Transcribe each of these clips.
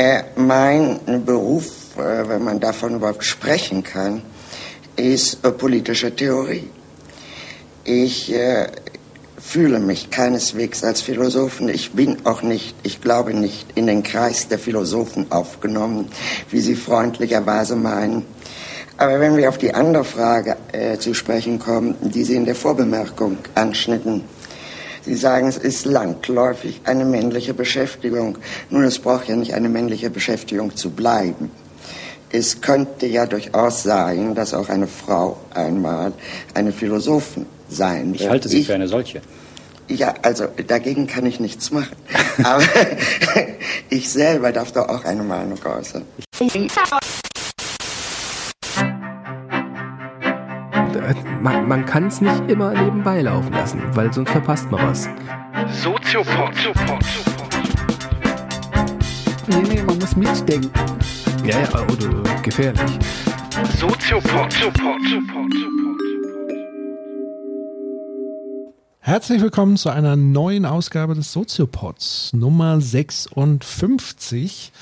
Äh, mein Beruf, äh, wenn man davon überhaupt sprechen kann, ist äh, politische Theorie. Ich äh, fühle mich keineswegs als Philosophen. Ich bin auch nicht, ich glaube nicht, in den Kreis der Philosophen aufgenommen, wie Sie freundlicherweise meinen. Aber wenn wir auf die andere Frage äh, zu sprechen kommen, die Sie in der Vorbemerkung anschnitten, Sie sagen, es ist landläufig eine männliche Beschäftigung. Nun, es braucht ja nicht eine männliche Beschäftigung zu bleiben. Es könnte ja durchaus sein, dass auch eine Frau einmal eine Philosophin sein wird. Ich halte sie ich, für eine solche. Ja, also dagegen kann ich nichts machen. Aber ich selber darf doch auch eine Meinung äußern. Man, man kann es nicht immer nebenbei laufen lassen, weil sonst verpasst man was. Soziopod. Nee, nee, man muss mitdenken. Ja, ja, oder oh, gefährlich. Soziopod. Herzlich willkommen zu einer neuen Ausgabe des Soziopods, Nummer 56.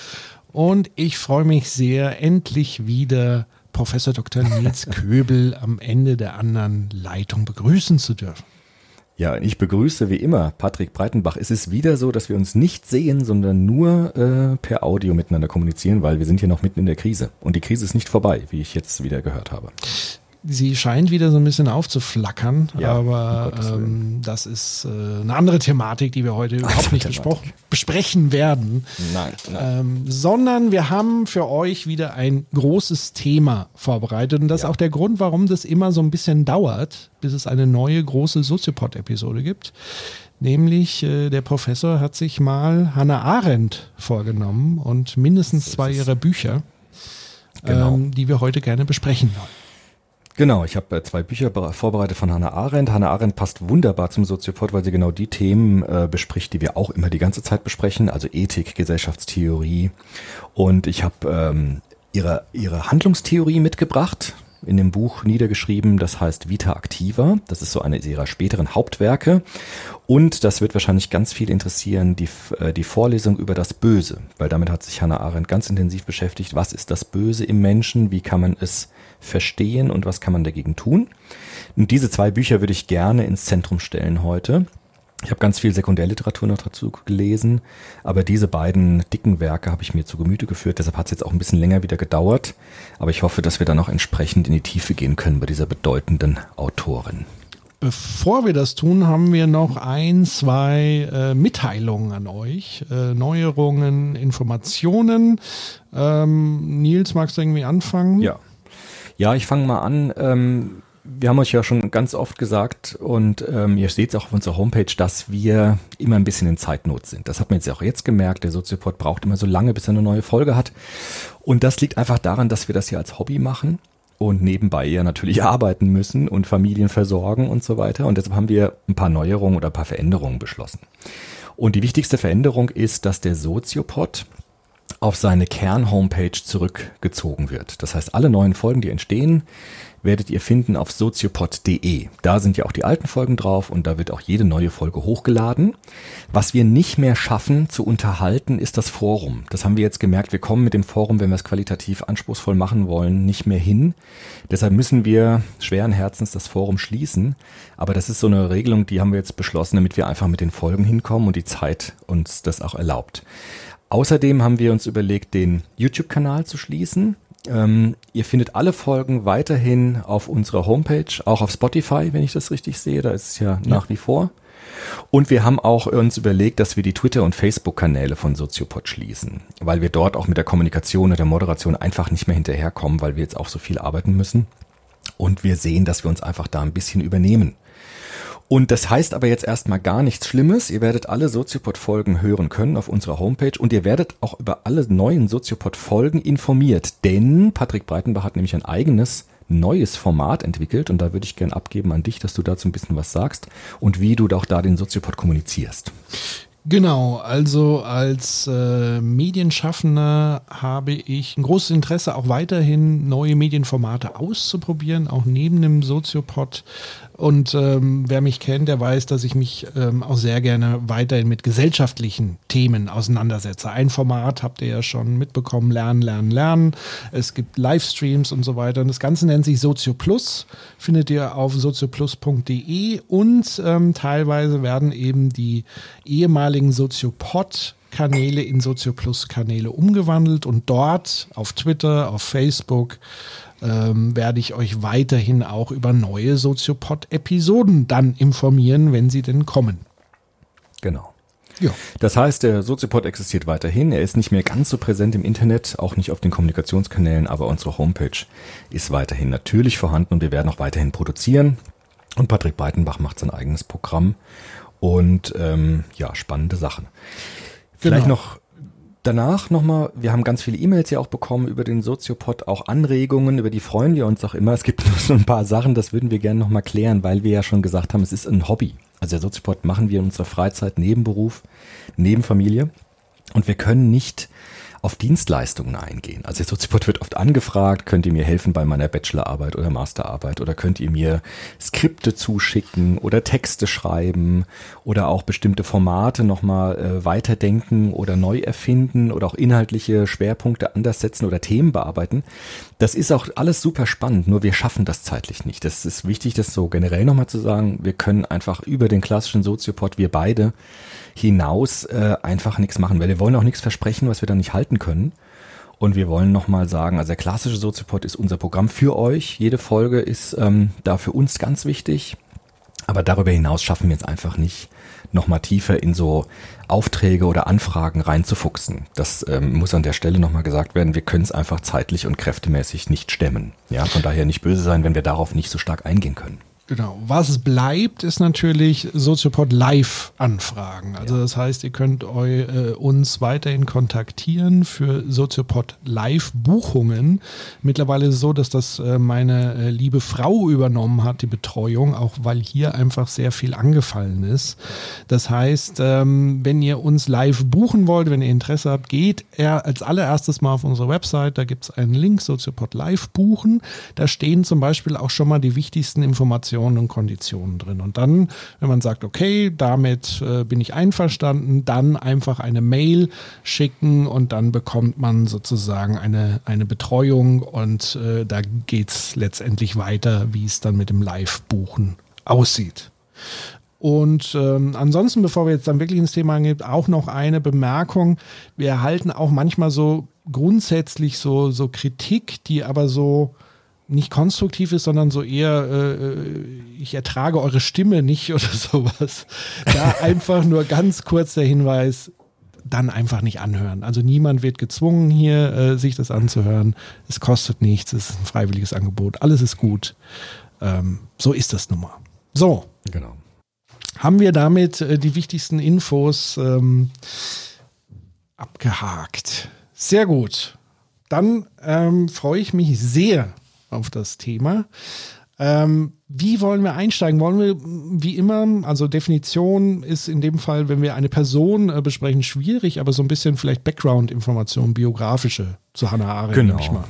Und ich freue mich sehr, endlich wieder Professor Dr. Nils Köbel am Ende der anderen Leitung begrüßen zu dürfen. Ja, ich begrüße wie immer Patrick Breitenbach. Es ist wieder so, dass wir uns nicht sehen, sondern nur äh, per Audio miteinander kommunizieren, weil wir sind hier noch mitten in der Krise. Und die Krise ist nicht vorbei, wie ich jetzt wieder gehört habe sie scheint wieder so ein bisschen aufzuflackern, ja, aber ähm, das ist äh, eine andere Thematik, die wir heute überhaupt nicht besprechen werden. Nein, nein. Ähm, sondern wir haben für euch wieder ein großes Thema vorbereitet und das ja. ist auch der Grund, warum das immer so ein bisschen dauert, bis es eine neue große Soziopod-Episode gibt. Nämlich äh, der Professor hat sich mal Hannah Arendt vorgenommen und mindestens zwei ihrer Bücher, genau. ähm, die wir heute gerne besprechen wollen. Genau, ich habe äh, zwei Bücher vorbereitet von Hannah Arendt. Hannah Arendt passt wunderbar zum Soziopod, weil sie genau die Themen äh, bespricht, die wir auch immer die ganze Zeit besprechen, also Ethik, Gesellschaftstheorie. Und ich habe ähm, ihre, ihre Handlungstheorie mitgebracht, in dem Buch niedergeschrieben, das heißt Vita Activa. Das ist so eine ihrer späteren Hauptwerke. Und das wird wahrscheinlich ganz viel interessieren, die, äh, die Vorlesung über das Böse, weil damit hat sich Hannah Arendt ganz intensiv beschäftigt. Was ist das Böse im Menschen? Wie kann man es verstehen und was kann man dagegen tun. Und diese zwei Bücher würde ich gerne ins Zentrum stellen heute. Ich habe ganz viel Sekundärliteratur noch dazu gelesen, aber diese beiden dicken Werke habe ich mir zu Gemüte geführt. Deshalb hat es jetzt auch ein bisschen länger wieder gedauert. Aber ich hoffe, dass wir dann noch entsprechend in die Tiefe gehen können bei dieser bedeutenden Autorin. Bevor wir das tun, haben wir noch ein, zwei äh, Mitteilungen an euch. Äh, Neuerungen, Informationen. Ähm, Nils, magst du irgendwie anfangen? Ja. Ja, ich fange mal an. Ähm, wir haben euch ja schon ganz oft gesagt und ähm, ihr seht es auch auf unserer Homepage, dass wir immer ein bisschen in Zeitnot sind. Das hat man jetzt auch jetzt gemerkt. Der Soziopod braucht immer so lange, bis er eine neue Folge hat. Und das liegt einfach daran, dass wir das hier als Hobby machen und nebenbei ja natürlich arbeiten müssen und Familien versorgen und so weiter. Und deshalb haben wir ein paar Neuerungen oder ein paar Veränderungen beschlossen. Und die wichtigste Veränderung ist, dass der Soziopod auf seine Kern-Homepage zurückgezogen wird. Das heißt, alle neuen Folgen, die entstehen, werdet ihr finden auf soziopod.de. Da sind ja auch die alten Folgen drauf und da wird auch jede neue Folge hochgeladen. Was wir nicht mehr schaffen zu unterhalten, ist das Forum. Das haben wir jetzt gemerkt. Wir kommen mit dem Forum, wenn wir es qualitativ anspruchsvoll machen wollen, nicht mehr hin. Deshalb müssen wir schweren Herzens das Forum schließen. Aber das ist so eine Regelung, die haben wir jetzt beschlossen, damit wir einfach mit den Folgen hinkommen und die Zeit uns das auch erlaubt. Außerdem haben wir uns überlegt, den YouTube-Kanal zu schließen. Ähm, ihr findet alle Folgen weiterhin auf unserer Homepage, auch auf Spotify, wenn ich das richtig sehe. Da ist es ja, ja. nach wie vor. Und wir haben auch uns überlegt, dass wir die Twitter- und Facebook-Kanäle von Soziopod schließen, weil wir dort auch mit der Kommunikation und der Moderation einfach nicht mehr hinterherkommen, weil wir jetzt auch so viel arbeiten müssen. Und wir sehen, dass wir uns einfach da ein bisschen übernehmen. Und das heißt aber jetzt erstmal gar nichts Schlimmes. Ihr werdet alle Soziopod-Folgen hören können auf unserer Homepage und ihr werdet auch über alle neuen Soziopod-Folgen informiert. Denn Patrick Breitenbach hat nämlich ein eigenes neues Format entwickelt und da würde ich gern abgeben an dich, dass du dazu ein bisschen was sagst und wie du auch da den Soziopod kommunizierst. Genau, also als äh, Medienschaffender habe ich ein großes Interesse, auch weiterhin neue Medienformate auszuprobieren, auch neben dem Soziopod Und ähm, wer mich kennt, der weiß, dass ich mich ähm, auch sehr gerne weiterhin mit gesellschaftlichen Themen auseinandersetze. Ein Format habt ihr ja schon mitbekommen, Lernen, Lernen, Lernen. Es gibt Livestreams und so weiter. Und das Ganze nennt sich Sozio Plus, findet ihr auf sozioplus.de und ähm, teilweise werden eben die ehemaligen Soziopod Kanäle in Sozioplus Kanäle umgewandelt und dort auf Twitter, auf Facebook ähm, werde ich euch weiterhin auch über neue Soziopod-Episoden dann informieren, wenn sie denn kommen. Genau. Ja. Das heißt, der Soziopod existiert weiterhin. Er ist nicht mehr ganz so präsent im Internet, auch nicht auf den Kommunikationskanälen, aber unsere Homepage ist weiterhin natürlich vorhanden und wir werden auch weiterhin produzieren. Und Patrick Breitenbach macht sein eigenes Programm und ähm, ja, spannende Sachen. Vielleicht genau. noch danach nochmal, wir haben ganz viele E-Mails ja auch bekommen über den Soziopod, auch Anregungen, über die freuen wir uns auch immer. Es gibt nur so ein paar Sachen, das würden wir gerne nochmal klären, weil wir ja schon gesagt haben, es ist ein Hobby. Also der Soziopod machen wir in unserer Freizeit, neben Beruf, neben Familie. Und wir können nicht auf Dienstleistungen eingehen. Also der Soziopod wird oft angefragt, könnt ihr mir helfen bei meiner Bachelorarbeit oder Masterarbeit oder könnt ihr mir Skripte zuschicken oder Texte schreiben oder auch bestimmte Formate nochmal äh, weiterdenken oder neu erfinden oder auch inhaltliche Schwerpunkte anders setzen oder Themen bearbeiten. Das ist auch alles super spannend, nur wir schaffen das zeitlich nicht. Das ist wichtig, das so generell nochmal zu sagen. Wir können einfach über den klassischen Soziopod, wir beide, hinaus äh, einfach nichts machen, weil wir wollen auch nichts versprechen, was wir dann nicht halten können. Und wir wollen nochmal sagen, also der klassische Soziopod ist unser Programm für euch. Jede Folge ist ähm, da für uns ganz wichtig. Aber darüber hinaus schaffen wir es einfach nicht, nochmal tiefer in so Aufträge oder Anfragen reinzufuchsen. Das ähm, muss an der Stelle nochmal gesagt werden. Wir können es einfach zeitlich und kräftemäßig nicht stemmen. Ja, von daher nicht böse sein, wenn wir darauf nicht so stark eingehen können. Genau. Was bleibt, ist natürlich Soziopod Live-Anfragen. Also ja. das heißt, ihr könnt eu, äh, uns weiterhin kontaktieren für Soziopod Live-Buchungen. Mittlerweile ist es so, dass das äh, meine äh, liebe Frau übernommen hat, die Betreuung, auch weil hier einfach sehr viel angefallen ist. Das heißt, ähm, wenn ihr uns live buchen wollt, wenn ihr Interesse habt, geht er als allererstes mal auf unsere Website. Da gibt es einen Link, Soziopod Live buchen. Da stehen zum Beispiel auch schon mal die wichtigsten Informationen Informationen und Konditionen drin. Und dann, wenn man sagt, okay, damit äh, bin ich einverstanden, dann einfach eine Mail schicken und dann bekommt man sozusagen eine, eine Betreuung und äh, da geht es letztendlich weiter, wie es dann mit dem Live-Buchen aussieht. Und ähm, ansonsten, bevor wir jetzt dann wirklich ins Thema eingehen, auch noch eine Bemerkung. Wir erhalten auch manchmal so grundsätzlich so, so Kritik, die aber so nicht konstruktiv ist, sondern so eher, äh, ich ertrage eure Stimme nicht oder sowas. Da einfach nur ganz kurz der Hinweis, dann einfach nicht anhören. Also niemand wird gezwungen, hier äh, sich das anzuhören. Es kostet nichts, es ist ein freiwilliges Angebot. Alles ist gut. Ähm, so ist das nun mal. So. Genau. Haben wir damit äh, die wichtigsten Infos ähm, abgehakt. Sehr gut. Dann ähm, freue ich mich sehr auf das Thema. Ähm, wie wollen wir einsteigen? Wollen wir wie immer, also Definition ist in dem Fall, wenn wir eine Person äh, besprechen, schwierig, aber so ein bisschen vielleicht Background-Informationen, biografische zu Hannah Arendt. Genau.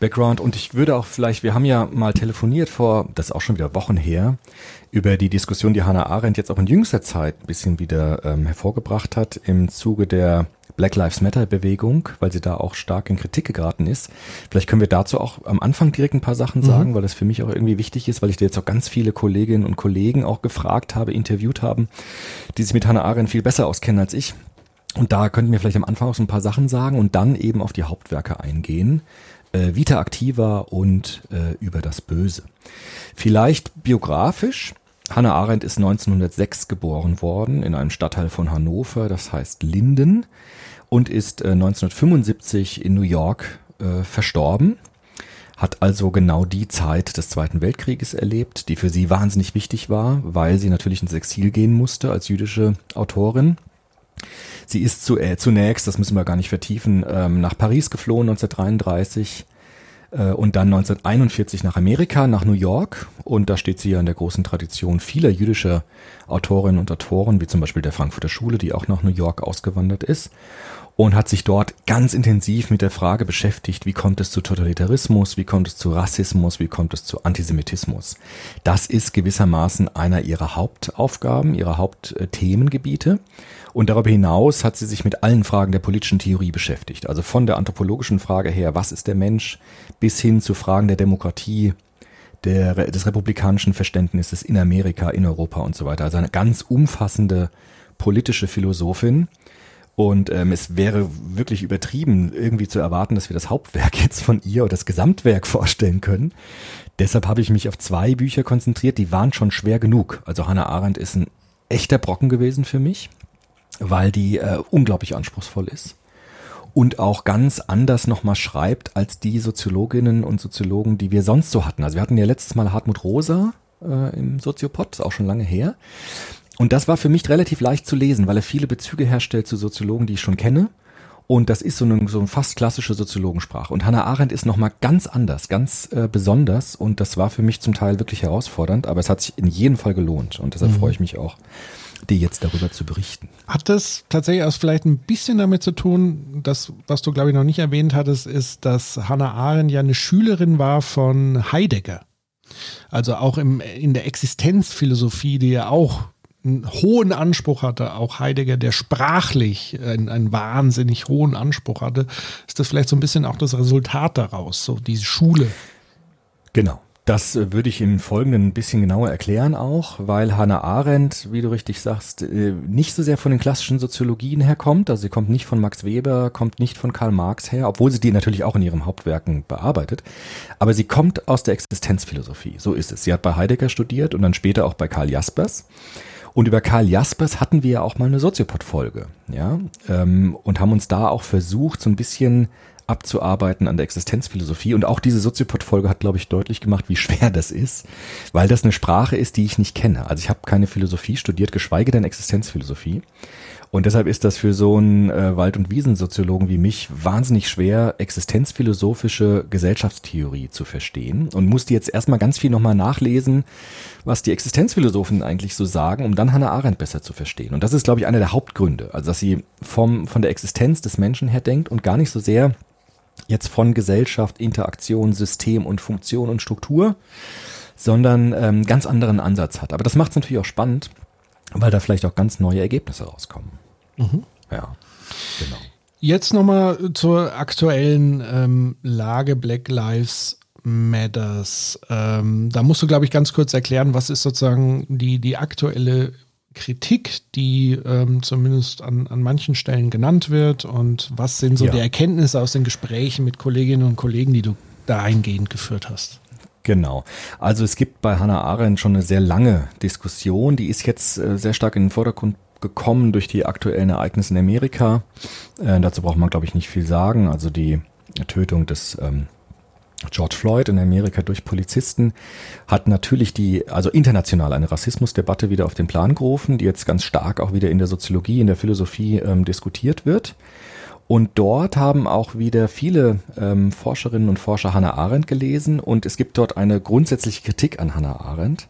Background und ich würde auch vielleicht, wir haben ja mal telefoniert vor, das ist auch schon wieder Wochen her, über die Diskussion, die Hannah Arendt jetzt auch in jüngster Zeit ein bisschen wieder ähm, hervorgebracht hat im Zuge der Black Lives Matter Bewegung, weil sie da auch stark in Kritik geraten ist. Vielleicht können wir dazu auch am Anfang direkt ein paar Sachen mhm. sagen, weil das für mich auch irgendwie wichtig ist, weil ich da jetzt auch ganz viele Kolleginnen und Kollegen auch gefragt habe, interviewt haben, die sich mit Hannah Arendt viel besser auskennen als ich. Und da könnten wir vielleicht am Anfang auch so ein paar Sachen sagen und dann eben auf die Hauptwerke eingehen. Äh, Vita Activa und äh, über das Böse. Vielleicht biografisch. Hannah Arendt ist 1906 geboren worden in einem Stadtteil von Hannover, das heißt Linden und ist äh, 1975 in New York äh, verstorben. Hat also genau die Zeit des Zweiten Weltkrieges erlebt, die für sie wahnsinnig wichtig war, weil sie natürlich ins Exil gehen musste als jüdische Autorin. Sie ist zu, äh, zunächst, das müssen wir gar nicht vertiefen, ähm, nach Paris geflohen 1933 äh, und dann 1941 nach Amerika, nach New York. Und da steht sie ja in der großen Tradition vieler jüdischer Autorinnen und Autoren, wie zum Beispiel der Frankfurter Schule, die auch nach New York ausgewandert ist. Und hat sich dort ganz intensiv mit der Frage beschäftigt, wie kommt es zu Totalitarismus, wie kommt es zu Rassismus, wie kommt es zu Antisemitismus. Das ist gewissermaßen einer ihrer Hauptaufgaben, ihrer Hauptthemengebiete. Und darüber hinaus hat sie sich mit allen Fragen der politischen Theorie beschäftigt. Also von der anthropologischen Frage her, was ist der Mensch, bis hin zu Fragen der Demokratie, der, des republikanischen Verständnisses in Amerika, in Europa und so weiter. Also eine ganz umfassende politische Philosophin. Und ähm, es wäre wirklich übertrieben, irgendwie zu erwarten, dass wir das Hauptwerk jetzt von ihr oder das Gesamtwerk vorstellen können. Deshalb habe ich mich auf zwei Bücher konzentriert, die waren schon schwer genug. Also Hannah Arendt ist ein echter Brocken gewesen für mich, weil die äh, unglaublich anspruchsvoll ist und auch ganz anders nochmal schreibt als die Soziologinnen und Soziologen, die wir sonst so hatten. Also wir hatten ja letztes Mal Hartmut Rosa äh, im Soziopod, ist auch schon lange her. Und das war für mich relativ leicht zu lesen, weil er viele Bezüge herstellt zu Soziologen, die ich schon kenne. Und das ist so eine, so eine fast klassische Soziologensprache. Und Hannah Arendt ist nochmal ganz anders, ganz äh, besonders. Und das war für mich zum Teil wirklich herausfordernd, aber es hat sich in jedem Fall gelohnt. Und deshalb mhm. freue ich mich auch, dir jetzt darüber zu berichten. Hat das tatsächlich auch vielleicht ein bisschen damit zu tun, dass, was du glaube ich noch nicht erwähnt hattest, ist, dass Hannah Arendt ja eine Schülerin war von Heidegger. Also auch im, in der Existenzphilosophie, die ja auch einen hohen Anspruch hatte, auch Heidegger, der sprachlich einen, einen, wahnsinnig hohen Anspruch hatte, ist das vielleicht so ein bisschen auch das Resultat daraus, so diese Schule. Genau. Das äh, würde ich im Folgenden ein bisschen genauer erklären auch, weil Hannah Arendt, wie du richtig sagst, äh, nicht so sehr von den klassischen Soziologien herkommt. Also sie kommt nicht von Max Weber, kommt nicht von Karl Marx her, obwohl sie die natürlich auch in ihren Hauptwerken bearbeitet. Aber sie kommt aus der Existenzphilosophie. So ist es. Sie hat bei Heidegger studiert und dann später auch bei Karl Jaspers. Und über Karl Jaspers hatten wir ja auch mal eine Soziopod-Folge, ja, ähm, und haben uns da auch versucht, so ein bisschen abzuarbeiten an der Existenzphilosophie. Und auch diese Soziopod-Folge hat, glaube ich, deutlich gemacht, wie schwer das ist, weil das eine Sprache ist, die ich nicht kenne. Also ich habe keine Philosophie studiert, geschweige denn Existenzphilosophie. Und deshalb ist das für so einen äh, Wald- und Wiesensoziologen wie mich wahnsinnig schwer, existenzphilosophische Gesellschaftstheorie zu verstehen und musste jetzt erstmal ganz viel nochmal nachlesen, was die Existenzphilosophen eigentlich so sagen, um dann Hannah Arendt besser zu verstehen. Und das ist, glaube ich, einer der Hauptgründe. Also, dass sie vom, von der Existenz des Menschen her denkt und gar nicht so sehr jetzt von Gesellschaft, Interaktion, System und Funktion und Struktur, sondern ähm, ganz anderen Ansatz hat. Aber das macht es natürlich auch spannend, weil da vielleicht auch ganz neue Ergebnisse rauskommen. Mhm. Ja, genau. Jetzt nochmal zur aktuellen ähm, Lage Black Lives Matters. Ähm, da musst du, glaube ich, ganz kurz erklären, was ist sozusagen die, die aktuelle Kritik, die ähm, zumindest an, an manchen Stellen genannt wird und was sind so ja. die Erkenntnisse aus den Gesprächen mit Kolleginnen und Kollegen, die du dahingehend geführt hast? Genau. Also es gibt bei Hannah Arendt schon eine sehr lange Diskussion, die ist jetzt äh, sehr stark in den Vordergrund gekommen durch die aktuellen Ereignisse in Amerika. Äh, dazu braucht man, glaube ich, nicht viel sagen. Also die Tötung des ähm, George Floyd in Amerika durch Polizisten hat natürlich die, also international eine Rassismusdebatte wieder auf den Plan gerufen, die jetzt ganz stark auch wieder in der Soziologie, in der Philosophie ähm, diskutiert wird. Und dort haben auch wieder viele ähm, Forscherinnen und Forscher Hannah Arendt gelesen und es gibt dort eine grundsätzliche Kritik an Hannah Arendt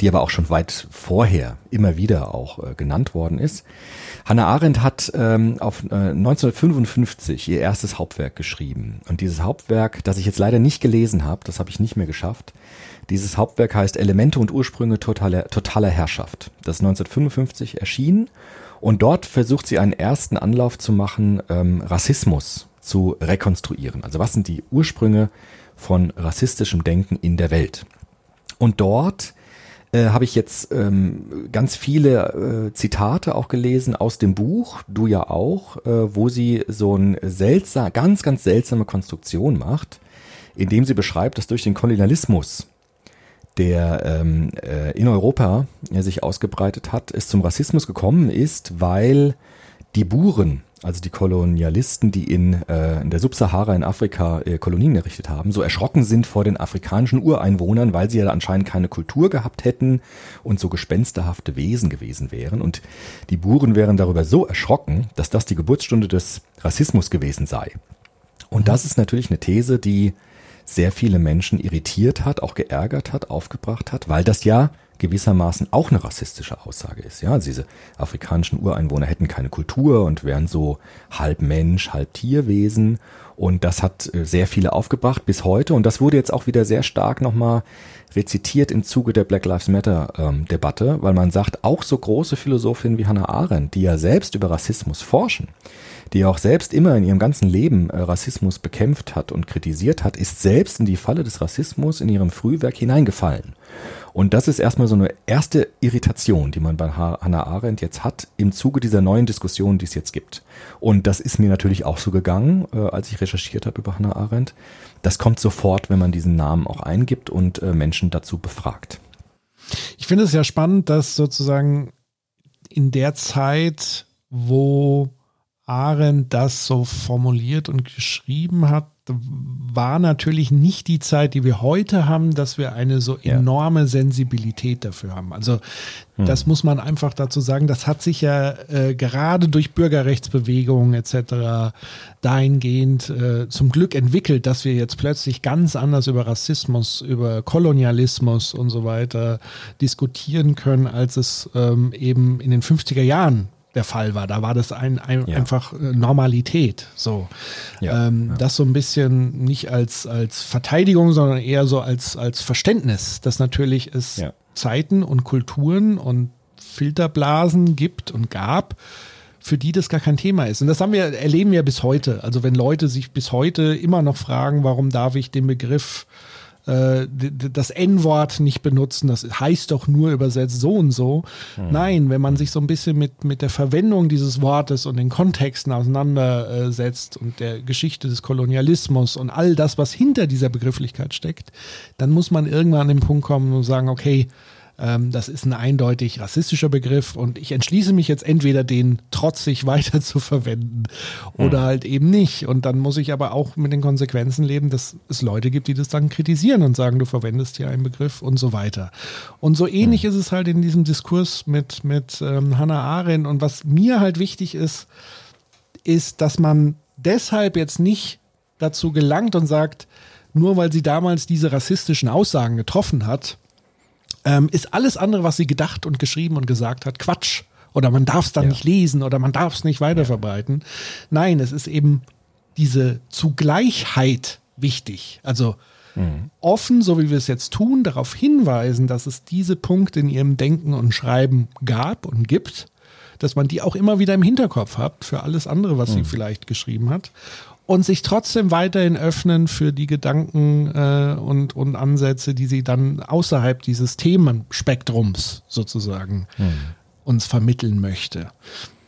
die aber auch schon weit vorher immer wieder auch äh, genannt worden ist. Hannah Arendt hat ähm, auf äh, 1955 ihr erstes Hauptwerk geschrieben. Und dieses Hauptwerk, das ich jetzt leider nicht gelesen habe, das habe ich nicht mehr geschafft, dieses Hauptwerk heißt Elemente und Ursprünge totaler, totaler Herrschaft. Das ist 1955 erschienen und dort versucht sie einen ersten Anlauf zu machen, ähm, Rassismus zu rekonstruieren. Also was sind die Ursprünge von rassistischem Denken in der Welt? Und dort äh, habe ich jetzt ähm, ganz viele äh, Zitate auch gelesen aus dem Buch, du ja auch, äh, wo sie so eine seltsam, ganz, ganz seltsame Konstruktion macht, indem sie beschreibt, dass durch den Kolonialismus der ähm, äh, in Europa äh, sich ausgebreitet hat, es zum Rassismus gekommen ist, weil die Buren also die Kolonialisten, die in, äh, in der Subsahara in Afrika äh, Kolonien errichtet haben, so erschrocken sind vor den afrikanischen Ureinwohnern, weil sie ja anscheinend keine Kultur gehabt hätten und so gespensterhafte Wesen gewesen wären. Und die Buren wären darüber so erschrocken, dass das die Geburtsstunde des Rassismus gewesen sei. Und das ist natürlich eine These, die sehr viele Menschen irritiert hat, auch geärgert hat, aufgebracht hat, weil das ja gewissermaßen auch eine rassistische Aussage ist. Ja, also diese afrikanischen Ureinwohner hätten keine Kultur und wären so halb Mensch, halb Tierwesen. Und das hat äh, sehr viele aufgebracht bis heute. Und das wurde jetzt auch wieder sehr stark nochmal rezitiert im Zuge der Black Lives Matter ähm, Debatte, weil man sagt, auch so große Philosophinnen wie Hannah Arendt, die ja selbst über Rassismus forschen, die auch selbst immer in ihrem ganzen Leben äh, Rassismus bekämpft hat und kritisiert hat, ist selbst in die Falle des Rassismus in ihrem Frühwerk hineingefallen. Und das ist erstmal so eine erste Irritation, die man bei Hannah Arendt jetzt hat im Zuge dieser neuen Diskussion, die es jetzt gibt. Und das ist mir natürlich auch so gegangen, äh, als ich recherchiert habe über Hannah Arendt. Das kommt sofort, wenn man diesen Namen auch eingibt und äh, Menschen dazu befragt. Ich finde es ja spannend, dass sozusagen in der Zeit, wo Arendt das so formuliert und geschrieben hat, war natürlich nicht die Zeit, die wir heute haben, dass wir eine so enorme ja. Sensibilität dafür haben. Also hm. das muss man einfach dazu sagen, das hat sich ja äh, gerade durch Bürgerrechtsbewegungen etc. dahingehend äh, zum Glück entwickelt, dass wir jetzt plötzlich ganz anders über Rassismus, über Kolonialismus und so weiter diskutieren können, als es ähm, eben in den 50er Jahren der Fall war. Da war das ein, ein ja. einfach äh, Normalität. So. Ja, ähm, ja. Das so ein bisschen nicht als, als Verteidigung, sondern eher so als, als Verständnis, dass natürlich es Zeiten und Kulturen und Filterblasen gibt und gab, für die das gar kein Thema ist. Und das haben wir, erleben wir bis heute. Also wenn Leute sich bis heute immer noch fragen, warum darf ich den Begriff äh, das N-Wort nicht benutzen, das heißt doch nur übersetzt so und so. Hm. Nein, wenn man sich so ein bisschen mit, mit der Verwendung dieses Wortes und den Kontexten auseinandersetzt und der Geschichte des Kolonialismus und all das, was hinter dieser Begrifflichkeit steckt, dann muss man irgendwann an den Punkt kommen und sagen, okay, ähm, das ist ein eindeutig rassistischer Begriff und ich entschließe mich jetzt entweder den trotzig weiter zu verwenden oder mhm. halt eben nicht. Und dann muss ich aber auch mit den Konsequenzen leben, dass es Leute gibt, die das dann kritisieren und sagen, du verwendest hier einen Begriff und so weiter. Und so ähnlich mhm. ist es halt in diesem Diskurs mit, mit ähm, Hannah Arendt. Und was mir halt wichtig ist, ist, dass man deshalb jetzt nicht dazu gelangt und sagt, nur weil sie damals diese rassistischen Aussagen getroffen hat, ähm, ist alles andere, was sie gedacht und geschrieben und gesagt hat, Quatsch. Oder man darf es dann ja. nicht lesen oder man darf es nicht weiterverbreiten. Nein, es ist eben diese Zugleichheit wichtig. Also mhm. offen, so wie wir es jetzt tun, darauf hinweisen, dass es diese Punkte in ihrem Denken und Schreiben gab und gibt, dass man die auch immer wieder im Hinterkopf hat für alles andere, was mhm. sie vielleicht geschrieben hat und sich trotzdem weiterhin öffnen für die Gedanken äh, und, und Ansätze, die sie dann außerhalb dieses Themenspektrums sozusagen hm. uns vermitteln möchte.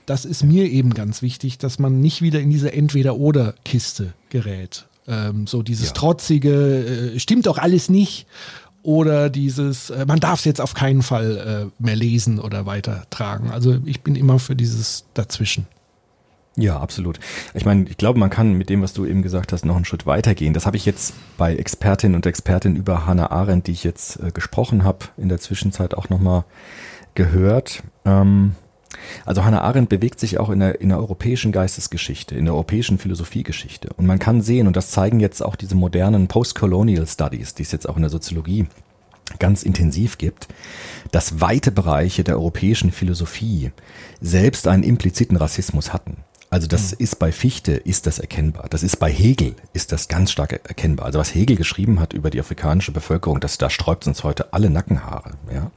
Das ist mir eben ganz wichtig, dass man nicht wieder in diese Entweder-Oder-Kiste gerät. Ähm, so dieses ja. trotzige, äh, stimmt doch alles nicht. Oder dieses, äh, man darf es jetzt auf keinen Fall äh, mehr lesen oder weitertragen. Also ich bin immer für dieses Dazwischen. Ja, absolut. Ich meine, ich glaube, man kann mit dem, was du eben gesagt hast, noch einen Schritt weitergehen. Das habe ich jetzt bei Expertinnen und Expertinnen über Hannah Arendt, die ich jetzt äh, gesprochen habe, in der Zwischenzeit auch nochmal gehört. Ähm, also Hannah Arendt bewegt sich auch in der, in der europäischen Geistesgeschichte, in der europäischen Philosophiegeschichte. Und man kann sehen, und das zeigen jetzt auch diese modernen Postcolonial Studies, die es jetzt auch in der Soziologie ganz intensiv gibt, dass weite Bereiche der europäischen Philosophie selbst einen impliziten Rassismus hatten. Also das mhm. ist bei Fichte ist das erkennbar. Das ist bei Hegel ist das ganz stark erkennbar. Also was Hegel geschrieben hat über die afrikanische Bevölkerung, das da sträubt uns heute alle Nackenhaare. Ja?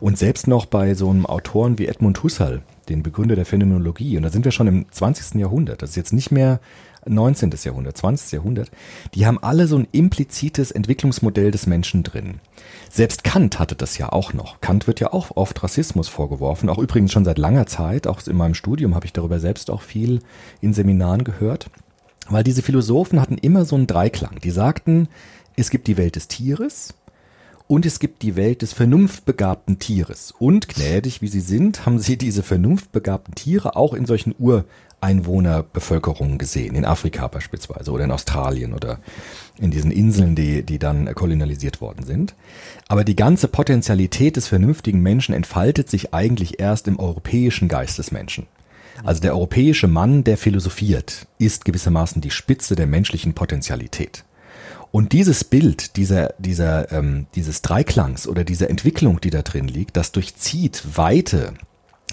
Und selbst noch bei so einem Autoren wie Edmund Husserl, den Begründer der Phänomenologie, und da sind wir schon im 20. Jahrhundert. Das ist jetzt nicht mehr 19. Jahrhundert, 20. Jahrhundert, die haben alle so ein implizites Entwicklungsmodell des Menschen drin. Selbst Kant hatte das ja auch noch. Kant wird ja auch oft Rassismus vorgeworfen, auch übrigens schon seit langer Zeit. Auch in meinem Studium habe ich darüber selbst auch viel in Seminaren gehört. Weil diese Philosophen hatten immer so einen Dreiklang. Die sagten, es gibt die Welt des Tieres, und es gibt die Welt des vernunftbegabten Tieres. Und gnädig wie sie sind, haben sie diese vernunftbegabten Tiere auch in solchen Ur, Einwohnerbevölkerungen gesehen, in Afrika beispielsweise oder in Australien oder in diesen Inseln, die, die dann kolonialisiert worden sind. Aber die ganze Potenzialität des vernünftigen Menschen entfaltet sich eigentlich erst im europäischen Geist des Menschen. Also der europäische Mann, der philosophiert, ist gewissermaßen die Spitze der menschlichen Potentialität. Und dieses Bild dieser, dieser, ähm, dieses Dreiklangs oder dieser Entwicklung, die da drin liegt, das durchzieht weite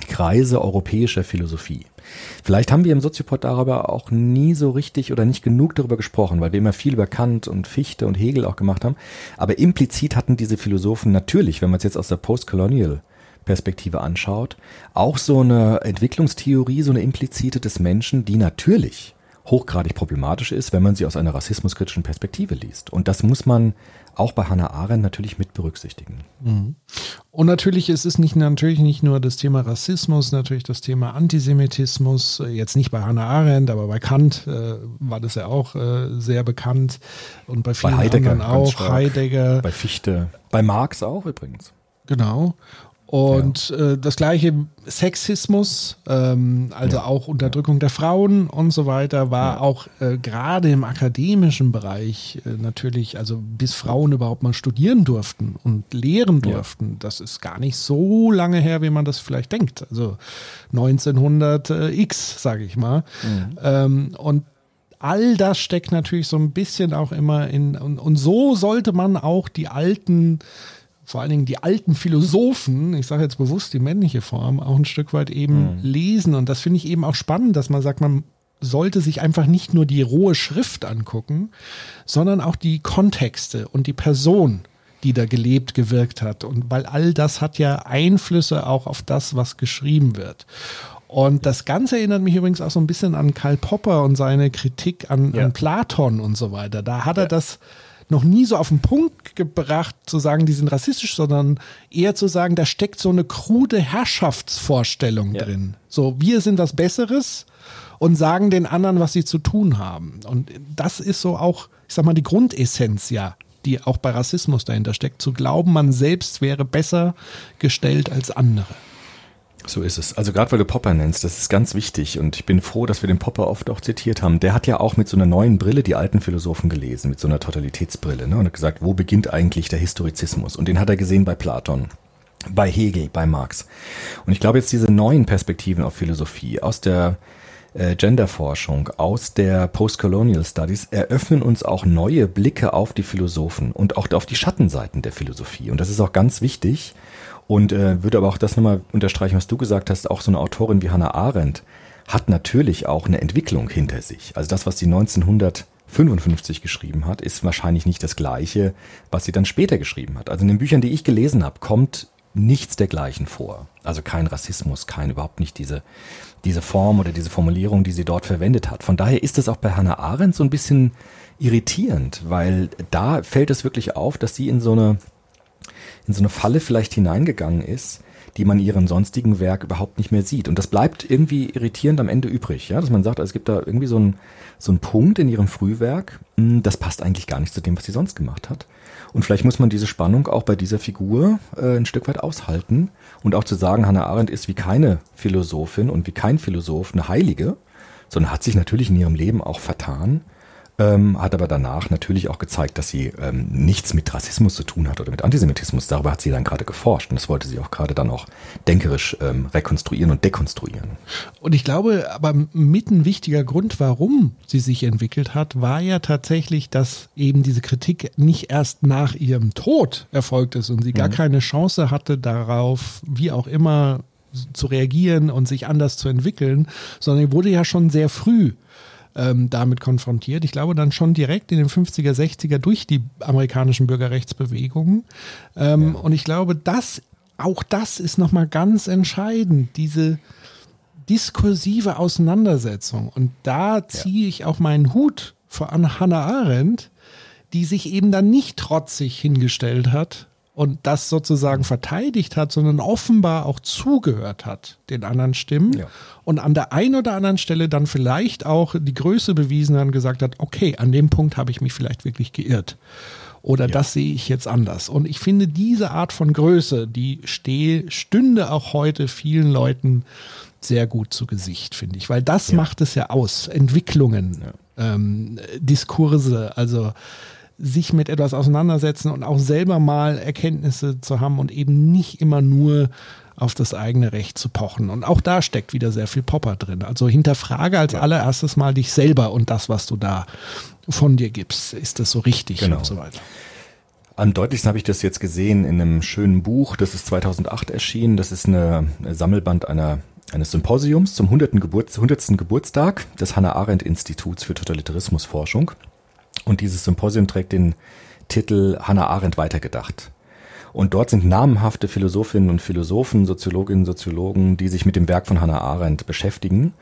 Kreise europäischer Philosophie. Vielleicht haben wir im Soziopod darüber auch nie so richtig oder nicht genug darüber gesprochen, weil wir immer viel über Kant und Fichte und Hegel auch gemacht haben. Aber implizit hatten diese Philosophen natürlich, wenn man es jetzt aus der Postcolonial Perspektive anschaut, auch so eine Entwicklungstheorie, so eine implizite des Menschen, die natürlich hochgradig problematisch ist, wenn man sie aus einer rassismuskritischen Perspektive liest. Und das muss man auch bei Hannah Arendt natürlich mit berücksichtigen. Mhm. Und natürlich ist es nicht, natürlich nicht nur das Thema Rassismus, natürlich das Thema Antisemitismus, jetzt nicht bei Hannah Arendt, aber bei Kant äh, war das ja auch äh, sehr bekannt und bei vielen bei Heidegger anderen auch, Heidegger. Bei Fichte, bei Marx auch übrigens. Genau. Und ja. äh, das gleiche Sexismus, ähm, also ja. auch Unterdrückung der Frauen und so weiter, war ja. auch äh, gerade im akademischen Bereich äh, natürlich, also bis Frauen überhaupt mal studieren durften und lehren durften, das ist gar nicht so lange her, wie man das vielleicht denkt. Also 1900x, sage ich mal. Mhm. Ähm, und all das steckt natürlich so ein bisschen auch immer in, und, und so sollte man auch die alten vor allen Dingen die alten Philosophen, ich sage jetzt bewusst die männliche Form, auch ein Stück weit eben mhm. lesen. Und das finde ich eben auch spannend, dass man sagt, man sollte sich einfach nicht nur die rohe Schrift angucken, sondern auch die Kontexte und die Person, die da gelebt, gewirkt hat. Und weil all das hat ja Einflüsse auch auf das, was geschrieben wird. Und das Ganze erinnert mich übrigens auch so ein bisschen an Karl Popper und seine Kritik an, ja. an Platon und so weiter. Da hat er das noch nie so auf den Punkt gebracht, zu sagen, die sind rassistisch, sondern eher zu sagen, da steckt so eine krude Herrschaftsvorstellung ja. drin. So, wir sind was Besseres und sagen den anderen, was sie zu tun haben. Und das ist so auch, ich sag mal, die Grundessenz ja, die auch bei Rassismus dahinter steckt, zu glauben, man selbst wäre besser gestellt als andere. So ist es. Also gerade weil du Popper nennst, das ist ganz wichtig und ich bin froh, dass wir den Popper oft auch zitiert haben. Der hat ja auch mit so einer neuen Brille die alten Philosophen gelesen, mit so einer Totalitätsbrille ne? und hat gesagt, wo beginnt eigentlich der Historizismus? Und den hat er gesehen bei Platon, bei Hegel, bei Marx. Und ich glaube jetzt diese neuen Perspektiven auf Philosophie aus der äh, Genderforschung, aus der Postcolonial Studies eröffnen uns auch neue Blicke auf die Philosophen und auch auf die Schattenseiten der Philosophie. Und das ist auch ganz wichtig, und äh, würde aber auch das nochmal unterstreichen, was du gesagt hast, auch so eine Autorin wie Hannah Arendt hat natürlich auch eine Entwicklung hinter sich. Also das, was sie 1955 geschrieben hat, ist wahrscheinlich nicht das gleiche, was sie dann später geschrieben hat. Also in den Büchern, die ich gelesen habe, kommt nichts dergleichen vor. Also kein Rassismus, kein überhaupt nicht diese, diese Form oder diese Formulierung, die sie dort verwendet hat. Von daher ist es auch bei Hannah Arendt so ein bisschen irritierend, weil da fällt es wirklich auf, dass sie in so eine in so eine Falle vielleicht hineingegangen ist, die man ihren sonstigen Werk überhaupt nicht mehr sieht. Und das bleibt irgendwie irritierend am Ende übrig, ja, dass man sagt, also es gibt da irgendwie so einen so einen Punkt in ihrem Frühwerk, hm, das passt eigentlich gar nicht zu dem, was sie sonst gemacht hat. Und vielleicht muss man diese Spannung auch bei dieser Figur äh, ein Stück weit aushalten und auch zu sagen, Hannah Arendt ist wie keine Philosophin und wie kein Philosoph eine Heilige, sondern hat sich natürlich in ihrem Leben auch vertan ähm, hat aber danach natürlich auch gezeigt, dass sie ähm, nichts mit Rassismus zu tun hat oder mit Antisemitismus. Darüber hat sie dann gerade geforscht und das wollte sie auch gerade dann auch denkerisch ähm, rekonstruieren und dekonstruieren. Und ich glaube, aber mit ein wichtiger Grund, warum sie sich entwickelt hat, war ja tatsächlich, dass eben diese Kritik nicht erst nach ihrem Tod erfolgt ist und sie gar mhm. keine Chance hatte darauf, wie auch immer zu reagieren und sich anders zu entwickeln, sondern wurde ja schon sehr früh ähm, damit konfrontiert. Ich glaube dann schon direkt in den 50er, 60er durch die amerikanischen Bürgerrechtsbewegungen. Ähm, ja. Und ich glaube, das, auch das ist nochmal ganz entscheidend, diese diskursive Auseinandersetzung. Und da ziehe ich auch meinen Hut vor an Hannah Arendt, die sich eben dann nicht trotzig hingestellt hat und das sozusagen verteidigt hat, sondern offenbar auch zugehört hat den anderen Stimmen ja. und an der einen oder anderen Stelle dann vielleicht auch die Größe bewiesen hat und gesagt hat, okay, an dem Punkt habe ich mich vielleicht wirklich geirrt. Oder ja. das sehe ich jetzt anders. Und ich finde, diese Art von Größe, die stehe, stünde auch heute vielen Leuten sehr gut zu Gesicht, finde ich. Weil das ja. macht es ja aus. Entwicklungen, ähm, Diskurse, also sich mit etwas auseinandersetzen und auch selber mal Erkenntnisse zu haben und eben nicht immer nur auf das eigene Recht zu pochen. Und auch da steckt wieder sehr viel Popper drin. Also hinterfrage als ja. allererstes mal dich selber und das, was du da von dir gibst. Ist das so richtig genau. und so weiter. Am deutlichsten habe ich das jetzt gesehen in einem schönen Buch, das ist 2008 erschienen. Das ist eine, eine Sammelband einer, eines Symposiums zum 100. Geburts, 100. Geburtstag des Hannah Arendt Instituts für Totalitarismusforschung. Und dieses Symposium trägt den Titel Hannah Arendt weitergedacht. Und dort sind namhafte Philosophinnen und Philosophen, Soziologinnen und Soziologen, die sich mit dem Werk von Hannah Arendt beschäftigen.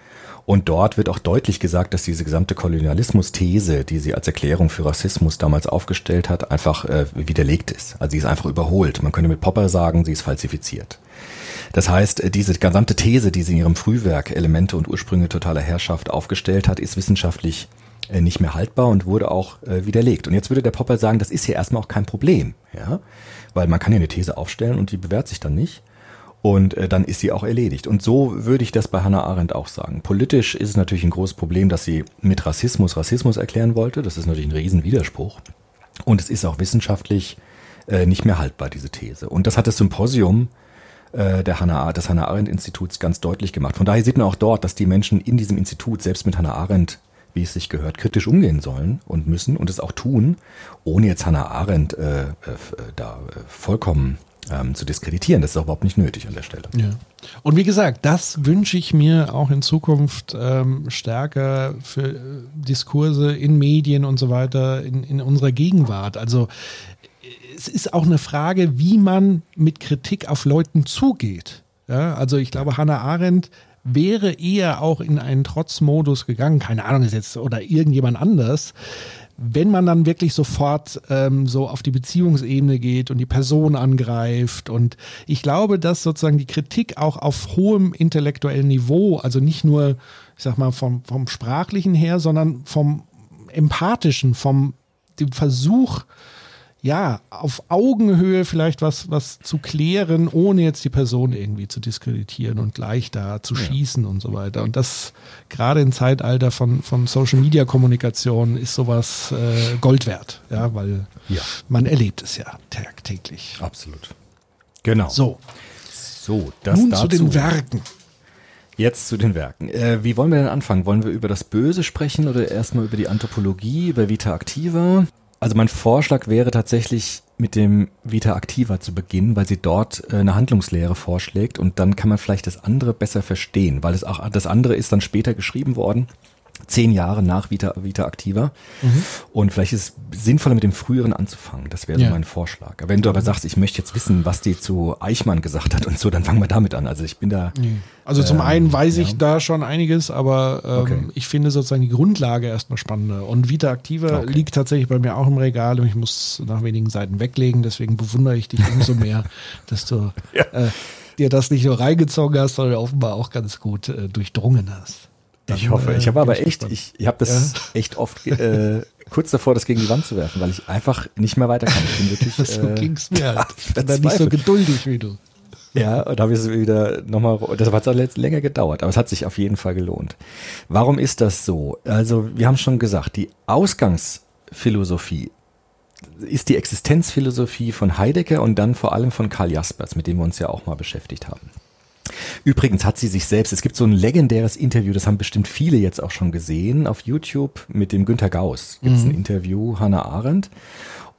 Und dort wird auch deutlich gesagt, dass diese gesamte Kolonialismus-These, die sie als Erklärung für Rassismus damals aufgestellt hat, einfach äh, widerlegt ist. Also sie ist einfach überholt. Man könnte mit Popper sagen, sie ist falsifiziert. Das heißt, äh, diese gesamte These, die sie in ihrem Frühwerk Elemente und Ursprünge totaler Herrschaft aufgestellt hat, ist wissenschaftlich nicht mehr haltbar und wurde auch äh, widerlegt. Und jetzt würde der Popper sagen, das ist hier erstmal auch kein Problem. Ja? weil man kann ja eine These aufstellen und die bewährt sich dann nicht. Und äh, dann ist sie auch erledigt. Und so würde ich das bei Hannah Arendt auch sagen. Politisch ist es natürlich ein großes Problem, dass sie mit Rassismus Rassismus erklären wollte. Das ist natürlich ein Riesenwiderspruch. Und es ist auch wissenschaftlich äh, nicht mehr haltbar, diese These. Und das hat das Symposium äh, der Hannah, des Hannah Arendt Instituts ganz deutlich gemacht. Von daher sieht man auch dort, dass die Menschen in diesem Institut selbst mit Hannah Arendt wie es sich gehört, kritisch umgehen sollen und müssen und es auch tun, ohne jetzt Hannah Arendt äh, äh, da äh, vollkommen ähm, zu diskreditieren. Das ist überhaupt nicht nötig an der Stelle. Ja. Und wie gesagt, das wünsche ich mir auch in Zukunft ähm, stärker für äh, Diskurse in Medien und so weiter in, in unserer Gegenwart. Also es ist auch eine Frage, wie man mit Kritik auf Leuten zugeht. Ja, also ich glaube, Hannah Arendt wäre eher auch in einen Trotzmodus gegangen, keine Ahnung ist jetzt, oder irgendjemand anders, wenn man dann wirklich sofort ähm, so auf die Beziehungsebene geht und die Person angreift. Und ich glaube, dass sozusagen die Kritik auch auf hohem intellektuellen Niveau, also nicht nur, ich sag mal, vom, vom sprachlichen her, sondern vom empathischen, vom dem Versuch, ja, auf Augenhöhe vielleicht was, was zu klären, ohne jetzt die Person irgendwie zu diskreditieren und gleich da zu ja. schießen und so weiter. Und das gerade im Zeitalter von, von Social Media Kommunikation ist sowas äh, Gold wert, ja, weil ja. man erlebt es ja tagtäglich. Absolut. Genau. So. So, das Nun dazu. zu den Werken. Jetzt zu den Werken. Äh, wie wollen wir denn anfangen? Wollen wir über das Böse sprechen oder erstmal über die Anthropologie, über Vita Activa? Also mein Vorschlag wäre tatsächlich mit dem Vita Activa zu beginnen, weil sie dort äh, eine Handlungslehre vorschlägt und dann kann man vielleicht das andere besser verstehen, weil es auch das andere ist dann später geschrieben worden zehn Jahre nach Vita, Vita Activa. Mhm. Und vielleicht ist es sinnvoller, mit dem Früheren anzufangen. Das wäre so ja. mein Vorschlag. Wenn du aber sagst, ich möchte jetzt wissen, was die zu Eichmann gesagt hat und so, dann fangen wir damit an. Also ich bin da. Also zum ähm, einen weiß ich ja. da schon einiges, aber ähm, okay. ich finde sozusagen die Grundlage erstmal spannender. Und Vita Activa okay. liegt tatsächlich bei mir auch im Regal und ich muss nach wenigen Seiten weglegen. Deswegen bewundere ich dich umso mehr, dass du ja. äh, dir das nicht nur reingezogen hast, sondern offenbar auch ganz gut äh, durchdrungen hast. Dann, ich hoffe. ich habe äh, aber echt, ich, ich habe das ja. echt oft äh, kurz davor, das gegen die Wand zu werfen, weil ich einfach nicht mehr weiter kann. Ich bin wirklich. so äh, ging's mir halt. Ich bin nicht so geduldig wie du. Ja, und da habe ich es wieder nochmal, das hat jetzt länger gedauert, aber es hat sich auf jeden Fall gelohnt. Warum ist das so? Also, wir haben schon gesagt, die Ausgangsphilosophie ist die Existenzphilosophie von Heidegger und dann vor allem von Karl Jaspers, mit dem wir uns ja auch mal beschäftigt haben. Übrigens hat sie sich selbst, es gibt so ein legendäres Interview, das haben bestimmt viele jetzt auch schon gesehen auf YouTube mit dem Günter Gauss. Gibt es mhm. ein Interview, Hannah Arendt.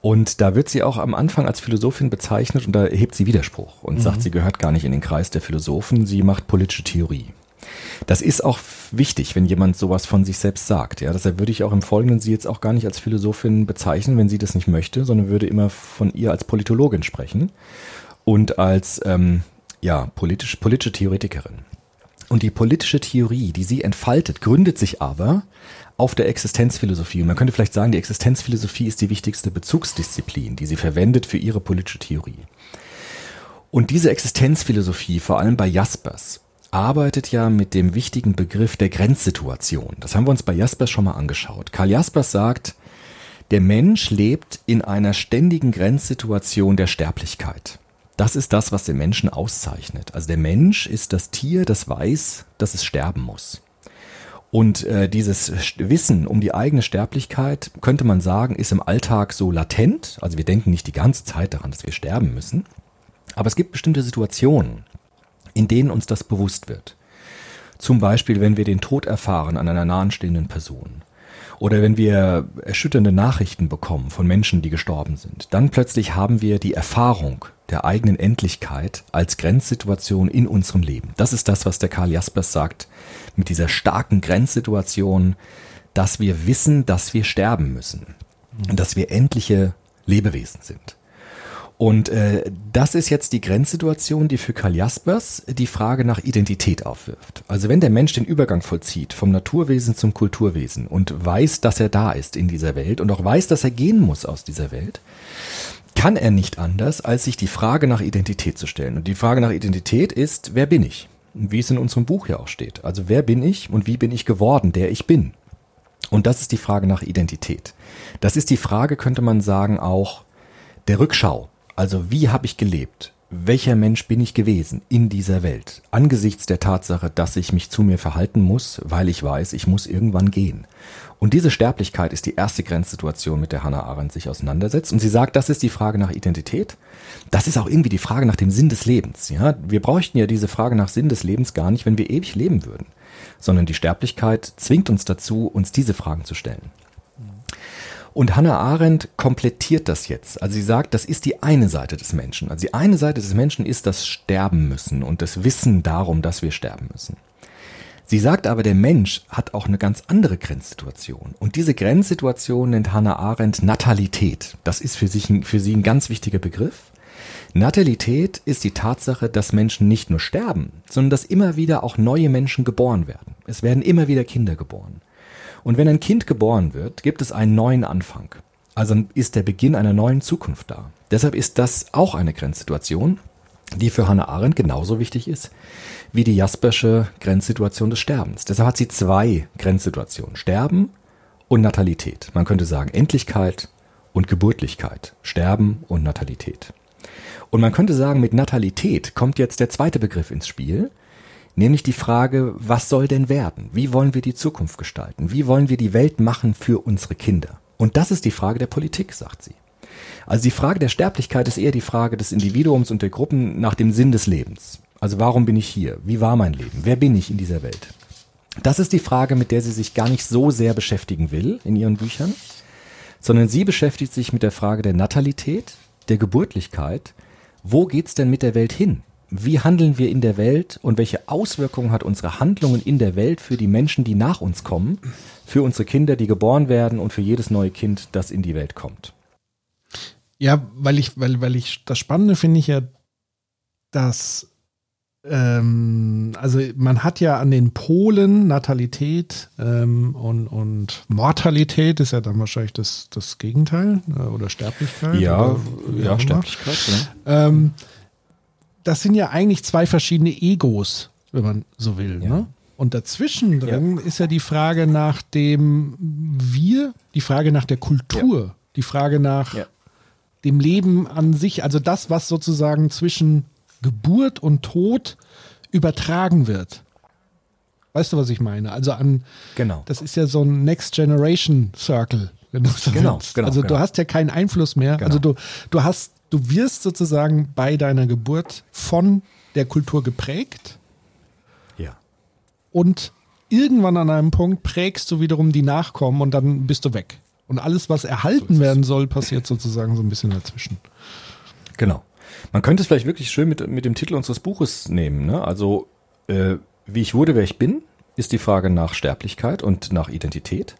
Und da wird sie auch am Anfang als Philosophin bezeichnet und da hebt sie Widerspruch und mhm. sagt, sie gehört gar nicht in den Kreis der Philosophen, sie macht politische Theorie. Das ist auch wichtig, wenn jemand sowas von sich selbst sagt. Ja, deshalb würde ich auch im Folgenden sie jetzt auch gar nicht als Philosophin bezeichnen, wenn sie das nicht möchte, sondern würde immer von ihr als Politologin sprechen und als ähm, ja, politisch, politische Theoretikerin. Und die politische Theorie, die sie entfaltet, gründet sich aber auf der Existenzphilosophie. Und man könnte vielleicht sagen, die Existenzphilosophie ist die wichtigste Bezugsdisziplin, die sie verwendet für ihre politische Theorie. Und diese Existenzphilosophie, vor allem bei Jaspers, arbeitet ja mit dem wichtigen Begriff der Grenzsituation. Das haben wir uns bei Jaspers schon mal angeschaut. Karl Jaspers sagt, der Mensch lebt in einer ständigen Grenzsituation der Sterblichkeit. Das ist das, was den Menschen auszeichnet. Also der Mensch ist das Tier, das weiß, dass es sterben muss. Und äh, dieses Wissen um die eigene Sterblichkeit, könnte man sagen, ist im Alltag so latent. Also wir denken nicht die ganze Zeit daran, dass wir sterben müssen. Aber es gibt bestimmte Situationen, in denen uns das bewusst wird. Zum Beispiel, wenn wir den Tod erfahren an einer nahenstehenden Person. Oder wenn wir erschütternde Nachrichten bekommen von Menschen, die gestorben sind. Dann plötzlich haben wir die Erfahrung der eigenen Endlichkeit als Grenzsituation in unserem Leben. Das ist das, was der Karl Jaspers sagt, mit dieser starken Grenzsituation, dass wir wissen, dass wir sterben müssen. Und dass wir endliche Lebewesen sind. Und äh, das ist jetzt die Grenzsituation, die für Karl Jaspers die Frage nach Identität aufwirft. Also wenn der Mensch den Übergang vollzieht vom Naturwesen zum Kulturwesen und weiß, dass er da ist in dieser Welt und auch weiß, dass er gehen muss aus dieser Welt, kann er nicht anders, als sich die Frage nach Identität zu stellen. Und die Frage nach Identität ist, wer bin ich? Wie es in unserem Buch ja auch steht. Also wer bin ich und wie bin ich geworden, der ich bin? Und das ist die Frage nach Identität. Das ist die Frage, könnte man sagen, auch der Rückschau. Also wie habe ich gelebt? Welcher Mensch bin ich gewesen in dieser Welt? Angesichts der Tatsache, dass ich mich zu mir verhalten muss, weil ich weiß, ich muss irgendwann gehen. Und diese Sterblichkeit ist die erste Grenzsituation, mit der Hannah Arendt sich auseinandersetzt. Und sie sagt, das ist die Frage nach Identität. Das ist auch irgendwie die Frage nach dem Sinn des Lebens. Ja, wir bräuchten ja diese Frage nach Sinn des Lebens gar nicht, wenn wir ewig leben würden. Sondern die Sterblichkeit zwingt uns dazu, uns diese Fragen zu stellen. Und Hannah Arendt komplettiert das jetzt. Also sie sagt, das ist die eine Seite des Menschen. Also die eine Seite des Menschen ist das Sterben müssen und das Wissen darum, dass wir sterben müssen. Sie sagt aber, der Mensch hat auch eine ganz andere Grenzsituation. Und diese Grenzsituation nennt Hannah Arendt Natalität. Das ist für, sich, für sie ein ganz wichtiger Begriff. Natalität ist die Tatsache, dass Menschen nicht nur sterben, sondern dass immer wieder auch neue Menschen geboren werden. Es werden immer wieder Kinder geboren. Und wenn ein Kind geboren wird, gibt es einen neuen Anfang. Also ist der Beginn einer neuen Zukunft da. Deshalb ist das auch eine Grenzsituation, die für Hannah Arendt genauso wichtig ist wie die Jaspersche Grenzsituation des Sterbens. Deshalb hat sie zwei Grenzsituationen. Sterben und Natalität. Man könnte sagen Endlichkeit und Geburtlichkeit. Sterben und Natalität. Und man könnte sagen, mit Natalität kommt jetzt der zweite Begriff ins Spiel, Nämlich die Frage, was soll denn werden? Wie wollen wir die Zukunft gestalten? Wie wollen wir die Welt machen für unsere Kinder? Und das ist die Frage der Politik, sagt sie. Also die Frage der Sterblichkeit ist eher die Frage des Individuums und der Gruppen nach dem Sinn des Lebens. Also warum bin ich hier? Wie war mein Leben? Wer bin ich in dieser Welt? Das ist die Frage, mit der sie sich gar nicht so sehr beschäftigen will in ihren Büchern, sondern sie beschäftigt sich mit der Frage der Natalität, der Geburtlichkeit. Wo geht's denn mit der Welt hin? Wie handeln wir in der Welt und welche Auswirkungen hat unsere Handlungen in der Welt für die Menschen, die nach uns kommen, für unsere Kinder, die geboren werden und für jedes neue Kind, das in die Welt kommt. Ja, weil ich, weil, weil ich das Spannende finde ich ja, dass ähm, also man hat ja an den Polen Natalität ähm, und, und Mortalität ist ja dann wahrscheinlich das, das Gegenteil äh, oder Sterblichkeit. Ja, oder, ja, Sterblichkeit. Ja. Ähm, das sind ja eigentlich zwei verschiedene Egos, wenn man so will. Ja. Ne? Und dazwischen drin ja. ist ja die Frage nach dem Wir, die Frage nach der Kultur, ja. die Frage nach dem Leben an sich, also das, was sozusagen zwischen Geburt und Tod übertragen wird. Weißt du, was ich meine? Also an, genau. das ist ja so ein Next Generation Circle, wenn du so genau, Genau, also genau. du hast ja keinen Einfluss mehr. Genau. Also du, du hast du wirst sozusagen bei deiner Geburt von der Kultur geprägt. Ja. Und irgendwann an einem Punkt prägst du wiederum die Nachkommen und dann bist du weg. Und alles, was erhalten so werden soll, passiert sozusagen so ein bisschen dazwischen. Genau. Man könnte es vielleicht wirklich schön mit, mit dem Titel unseres Buches nehmen. Ne? Also, äh, wie ich wurde, wer ich bin, ist die Frage nach Sterblichkeit und nach Identität.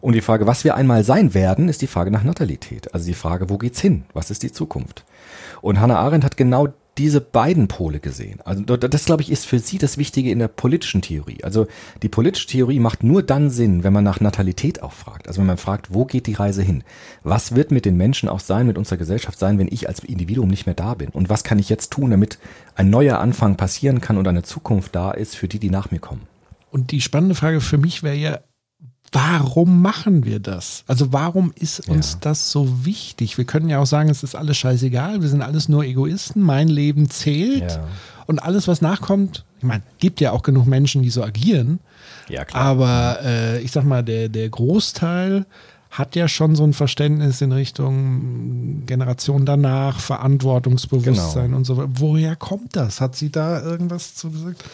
Und die Frage, was wir einmal sein werden, ist die Frage nach Natalität. Also die Frage, wo geht's hin? Was ist die Zukunft? Und Hannah Arendt hat genau diese beiden Pole gesehen. Also das, glaube ich, ist für sie das Wichtige in der politischen Theorie. Also die politische Theorie macht nur dann Sinn, wenn man nach Natalität auch fragt. Also wenn man fragt, wo geht die Reise hin? Was wird mit den Menschen auch sein, mit unserer Gesellschaft sein, wenn ich als Individuum nicht mehr da bin? Und was kann ich jetzt tun, damit ein neuer Anfang passieren kann und eine Zukunft da ist für die, die nach mir kommen? Und die spannende Frage für mich wäre ja, warum machen wir das? Also warum ist uns ja. das so wichtig? Wir können ja auch sagen, es ist alles scheißegal, wir sind alles nur Egoisten, mein Leben zählt. Ja. Und alles, was nachkommt, ich meine, gibt ja auch genug Menschen, die so agieren. Ja, klar. Aber äh, ich sag mal, der, der Großteil hat ja schon so ein Verständnis in Richtung Generation danach, Verantwortungsbewusstsein Genau. und so weiter. Woher kommt das? Hat sie da irgendwas zu gesagt?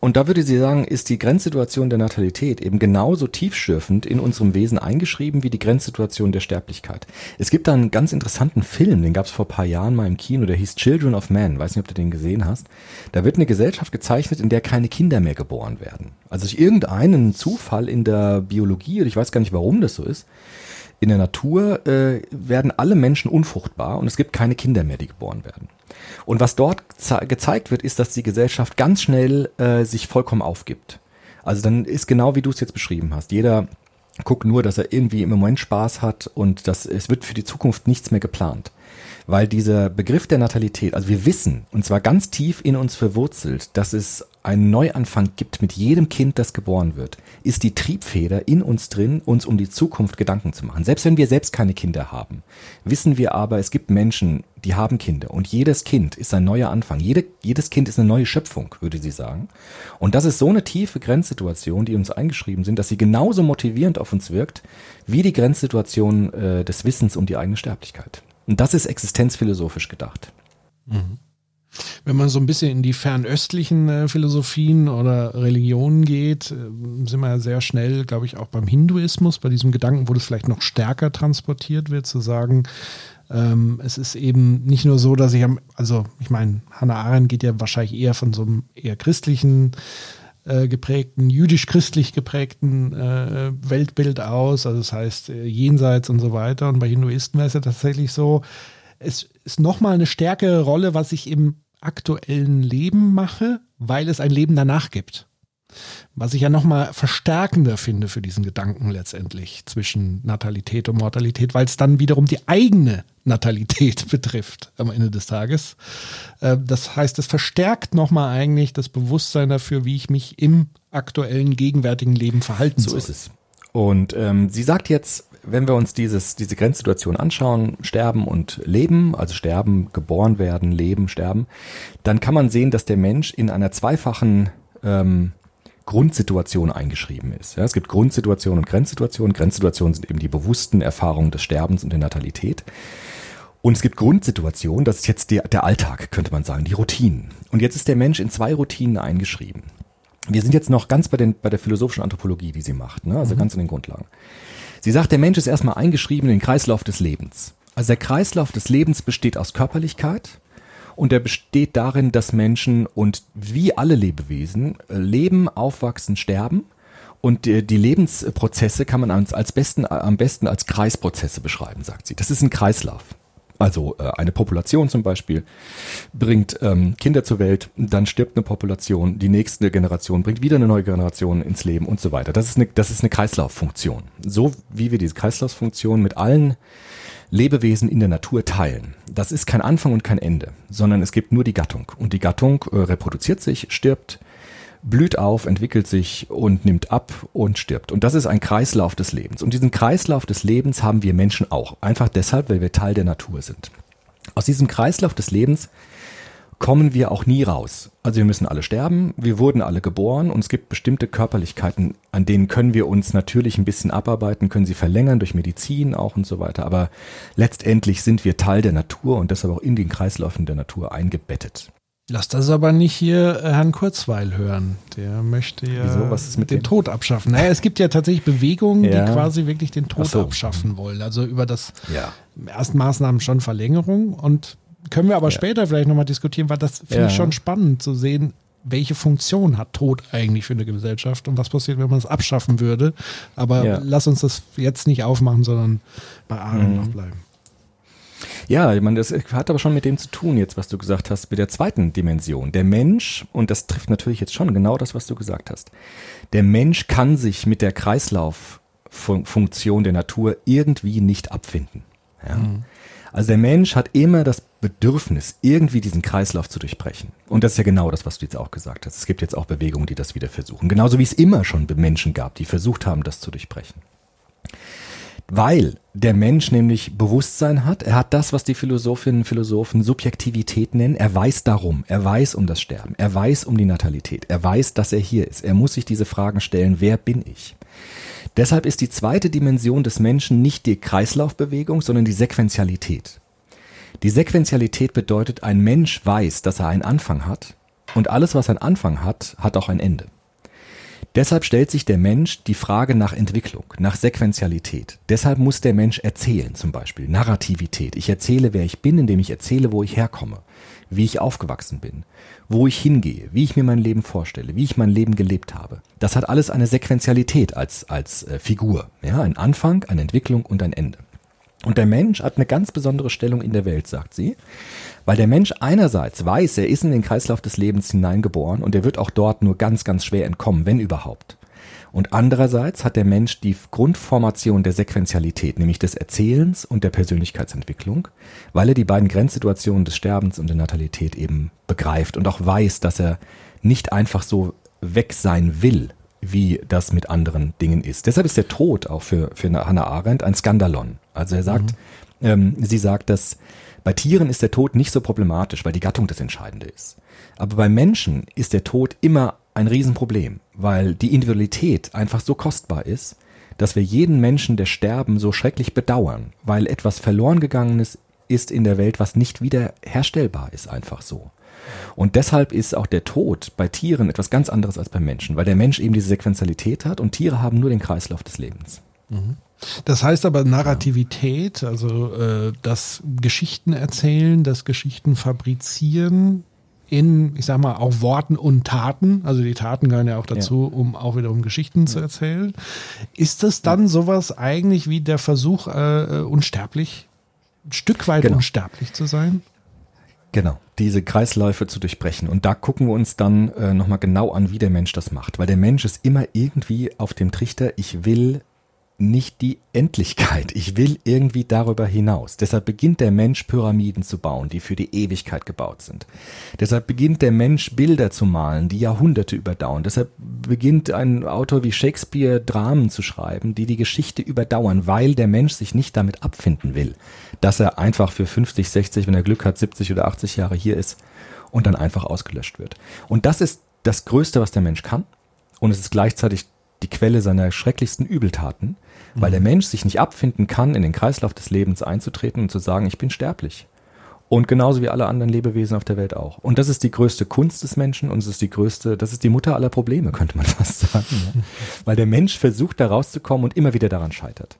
Und da würde sie sagen, ist die Grenzsituation der Natalität eben genauso tiefschürfend in unserem Wesen eingeschrieben wie die Grenzsituation der Sterblichkeit. Es gibt da einen ganz interessanten Film, den gab es vor paar Jahren mal im Kino, der hieß Children of Men, weiß nicht, ob du den gesehen hast. Da wird eine Gesellschaft gezeichnet, in der keine Kinder mehr geboren werden. Also durch irgendeinen Zufall in der Biologie, oder ich weiß gar nicht, warum das so ist, in der Natur äh, werden alle Menschen unfruchtbar und es gibt keine Kinder mehr, die geboren werden. Und was dort ze- gezeigt wird, ist, dass die Gesellschaft ganz schnell äh, sich vollkommen aufgibt. Also dann ist genau wie du es jetzt beschrieben hast. Jeder guckt nur, dass er irgendwie im Moment Spaß hat und dass es wird für die Zukunft nichts mehr geplant. Weil dieser Begriff der Natalität, also wir wissen, und zwar ganz tief in uns verwurzelt, dass es einen Neuanfang gibt mit jedem Kind, das geboren wird, ist die Triebfeder in uns drin, uns um die Zukunft Gedanken zu machen. Selbst wenn wir selbst keine Kinder haben, wissen wir aber, es gibt Menschen, die haben Kinder und jedes Kind ist ein neuer Anfang. Jede, jedes Kind ist eine neue Schöpfung, würde sie sagen. Und das ist so eine tiefe Grenzsituation, die uns eingeschrieben sind, dass sie genauso motivierend auf uns wirkt, wie die Grenzsituation äh, des Wissens um die eigene Sterblichkeit. Und das ist existenzphilosophisch gedacht. Wenn man so ein bisschen in die fernöstlichen äh, Philosophien oder Religionen geht, äh, sind wir ja sehr schnell, glaube ich, auch beim Hinduismus, bei diesem Gedanken, wo das vielleicht noch stärker transportiert wird, zu sagen, ähm, es ist eben nicht nur so, dass ich am, also ich meine, Hannah Arendt geht ja wahrscheinlich eher von so einem eher christlichen äh, geprägten, jüdisch-christlich geprägten äh, Weltbild aus, also das heißt äh, jenseits und so weiter. Und bei Hinduisten wäre es ja tatsächlich so, es ist nochmal eine stärkere Rolle, was ich im aktuellen Leben mache, weil es ein Leben danach gibt. Was ich ja nochmal verstärkender finde für diesen Gedanken letztendlich zwischen Natalität und Mortalität, weil es dann wiederum die eigene Natalität betrifft am Ende des Tages. Äh, Das heißt, es verstärkt nochmal eigentlich das Bewusstsein dafür, wie ich mich im aktuellen, gegenwärtigen Leben verhalten So soll. ist es. Und ähm, sie sagt jetzt, wenn wir uns dieses, diese Grenzsituation anschauen, sterben und leben, also sterben, geboren werden, leben, sterben, dann kann man sehen, dass der Mensch in einer zweifachen ähm, Grundsituation eingeschrieben ist. Ja, es gibt Grundsituationen und Grenzsituationen. Grenzsituationen sind eben die bewussten Erfahrungen des Sterbens und der Natalität. Und es gibt Grundsituationen, das ist jetzt der, der Alltag, könnte man sagen, die Routinen. Und jetzt ist der Mensch in zwei Routinen eingeschrieben. Wir sind jetzt noch ganz bei, den, bei der philosophischen Anthropologie, die sie macht, ne? also ganz in den Grundlagen. Sie sagt, der Mensch ist erstmal eingeschrieben in den Kreislauf des Lebens. Also der Kreislauf des Lebens besteht aus Körperlichkeit und der besteht darin, dass Menschen und wie alle Lebewesen äh, leben, aufwachsen, sterben. Und die, Lebensprozesse kann man als besten, am besten als Kreisprozesse beschreiben, sagt sie. Das ist ein Kreislauf. Also äh, eine Population zum Beispiel bringt ähm, Kinder zur Welt, dann stirbt eine Population, die nächste Generation bringt wieder eine neue Generation ins Leben und so weiter. Das ist eine, das ist eine Kreislauffunktion. So wie wir diese Kreislauffunktion mit allen Lebewesen in der Natur teilen. Das ist kein Anfang und kein Ende, sondern es gibt nur die Gattung. Und die Gattung äh, reproduziert sich, stirbt, blüht auf, entwickelt sich und nimmt ab und stirbt. Und das ist ein Kreislauf des Lebens. Und diesen Kreislauf des Lebens haben wir Menschen auch. Einfach deshalb, weil wir Teil der Natur sind. Aus diesem Kreislauf des Lebens kommen wir auch nie raus. Also wir müssen alle sterben, wir wurden alle geboren und es gibt bestimmte Körperlichkeiten, an denen können wir uns natürlich ein bisschen abarbeiten, können sie verlängern durch Medizin auch und so weiter. Aber letztendlich sind wir Teil der Natur und deshalb auch in den Kreisläufen der Natur eingebettet. Lass das aber nicht hier äh, Herrn Kurzweil hören. Der möchte ja Wieso? Was ist mit den dem? Tod abschaffen. Naja, es gibt ja tatsächlich Bewegungen, Ja. die quasi wirklich den Tod so. abschaffen wollen. Also über das Ja. ersten Maßnahmen schon Verlängerung und können wir aber Ja. später vielleicht nochmal diskutieren, weil das finde ich schon spannend zu sehen, welche Funktion hat Tod eigentlich für eine Gesellschaft und was passiert, wenn man es abschaffen würde. Aber lass uns das jetzt nicht aufmachen, sondern bei Aaron Mhm. noch bleiben. Ja, ich meine, das hat aber schon mit dem zu tun jetzt, was du gesagt hast, mit der zweiten Dimension. Der Mensch, und das trifft natürlich jetzt schon genau das, was du gesagt hast. Der Mensch kann sich mit der Kreislauffunktion der Natur irgendwie nicht abfinden. Ja? Also der Mensch hat immer das Bedürfnis, irgendwie diesen Kreislauf zu durchbrechen. Und das ist ja genau das, was du jetzt auch gesagt hast. Es gibt jetzt auch Bewegungen, die das wieder versuchen. Genauso wie es immer schon Menschen gab, die versucht haben, das zu durchbrechen. Weil der Mensch nämlich Bewusstsein hat. Er hat das, was die Philosophinnen und Philosophen Subjektivität nennen. Er weiß darum. Er weiß um das Sterben. Er weiß um die Natalität. Er weiß, dass er hier ist. Er muss sich diese Fragen stellen. Wer bin ich? Deshalb ist die zweite Dimension des Menschen nicht die Kreislaufbewegung, sondern die Sequentialität. Die Sequentialität bedeutet, ein Mensch weiß, dass er einen Anfang hat und alles, was einen Anfang hat, hat auch ein Ende. Deshalb stellt sich der Mensch die Frage nach Entwicklung, nach Sequentialität. Deshalb muss der Mensch erzählen, zum Beispiel Narrativität. Ich erzähle, wer ich bin, indem ich erzähle, wo ich herkomme, wie ich aufgewachsen bin, wo ich hingehe, wie ich mir mein Leben vorstelle, wie ich mein Leben gelebt habe. Das hat alles eine Sequentialität als, als äh, Figur. Ja, ein Anfang, eine Entwicklung und ein Ende. Und der Mensch hat eine ganz besondere Stellung in der Welt, sagt sie, weil der Mensch einerseits weiß, er ist in den Kreislauf des Lebens hineingeboren und er wird auch dort nur ganz, ganz schwer entkommen, wenn überhaupt. Und andererseits hat der Mensch die Grundformation der Sequentialität, nämlich des Erzählens und der Persönlichkeitsentwicklung, weil er die beiden Grenzsituationen des Sterbens und der Natalität eben begreift und auch weiß, dass er nicht einfach so weg sein will, wie das mit anderen Dingen ist. Deshalb ist der Tod auch für, für Hannah Arendt ein Skandalon. Also er sagt, mhm. ähm, sie sagt, dass bei Tieren ist der Tod nicht so problematisch, weil die Gattung das Entscheidende ist. Aber bei Menschen ist der Tod immer ein Riesenproblem, weil die Individualität einfach so kostbar ist, dass wir jeden Menschen, der sterben, so schrecklich bedauern, weil etwas verloren gegangenes ist in der Welt, was nicht wiederherstellbar ist, einfach so. Und deshalb ist auch der Tod bei Tieren etwas ganz anderes als beim Menschen, weil der Mensch eben diese Sequenzialität hat und Tiere haben nur den Kreislauf des Lebens. Mhm. Das heißt aber Narrativität, also äh, das Geschichten erzählen, das Geschichten fabrizieren in, ich sag mal, auch Worten und Taten. Also die Taten gehören ja auch dazu, ja. um auch wiederum Geschichten ja. zu erzählen. Ist das dann sowas eigentlich wie der Versuch, äh, unsterblich, ein Stück weit genau. unsterblich zu sein? Genau, diese Kreisläufe zu durchbrechen. Und da gucken wir uns dann äh, nochmal genau an, wie der Mensch das macht. Weil der Mensch ist immer irgendwie auf dem Trichter, ich will nicht die Endlichkeit. Ich will irgendwie darüber hinaus. Deshalb beginnt der Mensch Pyramiden zu bauen, die für die Ewigkeit gebaut sind. Deshalb beginnt der Mensch Bilder zu malen, die Jahrhunderte überdauern. Deshalb beginnt ein Autor wie Shakespeare Dramen zu schreiben, die die Geschichte überdauern, weil der Mensch sich nicht damit abfinden will, dass er einfach für 50, 60, wenn er Glück hat, 70 oder 80 Jahre hier ist und dann einfach ausgelöscht wird. Und das ist das Größte, was der Mensch kann. Und es ist gleichzeitig die Quelle seiner schrecklichsten Übeltaten, weil der Mensch sich nicht abfinden kann, in den Kreislauf des Lebens einzutreten und zu sagen, ich bin sterblich. Und genauso wie alle anderen Lebewesen auf der Welt auch. Und das ist die größte Kunst des Menschen und es ist die größte, das ist die Mutter aller Probleme, könnte man fast sagen. Ja. Weil der Mensch versucht, da rauszukommen und immer wieder daran scheitert.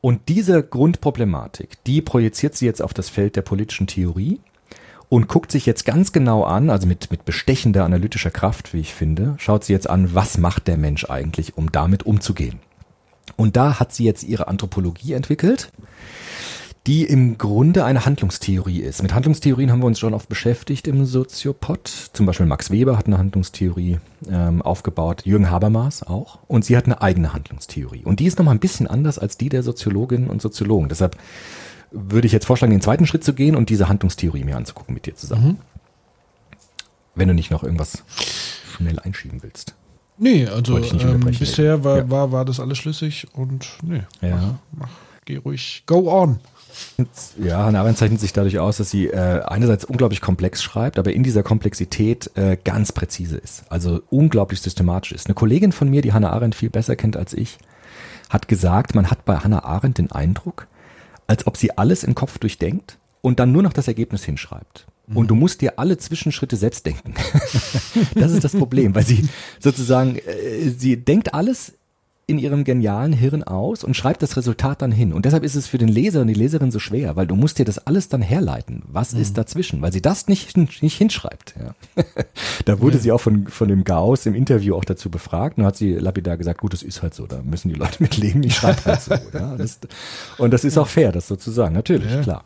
Und diese Grundproblematik, die projiziert sie jetzt auf das Feld der politischen Theorie und guckt sich jetzt ganz genau an, also mit, mit bestechender analytischer Kraft, wie ich finde, schaut sie jetzt an, was macht der Mensch eigentlich, um damit umzugehen. Und da hat sie jetzt ihre Anthropologie entwickelt, die im Grunde eine Handlungstheorie ist. Mit Handlungstheorien haben wir uns schon oft beschäftigt im Soziopod. Zum Beispiel Max Weber hat eine Handlungstheorie ähm, aufgebaut, Jürgen Habermas auch. Und sie hat eine eigene Handlungstheorie. Und die ist nochmal ein bisschen anders als die der Soziologinnen und Soziologen. Deshalb würde ich jetzt vorschlagen, den zweiten Schritt zu gehen und diese Handlungstheorie mir anzugucken mit dir zusammen. Mhm. Wenn du nicht noch irgendwas schnell einschieben willst. Nee, also ähm, bisher war, ja. war, war das alles schlüssig und nee, ja. mach, mach, geh ruhig, go on. Ja, Hannah Arendt zeichnet sich dadurch aus, dass sie äh, einerseits unglaublich komplex schreibt, aber in dieser Komplexität äh, ganz präzise ist. Also unglaublich systematisch ist. Eine Kollegin von mir, die Hannah Arendt viel besser kennt als ich, hat gesagt, man hat bei Hannah Arendt den Eindruck, als ob sie alles im Kopf durchdenkt und dann nur noch das Ergebnis hinschreibt. Und du musst dir alle Zwischenschritte selbst denken. das ist das Problem, weil sie sozusagen, äh, sie denkt alles in ihrem genialen Hirn aus und schreibt das Resultat dann hin. Und deshalb ist es für den Leser und die Leserin so schwer, weil du musst dir das alles dann herleiten. Was mhm. ist dazwischen? Weil sie das nicht, nicht hinschreibt. Ja. da wurde ja. sie auch von, von dem Gauss im Interview auch dazu befragt. Und hat sie lapidar gesagt, gut, das ist halt so, da müssen die Leute mit leben, ich schreibe halt so. ja. das, und das ist auch fair, das sozusagen, natürlich, klar.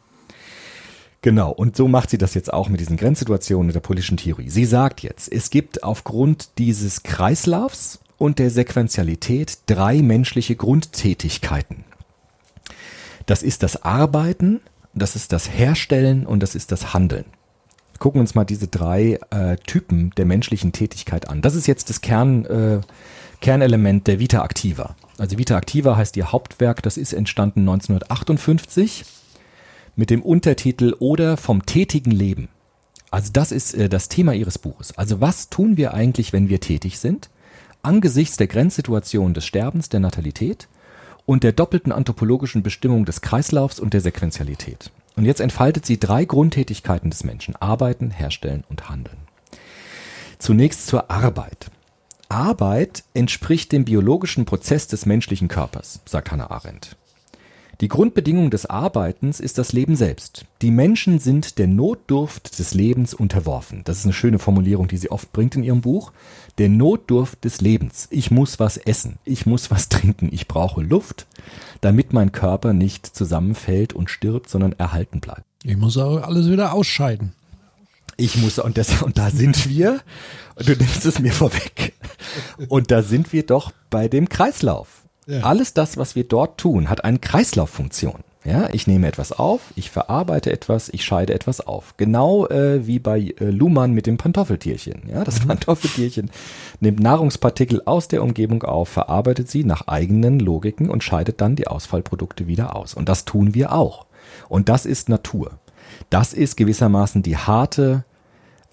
Genau, und so macht sie das jetzt auch mit diesen Grenzsituationen der politischen Theorie. Sie sagt jetzt, es gibt aufgrund dieses Kreislaufs und der Sequentialität drei menschliche Grundtätigkeiten. Das ist das Arbeiten, das ist das Herstellen und das ist das Handeln. gucken uns mal diese drei äh, Typen der menschlichen Tätigkeit an. Das ist jetzt das Kern, äh, Kernelement der Vita Activa. Also Vita Activa heißt ihr Hauptwerk, das ist entstanden 1958 mit dem Untertitel Oder vom tätigen Leben. Also das ist äh, das Thema ihres Buches. Also was tun wir eigentlich, wenn wir tätig sind? Angesichts der Grenzsituation des Sterbens, der Natalität und der doppelten anthropologischen Bestimmung des Kreislaufs und der Sequenzialität. Und jetzt entfaltet sie drei Grundtätigkeiten des Menschen. Arbeiten, herstellen und handeln. Zunächst zur Arbeit. Arbeit entspricht dem biologischen Prozess des menschlichen Körpers, sagt Hannah Arendt. Die Grundbedingung des Arbeitens ist das Leben selbst. Die Menschen sind der Notdurft des Lebens unterworfen. Das ist eine schöne Formulierung, die sie oft bringt in ihrem Buch. Der Notdurft des Lebens. Ich muss was essen, ich muss was trinken, ich brauche Luft, damit mein Körper nicht zusammenfällt und stirbt, sondern erhalten bleibt. Ich muss auch alles wieder ausscheiden. Ich muss, und, das, und da sind wir, und du nimmst es mir vorweg, und da sind wir doch bei dem Kreislauf. Ja. Alles das, was wir dort tun, hat eine Kreislauffunktion. Ja, ich nehme etwas auf, ich verarbeite etwas, ich scheide etwas auf. Genau äh, wie bei äh, Luhmann mit dem Pantoffeltierchen. Ja, das mhm. Pantoffeltierchen nimmt Nahrungspartikel aus der Umgebung auf, verarbeitet sie nach eigenen Logiken und scheidet dann die Ausfallprodukte wieder aus. Und das tun wir auch. Und das ist Natur. Das ist gewissermaßen die harte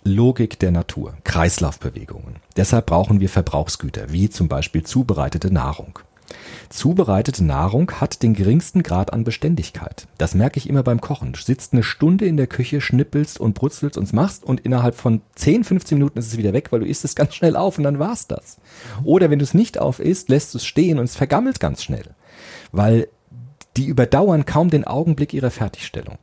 Logik der Natur, Kreislaufbewegungen. Deshalb brauchen wir Verbrauchsgüter, wie zum Beispiel zubereitete Nahrung. Zubereitete Nahrung hat den geringsten Grad an Beständigkeit. Das merke ich immer beim Kochen. Du sitzt eine Stunde in der Küche, schnippelst und brutzelst und machst und innerhalb von 10, 15 Minuten ist es wieder weg, weil du isst es ganz schnell auf und dann war's das. Oder wenn du es nicht auf isst, lässt du es stehen und es vergammelt ganz schnell. Weil die überdauern kaum den Augenblick ihrer Fertigstellung.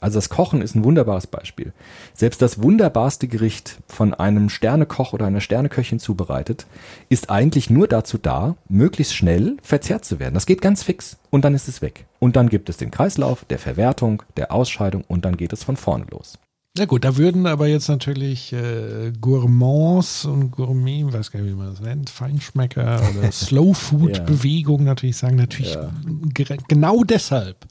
Also das Kochen ist ein wunderbares Beispiel. Selbst das wunderbarste Gericht von einem Sternekoch oder einer Sterneköchin zubereitet, ist eigentlich nur dazu da, möglichst schnell verzehrt zu werden. Das geht ganz fix und dann ist es weg. Und dann gibt es den Kreislauf der Verwertung, der Ausscheidung und dann geht es von vorne los. Na gut, da würden aber jetzt natürlich äh, Gourmands und Gourmet, ich weiß gar nicht, wie man das nennt, Feinschmecker oder Slow-Food-Bewegung ja. natürlich sagen, natürlich ja. genau deshalb.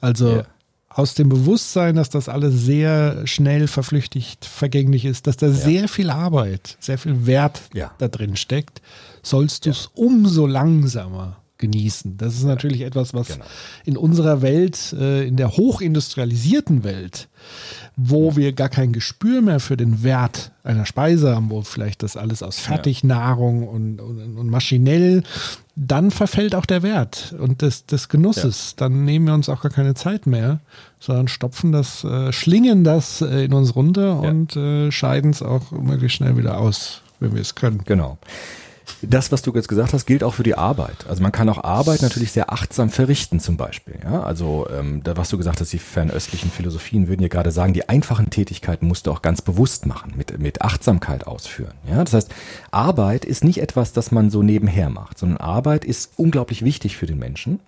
Also ja aus dem Bewusstsein, dass das alles sehr schnell verflüchtigt, vergänglich ist, dass da ja. sehr viel Arbeit, sehr viel Wert ja. da drin steckt, sollst du es umso langsamer genießen. Das ist natürlich etwas, was genau. in unserer Welt, äh, in der hochindustrialisierten Welt, wo wir gar kein Gespür mehr für den Wert einer Speise haben, wo vielleicht das alles aus Fertignahrung und, und, und maschinell dann verfällt auch der Wert und des, des Genusses. Ja. Dann nehmen wir uns auch gar keine Zeit mehr, sondern stopfen das, äh, schlingen das äh, in uns runter ja. und äh, scheiden es auch möglichst schnell wieder aus, wenn wir es können. Genau. Das, was du jetzt gesagt hast, gilt auch für die Arbeit. Also man kann auch Arbeit natürlich sehr achtsam verrichten zum Beispiel. Ja? Also ähm, da, was du gesagt hast, die fernöstlichen Philosophien würden ja gerade sagen, die einfachen Tätigkeiten musst du auch ganz bewusst machen, mit, mit Achtsamkeit ausführen. Ja? Das heißt, Arbeit ist nicht etwas, das man so nebenher macht, sondern Arbeit ist unglaublich wichtig für den Menschen.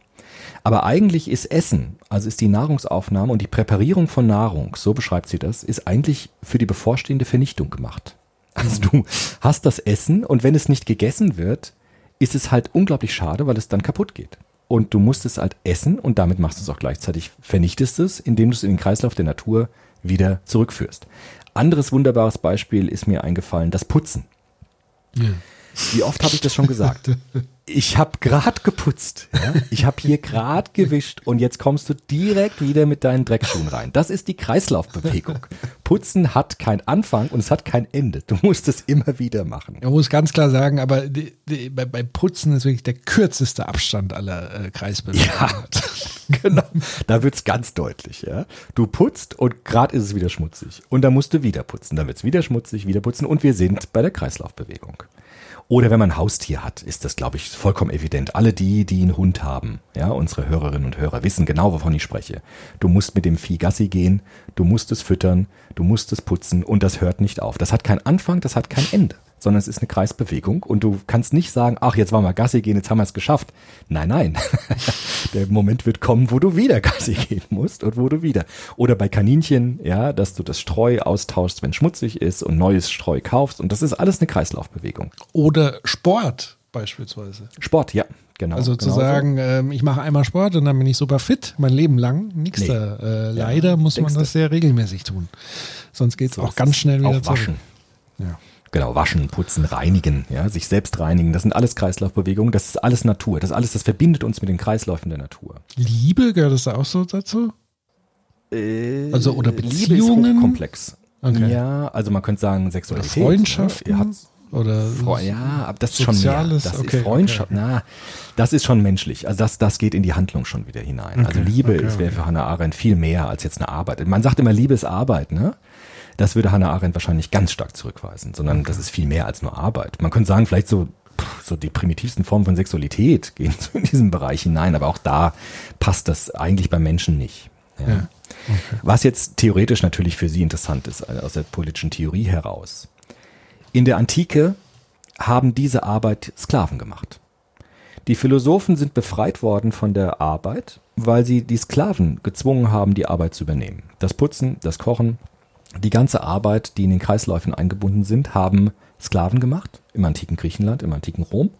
Aber eigentlich ist Essen, also ist die Nahrungsaufnahme und die Präparierung von Nahrung, so beschreibt sie das, ist eigentlich für die bevorstehende Vernichtung gemacht. Also du hast das Essen und wenn es nicht gegessen wird, ist es halt unglaublich schade, weil es dann kaputt geht. Und du musst es halt essen und damit machst du es auch gleichzeitig, vernichtest es, indem du es in den Kreislauf der Natur wieder zurückführst. Anderes wunderbares Beispiel ist mir eingefallen, das Putzen. Ja. Wie oft habe ich das schon gesagt? ich habe gerade geputzt. Ja? Ich habe hier gerade gewischt und jetzt kommst du direkt wieder mit deinen Dreckschuhen rein. Das ist die Kreislaufbewegung. Putzen hat keinen Anfang und es hat kein Ende. Du musst es immer wieder machen. Man muss ganz klar sagen, aber die, die, bei, bei, Putzen ist wirklich der kürzeste Abstand aller äh, Kreisbewegungen. Ja, genau. Da wird's ganz deutlich. Ja? Du putzt und gerade ist es wieder schmutzig. Und dann musst du wieder putzen. Dann wird's wieder schmutzig, wieder putzen und wir sind bei der Kreislaufbewegung. Oder wenn man ein Haustier hat, ist das, glaube ich, vollkommen evident. Alle die, die einen Hund haben, ja, unsere Hörerinnen und Hörer wissen genau, wovon ich spreche. Du musst mit dem Vieh Gassi gehen, du musst es füttern, du musst es putzen und das hört nicht auf. Das hat keinen Anfang, das hat kein Ende sondern es ist eine Kreisbewegung und du kannst nicht sagen, ach, jetzt waren wir Gassi gehen, jetzt haben wir es geschafft. Nein, nein. Der Moment wird kommen, wo du wieder Gassi gehen musst und wo du wieder. Oder bei Kaninchen, ja, dass du das Streu austauschst, wenn schmutzig ist und neues Streu kaufst und das ist alles eine Kreislaufbewegung. Oder Sport. beispielsweise. Sport, ja, genau. Also zu genau so. sagen, ähm, ich mache einmal Sport und dann bin ich super fit, mein Leben lang, nix Nee. da. Äh, leider muss man das sehr regelmäßig tun. Sonst geht es So auch ganz schnell wieder zurück. waschen. Ja. Genau, waschen, putzen, reinigen, ja, sich selbst reinigen. Das sind alles Kreislaufbewegungen. Das ist alles Natur. Das alles, das verbindet uns mit den Kreisläufen der Natur. Liebe, gehört das da auch so dazu? Also, oder Liebe Beziehungen? ist hochkomplex. Okay. Ja, also man könnte sagen Oder Sexualität. Freundschaften? Ja, hat oder Fre ja, aber das ist schon mehr. Das okay, ist Freundschaft. okay. Na, das ist schon menschlich. Also das, das geht in die Handlung schon wieder hinein. also Okay, Liebe okay, ist wäre für Hannah Arendt viel mehr als jetzt eine Arbeit. Man sagt immer, Liebe ist Arbeit, ne? Das würde Hannah Arendt wahrscheinlich ganz stark zurückweisen, sondern das ist viel mehr als nur Arbeit. Man könnte sagen, vielleicht so, so die primitivsten Formen von Sexualität gehen so in diesen Bereich hinein, aber auch da passt das eigentlich beim Menschen nicht. Ja. Ja, Was jetzt theoretisch natürlich für Sie interessant ist, also aus der politischen Theorie heraus. In der Antike haben diese Arbeit Sklaven gemacht. Die Philosophen sind befreit worden von der Arbeit, weil sie die Sklaven gezwungen haben, die Arbeit zu übernehmen. Das Putzen, das Kochen, die ganze Arbeit, die in den Kreisläufen eingebunden sind, haben Sklaven gemacht im antiken Griechenland, im antiken Rom.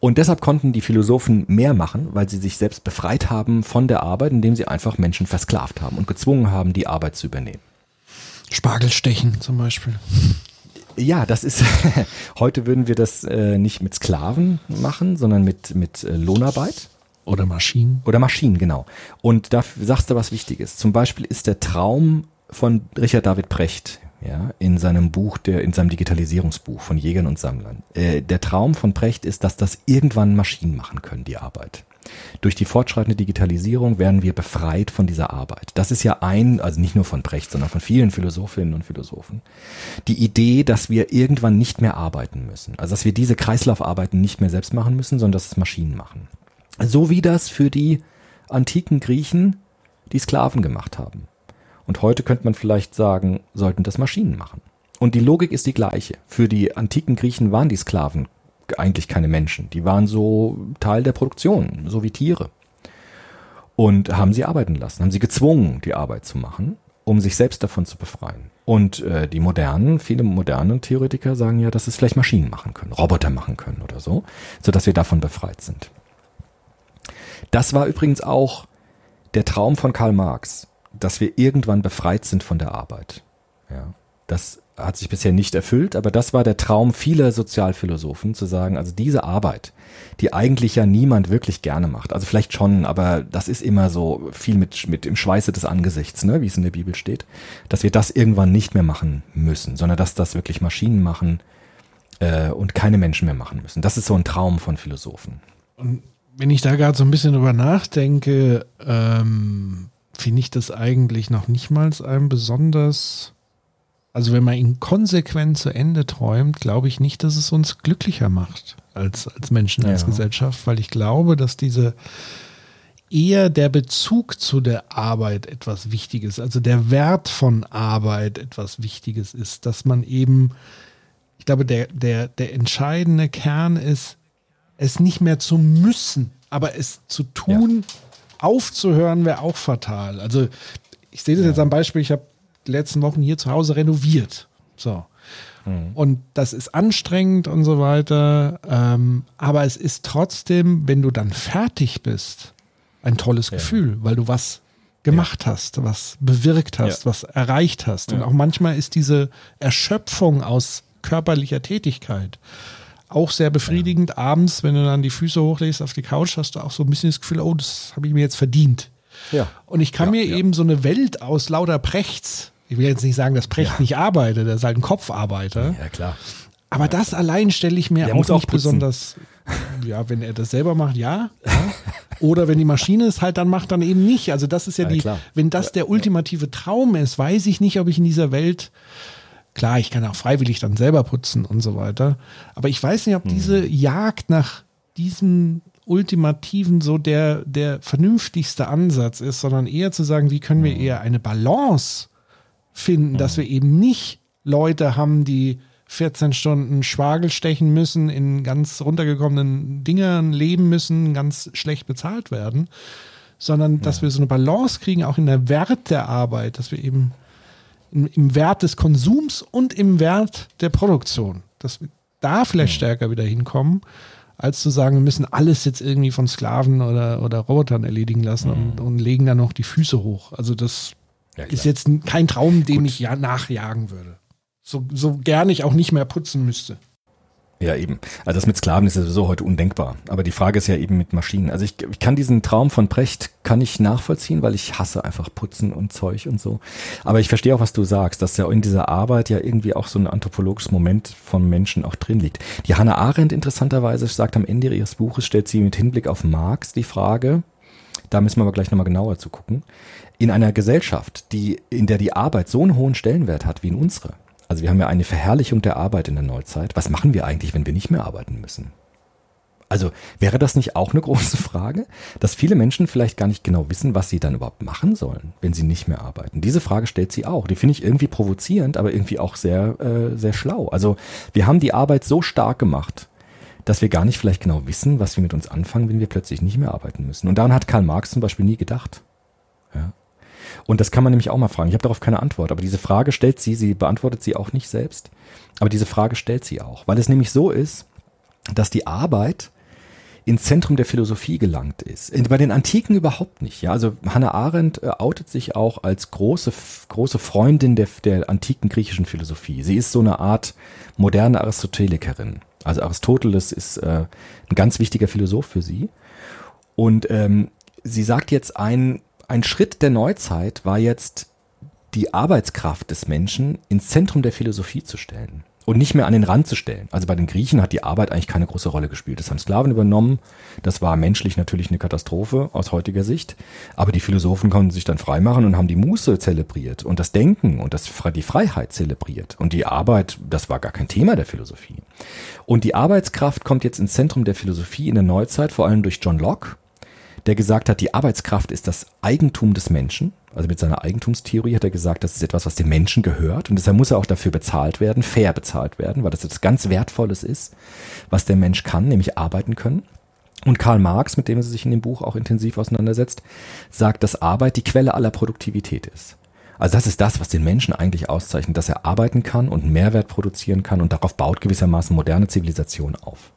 Und deshalb konnten die Philosophen mehr machen, weil sie sich selbst befreit haben von der Arbeit, indem sie einfach Menschen versklavt haben und gezwungen haben, die Arbeit zu übernehmen. Spargelstechen zum Beispiel. Ja, das ist, heute würden wir das äh, nicht mit Sklaven machen, sondern mit, mit äh, Lohnarbeit. Oder Maschinen. Oder Maschinen, genau. Und da sagst du was Wichtiges. Zum Beispiel ist der Traum von Richard David Precht, ja, in seinem Buch, der, in seinem Digitalisierungsbuch von Jägern und Sammlern. Äh, der Traum von Precht ist, dass das irgendwann Maschinen machen können, die Arbeit. Durch die fortschreitende Digitalisierung werden wir befreit von dieser Arbeit. Das ist ja ein, also nicht nur von Precht, sondern von vielen Philosophinnen und Philosophen, die Idee, dass wir irgendwann nicht mehr arbeiten müssen. Also dass wir diese Kreislaufarbeiten nicht mehr selbst machen müssen, sondern dass es Maschinen machen. So wie das für die antiken Griechen die Sklaven gemacht haben. Und heute könnte man vielleicht sagen, sollten das Maschinen machen. Und die Logik ist die gleiche. Für die antiken Griechen waren die Sklaven eigentlich keine Menschen. Die waren so Teil der Produktion, so wie Tiere. Und haben sie arbeiten lassen, haben sie gezwungen, die Arbeit zu machen, um sich selbst davon zu befreien. Und äh, die modernen, viele moderne Theoretiker sagen ja, dass es vielleicht Maschinen machen können, Roboter machen können oder so, sodass wir davon befreit sind. Das war übrigens auch der Traum von Karl Marx, dass wir irgendwann befreit sind von der Arbeit. Ja, das hat sich bisher nicht erfüllt, aber das war der Traum vieler Sozialphilosophen, zu sagen, also diese Arbeit, die eigentlich ja niemand wirklich gerne macht, also vielleicht schon, aber das ist immer so viel mit, mit im Schweiße des Angesichts, ne, wie es in der Bibel steht, dass wir das irgendwann nicht mehr machen müssen, sondern dass das wirklich Maschinen machen äh, und keine Menschen mehr machen müssen. Das ist so ein Traum von Philosophen. Wenn ich da gerade so ein bisschen drüber nachdenke, ähm, finde ich das eigentlich noch nicht mal ein besonders, also wenn man ihn konsequent zu Ende träumt, glaube ich nicht, dass es uns glücklicher macht als, als Menschen, als Ja. Gesellschaft, weil ich glaube, dass diese eher der Bezug zu der Arbeit etwas Wichtiges, also der Wert von Arbeit etwas Wichtiges ist, dass man eben, ich glaube, der, der, der entscheidende Kern ist, es nicht mehr zu müssen, aber es zu tun, aufzuhören, wäre auch fatal. Also ich sehe das jetzt am Beispiel, ich habe die letzten Wochen hier zu Hause renoviert. So. Und das ist anstrengend und so weiter. Ähm, aber es ist trotzdem, wenn du dann fertig bist, ein tolles Gefühl, weil du was gemacht hast, was bewirkt hast, Ja. was erreicht hast. Und auch manchmal ist diese Erschöpfung aus körperlicher Tätigkeit auch sehr befriedigend. Abends, wenn du dann die Füße hochlegst auf die Couch, hast du auch so ein bisschen das Gefühl, oh, das habe ich mir jetzt verdient. Ja. Und ich kann Ja, mir ja. eben so eine Welt aus lauter Prechts, ich will jetzt nicht sagen, dass Precht nicht arbeitet, der ist halt ein Kopfarbeiter, Ja, klar. aber das allein stelle ich mir Der auch auch nicht putzen. besonders, ja, wenn er das selber macht, ja. ja. Oder wenn die Maschine es halt dann macht, dann eben nicht. Also das ist ja, Ja, die, klar. wenn das der ultimative Traum ist, weiß ich nicht, ob ich in dieser Welt, klar, ich kann auch freiwillig dann selber putzen und so weiter, aber ich weiß nicht, ob diese Hm. Jagd nach diesem ultimativen so der, der vernünftigste Ansatz ist, sondern eher zu sagen, wie können Hm. wir eher eine Balance finden, dass wir eben nicht Leute haben, die 14 Stunden Schwagel stechen müssen, in ganz runtergekommenen Dingern leben müssen, ganz schlecht bezahlt werden, sondern dass wir so eine Balance kriegen, auch in der Wert der Arbeit, dass wir eben im, im Wert des Konsums und im Wert der Produktion, dass wir da vielleicht stärker wieder hinkommen, als zu sagen, wir müssen alles jetzt irgendwie von Sklaven oder, oder Robotern erledigen lassen Mhm. und, und legen dann noch die Füße hoch. Also das Ja, ist jetzt kein Traum, dem ich ja nachjagen würde. So, so gern ich auch nicht mehr putzen müsste. Ja, eben. Also das mit Sklaven ist ja sowieso heute undenkbar. Aber die Frage ist ja eben mit Maschinen. Also ich, ich kann diesen Traum von Brecht, kann ich nachvollziehen, weil ich hasse einfach Putzen und Zeug und so. Aber ich verstehe auch, was du sagst, dass ja in dieser Arbeit ja irgendwie auch so ein anthropologisches Moment vom Menschen auch drin liegt. Die Hannah Arendt interessanterweise sagt am Ende ihres Buches, stellt sie mit Hinblick auf Marx die Frage, da müssen wir aber gleich nochmal genauer zu gucken, in einer Gesellschaft, die, in der die Arbeit so einen hohen Stellenwert hat wie in unsere, also wir haben ja eine Verherrlichung der Arbeit in der Neuzeit. Was machen wir eigentlich, wenn wir nicht mehr arbeiten müssen? Also wäre das nicht auch eine große Frage, dass viele Menschen vielleicht gar nicht genau wissen, was sie dann überhaupt machen sollen, wenn sie nicht mehr arbeiten? Diese Frage stellt sie auch. Die finde ich irgendwie provozierend, aber irgendwie auch sehr, äh, sehr schlau. Also wir haben die Arbeit so stark gemacht, dass wir gar nicht vielleicht genau wissen, was wir mit uns anfangen, wenn wir plötzlich nicht mehr arbeiten müssen. Und daran hat Karl Marx zum Beispiel nie gedacht. Ja. Und das kann man nämlich auch mal fragen. Ich habe darauf keine Antwort, aber diese Frage stellt sie, sie beantwortet sie auch nicht selbst, aber diese Frage stellt sie auch, weil es nämlich so ist, dass die Arbeit ins Zentrum der Philosophie gelangt ist. Bei den Antiken überhaupt nicht. Ja, also Hannah Arendt äh, outet sich auch als große große Freundin der, der antiken griechischen Philosophie. Sie ist so eine Art moderne Aristotelikerin. Also Aristoteles ist äh, ein ganz wichtiger Philosoph für sie. Und ähm, sie sagt jetzt, ein, ein Schritt der Neuzeit war jetzt, die Arbeitskraft des Menschen ins Zentrum der Philosophie zu stellen und nicht mehr an den Rand zu stellen. Also bei den Griechen hat die Arbeit eigentlich keine große Rolle gespielt. Das haben Sklaven übernommen. Das war menschlich natürlich eine Katastrophe aus heutiger Sicht. Aber die Philosophen konnten sich dann freimachen und haben die Muße zelebriert und das Denken und das, die Freiheit zelebriert. Und die Arbeit, das war gar kein Thema der Philosophie. Und die Arbeitskraft kommt jetzt ins Zentrum der Philosophie in der Neuzeit, vor allem durch John Locke, der gesagt hat, die Arbeitskraft ist das Eigentum des Menschen. Also mit seiner Eigentumstheorie hat er gesagt, das ist etwas, was dem Menschen gehört und deshalb muss er auch dafür bezahlt werden, fair bezahlt werden, weil das etwas ganz Wertvolles ist, was der Mensch kann, nämlich arbeiten können. Und Karl Marx, mit dem er sich in dem Buch auch intensiv auseinandersetzt, sagt, dass Arbeit die Quelle aller Produktivität ist. Also das ist das, was den Menschen eigentlich auszeichnet, dass er arbeiten kann und Mehrwert produzieren kann und darauf baut gewissermaßen moderne Zivilisation auf.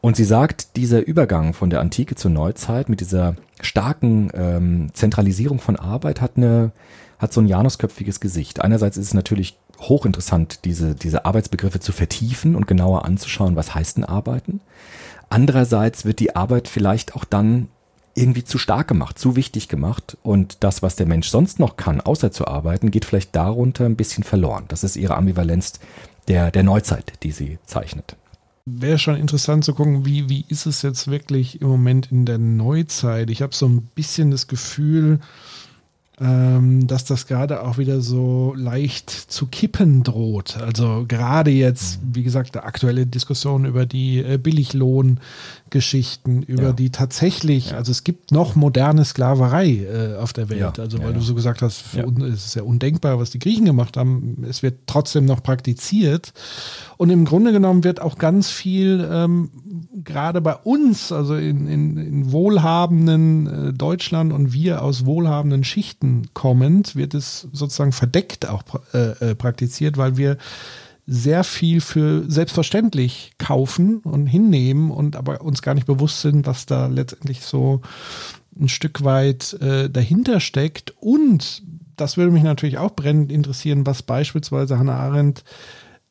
Und sie sagt, dieser Übergang von der Antike zur Neuzeit mit dieser starken ähm, Zentralisierung von Arbeit hat eine hat so ein janusköpfiges Gesicht. Einerseits ist es natürlich hochinteressant, diese, diese Arbeitsbegriffe zu vertiefen und genauer anzuschauen, was heißt denn Arbeiten. Andererseits wird die Arbeit vielleicht auch dann irgendwie zu stark gemacht, zu wichtig gemacht und das, was der Mensch sonst noch kann, außer zu arbeiten, geht vielleicht darunter ein bisschen verloren. Das ist ihre Ambivalenz der, der Neuzeit, die sie zeichnet. Wäre schon interessant zu gucken, wie, wie ist es jetzt wirklich im Moment in der Neuzeit? Ich habe so ein bisschen das Gefühl, ähm, dass das gerade auch wieder so leicht zu kippen droht. Also gerade jetzt, wie gesagt, eine aktuelle Diskussion über die äh, Billiglohngeschichten, über Ja. die tatsächlich, also es gibt noch moderne Sklaverei äh, auf der Welt. Ja, Also ja, weil ja. du so gesagt hast, Ja. uns ist es ja undenkbar, was die Griechen gemacht haben. Es wird trotzdem noch praktiziert. Und im Grunde genommen wird auch ganz viel, ähm, gerade bei uns, also in, in, in wohlhabenden äh, Deutschland und wir aus wohlhabenden Schichten kommend, wird es sozusagen verdeckt auch pra- äh, äh, praktiziert, weil wir sehr viel für selbstverständlich kaufen und hinnehmen und aber uns gar nicht bewusst sind, was da letztendlich so ein Stück weit äh, dahinter steckt. Und das würde mich natürlich auch brennend interessieren, was beispielsweise Hannah Arendt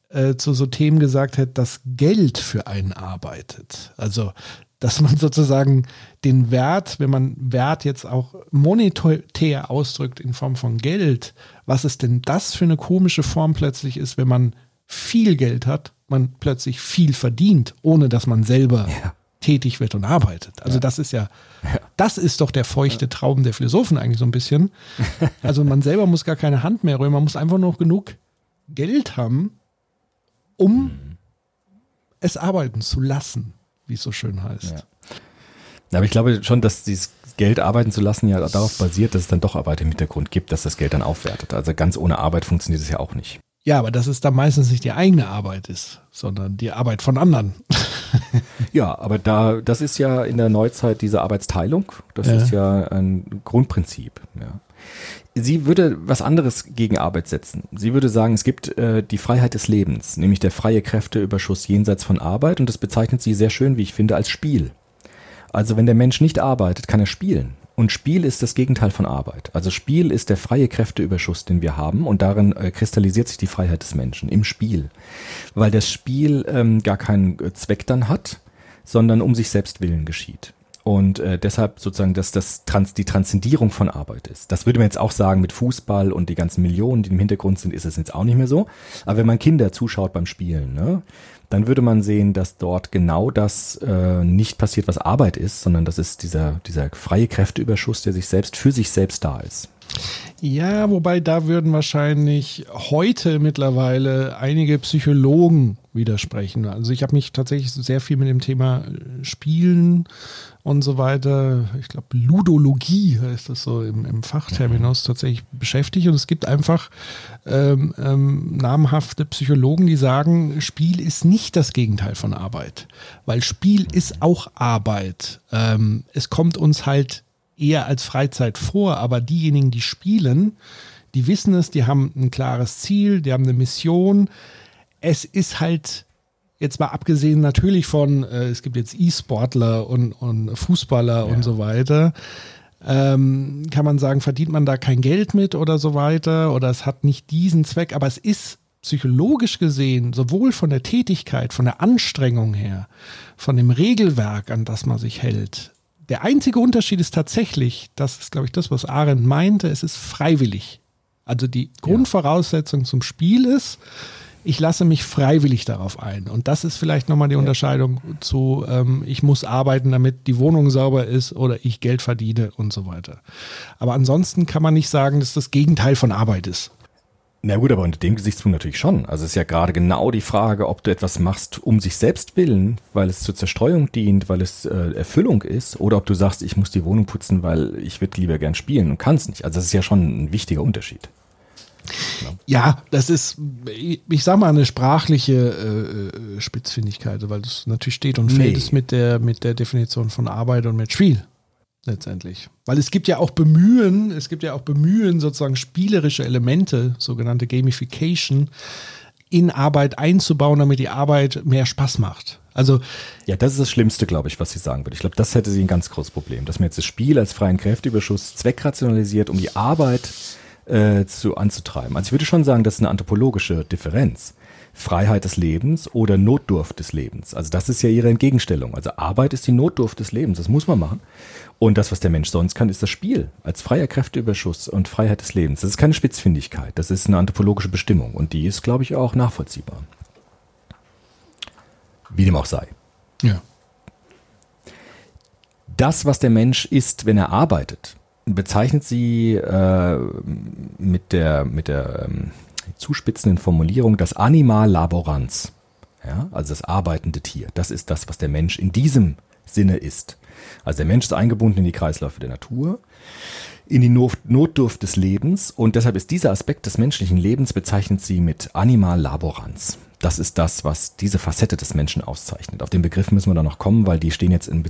äh, zu so Themen gesagt hat, dass Geld für einen arbeitet. Also, dass man sozusagen den Wert, wenn man Wert jetzt auch monetär ausdrückt in Form von Geld, was ist denn das für eine komische Form plötzlich ist, wenn man viel Geld hat, man plötzlich viel verdient, ohne dass man selber Ja. tätig wird und arbeitet. Also das ist ja, das ist doch der feuchte Traum der Philosophen eigentlich so ein bisschen. Also man selber muss gar keine Hand mehr rühren, man muss einfach nur genug Geld haben, um es arbeiten zu lassen, wie es so schön heißt. Ja. Ja, aber ich glaube schon, dass dieses Geld arbeiten zu lassen ja darauf basiert, dass es dann doch Arbeit im Hintergrund gibt, dass das Geld dann aufwertet. Also ganz ohne Arbeit funktioniert es ja auch nicht. Ja, aber dass es dann meistens nicht die eigene Arbeit ist, sondern die Arbeit von anderen. Ja, aber da, das ist ja in der Neuzeit diese Arbeitsteilung. Das Ja. ist ja ein Grundprinzip. Ja. Sie würde was anderes gegen Arbeit setzen. Sie würde sagen, es gibt äh, die Freiheit des Lebens, nämlich der freie Kräfteüberschuss jenseits von Arbeit und das bezeichnet sie sehr schön, wie ich finde, als Spiel. Also wenn der Mensch nicht arbeitet, kann er spielen. Und Spiel ist das Gegenteil von Arbeit. Also Spiel ist der freie Kräfteüberschuss, den wir haben und darin äh, kristallisiert sich die Freiheit des Menschen im Spiel. Weil das Spiel ähm, gar keinen äh, Zweck dann hat, sondern um sich selbst willen geschieht. Und äh, deshalb sozusagen, dass das Trans die Transzendierung von Arbeit ist. Das würde man jetzt auch sagen, mit Fußball und die ganzen Millionen, die im Hintergrund sind, ist es jetzt auch nicht mehr so. Aber wenn man Kinder zuschaut beim Spielen, ne, dann würde man sehen, dass dort genau das äh, nicht passiert, was Arbeit ist, sondern das ist dieser, dieser freie Kräfteüberschuss, der sich selbst für sich selbst da ist. Ja, wobei da würden wahrscheinlich heute mittlerweile einige Psychologen widersprechen. Also ich habe mich tatsächlich sehr viel mit dem Thema Spielen und so weiter, ich glaube Ludologie heißt das so im, im Fachterminus tatsächlich beschäftigt. Und es gibt einfach ähm, ähm, namhafte Psychologen, die sagen, Spiel ist nicht das Gegenteil von Arbeit, weil Spiel ist auch Arbeit. Ähm, es kommt uns halt eher als Freizeit vor, aber diejenigen, die spielen, die wissen es, die haben ein klares Ziel, die haben eine Mission. Es ist halt jetzt mal abgesehen natürlich von, äh, es gibt jetzt E-Sportler und, und Fußballer ja. und so weiter, ähm, kann man sagen, verdient man da kein Geld mit oder so weiter oder es hat nicht diesen Zweck, aber es ist psychologisch gesehen, sowohl von der Tätigkeit, von der Anstrengung her, von dem Regelwerk, an das man sich hält, der einzige Unterschied ist tatsächlich, das ist, glaube ich, das, was Arendt meinte, es ist freiwillig. Also die Grundvoraussetzung zum Spiel ist, ich lasse mich freiwillig darauf ein. Und das ist vielleicht nochmal die Unterscheidung zu, ähm, ich muss arbeiten, damit die Wohnung sauber ist oder ich Geld verdiene und so weiter. Aber ansonsten kann man nicht sagen, dass das Gegenteil von Arbeit ist. Na gut, aber unter dem Gesichtspunkt natürlich schon. Also es ist ja gerade genau die Frage, ob du etwas machst um sich selbst willen, weil es zur Zerstreuung dient, weil es äh, Erfüllung ist, oder ob du sagst, ich muss die Wohnung putzen, weil ich würde lieber gern spielen und kann es nicht. Also das ist ja schon ein wichtiger Unterschied. Genau. Ja, das ist, ich sag mal, eine sprachliche äh, Spitzfindigkeit, weil das natürlich steht und fällt nee. es mit der, mit der Definition von Arbeit und mit Spiel letztendlich. Weil es gibt ja auch Bemühen, es gibt ja auch Bemühen, sozusagen spielerische Elemente, sogenannte Gamification, in Arbeit einzubauen, damit die Arbeit mehr Spaß macht. Also ja, das ist das Schlimmste, glaube ich, was sie sagen würde. Ich glaube, das hätte sie ein ganz großes Problem, dass man jetzt das Spiel als freien Kräfteüberschuss zweckrationalisiert, um die Arbeit äh, zu anzutreiben. Also ich würde schon sagen, das ist eine anthropologische Differenz. Freiheit des Lebens oder Notdurft des Lebens. Also das ist ja ihre Entgegenstellung. Also Arbeit ist die Notdurft des Lebens, das muss man machen. Und das, was der Mensch sonst kann, ist das Spiel als freier Kräfteüberschuss und Freiheit des Lebens. Das ist keine Spitzfindigkeit, das ist eine anthropologische Bestimmung und die ist, glaube ich, auch nachvollziehbar. Wie dem auch sei. Ja. Das, was der Mensch ist, wenn er arbeitet, bezeichnet sie äh, mit der, mit der ähm, zuspitzenden Formulierung das Animal laborans. Ja, also das arbeitende Tier. Das ist das, was der Mensch in diesem Sinne ist. Also der Mensch ist eingebunden in die Kreisläufe der Natur, in die Notdurft des Lebens und deshalb ist dieser Aspekt des menschlichen Lebens bezeichnet sie mit Animal laborans. Das ist das, was diese Facette des Menschen auszeichnet. Auf den Begriff müssen wir da noch kommen, weil die stehen jetzt in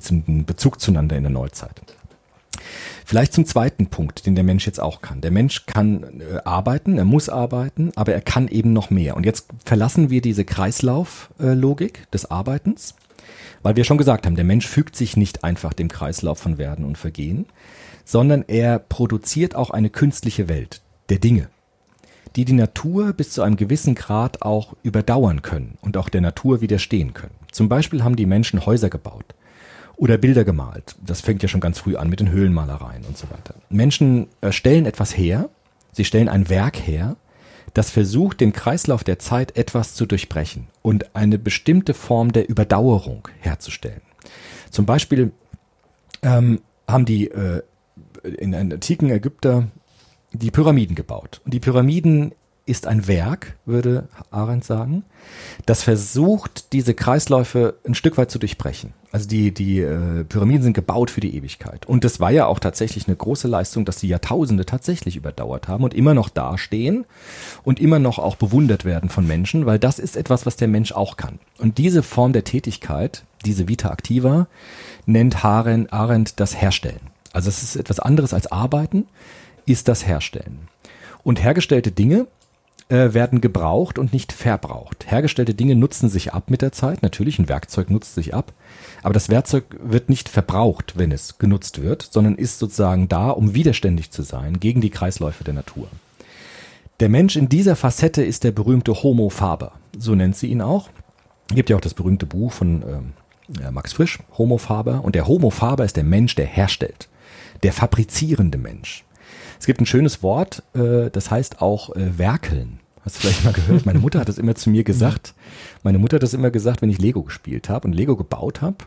Bezug zueinander in der Neuzeit. Vielleicht zum zweiten Punkt, den der Mensch jetzt auch kann. Der Mensch kann äh, arbeiten, er muss arbeiten, aber er kann eben noch mehr. Und jetzt verlassen wir diese Kreislauflogik äh, des Arbeitens, weil wir schon gesagt haben, der Mensch fügt sich nicht einfach dem Kreislauf von Werden und Vergehen, sondern er produziert auch eine künstliche Welt der Dinge, die die Natur bis zu einem gewissen Grad auch überdauern können und auch der Natur widerstehen können. Zum Beispiel haben die Menschen Häuser gebaut oder Bilder gemalt. Das fängt ja schon ganz früh an mit den Höhlenmalereien und so weiter. Menschen äh, stellen etwas her, sie stellen ein Werk her, das versucht, den Kreislauf der Zeit etwas zu durchbrechen und eine bestimmte Form der Überdauerung herzustellen. Zum Beispiel ähm, haben die äh, in den antiken Ägypter die Pyramiden gebaut. Und die Pyramiden ist ein Werk, würde Arendt sagen, das versucht, diese Kreisläufe ein Stück weit zu durchbrechen. Also die, die äh, Pyramiden sind gebaut für die Ewigkeit. Und das war ja auch tatsächlich eine große Leistung, dass die Jahrtausende tatsächlich überdauert haben und immer noch dastehen und immer noch auch bewundert werden von Menschen, weil das ist etwas, was der Mensch auch kann. Und diese Form der Tätigkeit, diese Vita Activa, nennt Arendt das Herstellen. Also es ist etwas anderes als Arbeiten ist das Herstellen. Und hergestellte Dinge äh, werden gebraucht und nicht verbraucht. Hergestellte Dinge nutzen sich ab mit der Zeit. Natürlich, ein Werkzeug nutzt sich ab. Aber das Werkzeug wird nicht verbraucht, wenn es genutzt wird, sondern ist sozusagen da, um widerständig zu sein gegen die Kreisläufe der Natur. Der Mensch in dieser Facette ist der berühmte Homo faber. So nennt sie ihn auch. Gibt ja auch das berühmte Buch von ähm, Max Frisch, Homo faber. Und der Homo faber ist der Mensch, der herstellt. Der fabrizierende Mensch. Es gibt ein schönes Wort, äh, das heißt auch äh, werkeln. Hast du vielleicht mal gehört? Meine Mutter hat das immer zu mir gesagt. Meine Mutter hat das immer gesagt, wenn ich Lego gespielt habe und Lego gebaut habe,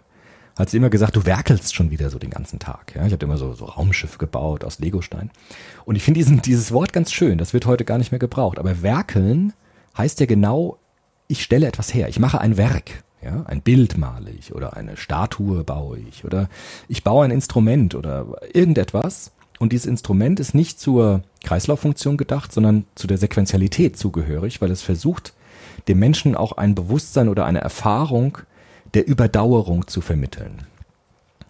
hat sie immer gesagt, du werkelst schon wieder so den ganzen Tag. Ja, ich habe immer so, so Raumschiff gebaut aus Legostein. Und ich finde dieses Wort ganz schön. Das wird heute gar nicht mehr gebraucht. Aber werkeln heißt ja genau, ich stelle etwas her. Ich mache ein Werk. Ja, ein Bild male ich oder eine Statue baue ich oder ich baue ein Instrument oder irgendetwas und dieses Instrument ist nicht zur Kreislauffunktion gedacht, sondern zu der Sequenzialität zugehörig, weil es versucht, dem Menschen auch ein Bewusstsein oder eine Erfahrung der Überdauerung zu vermitteln.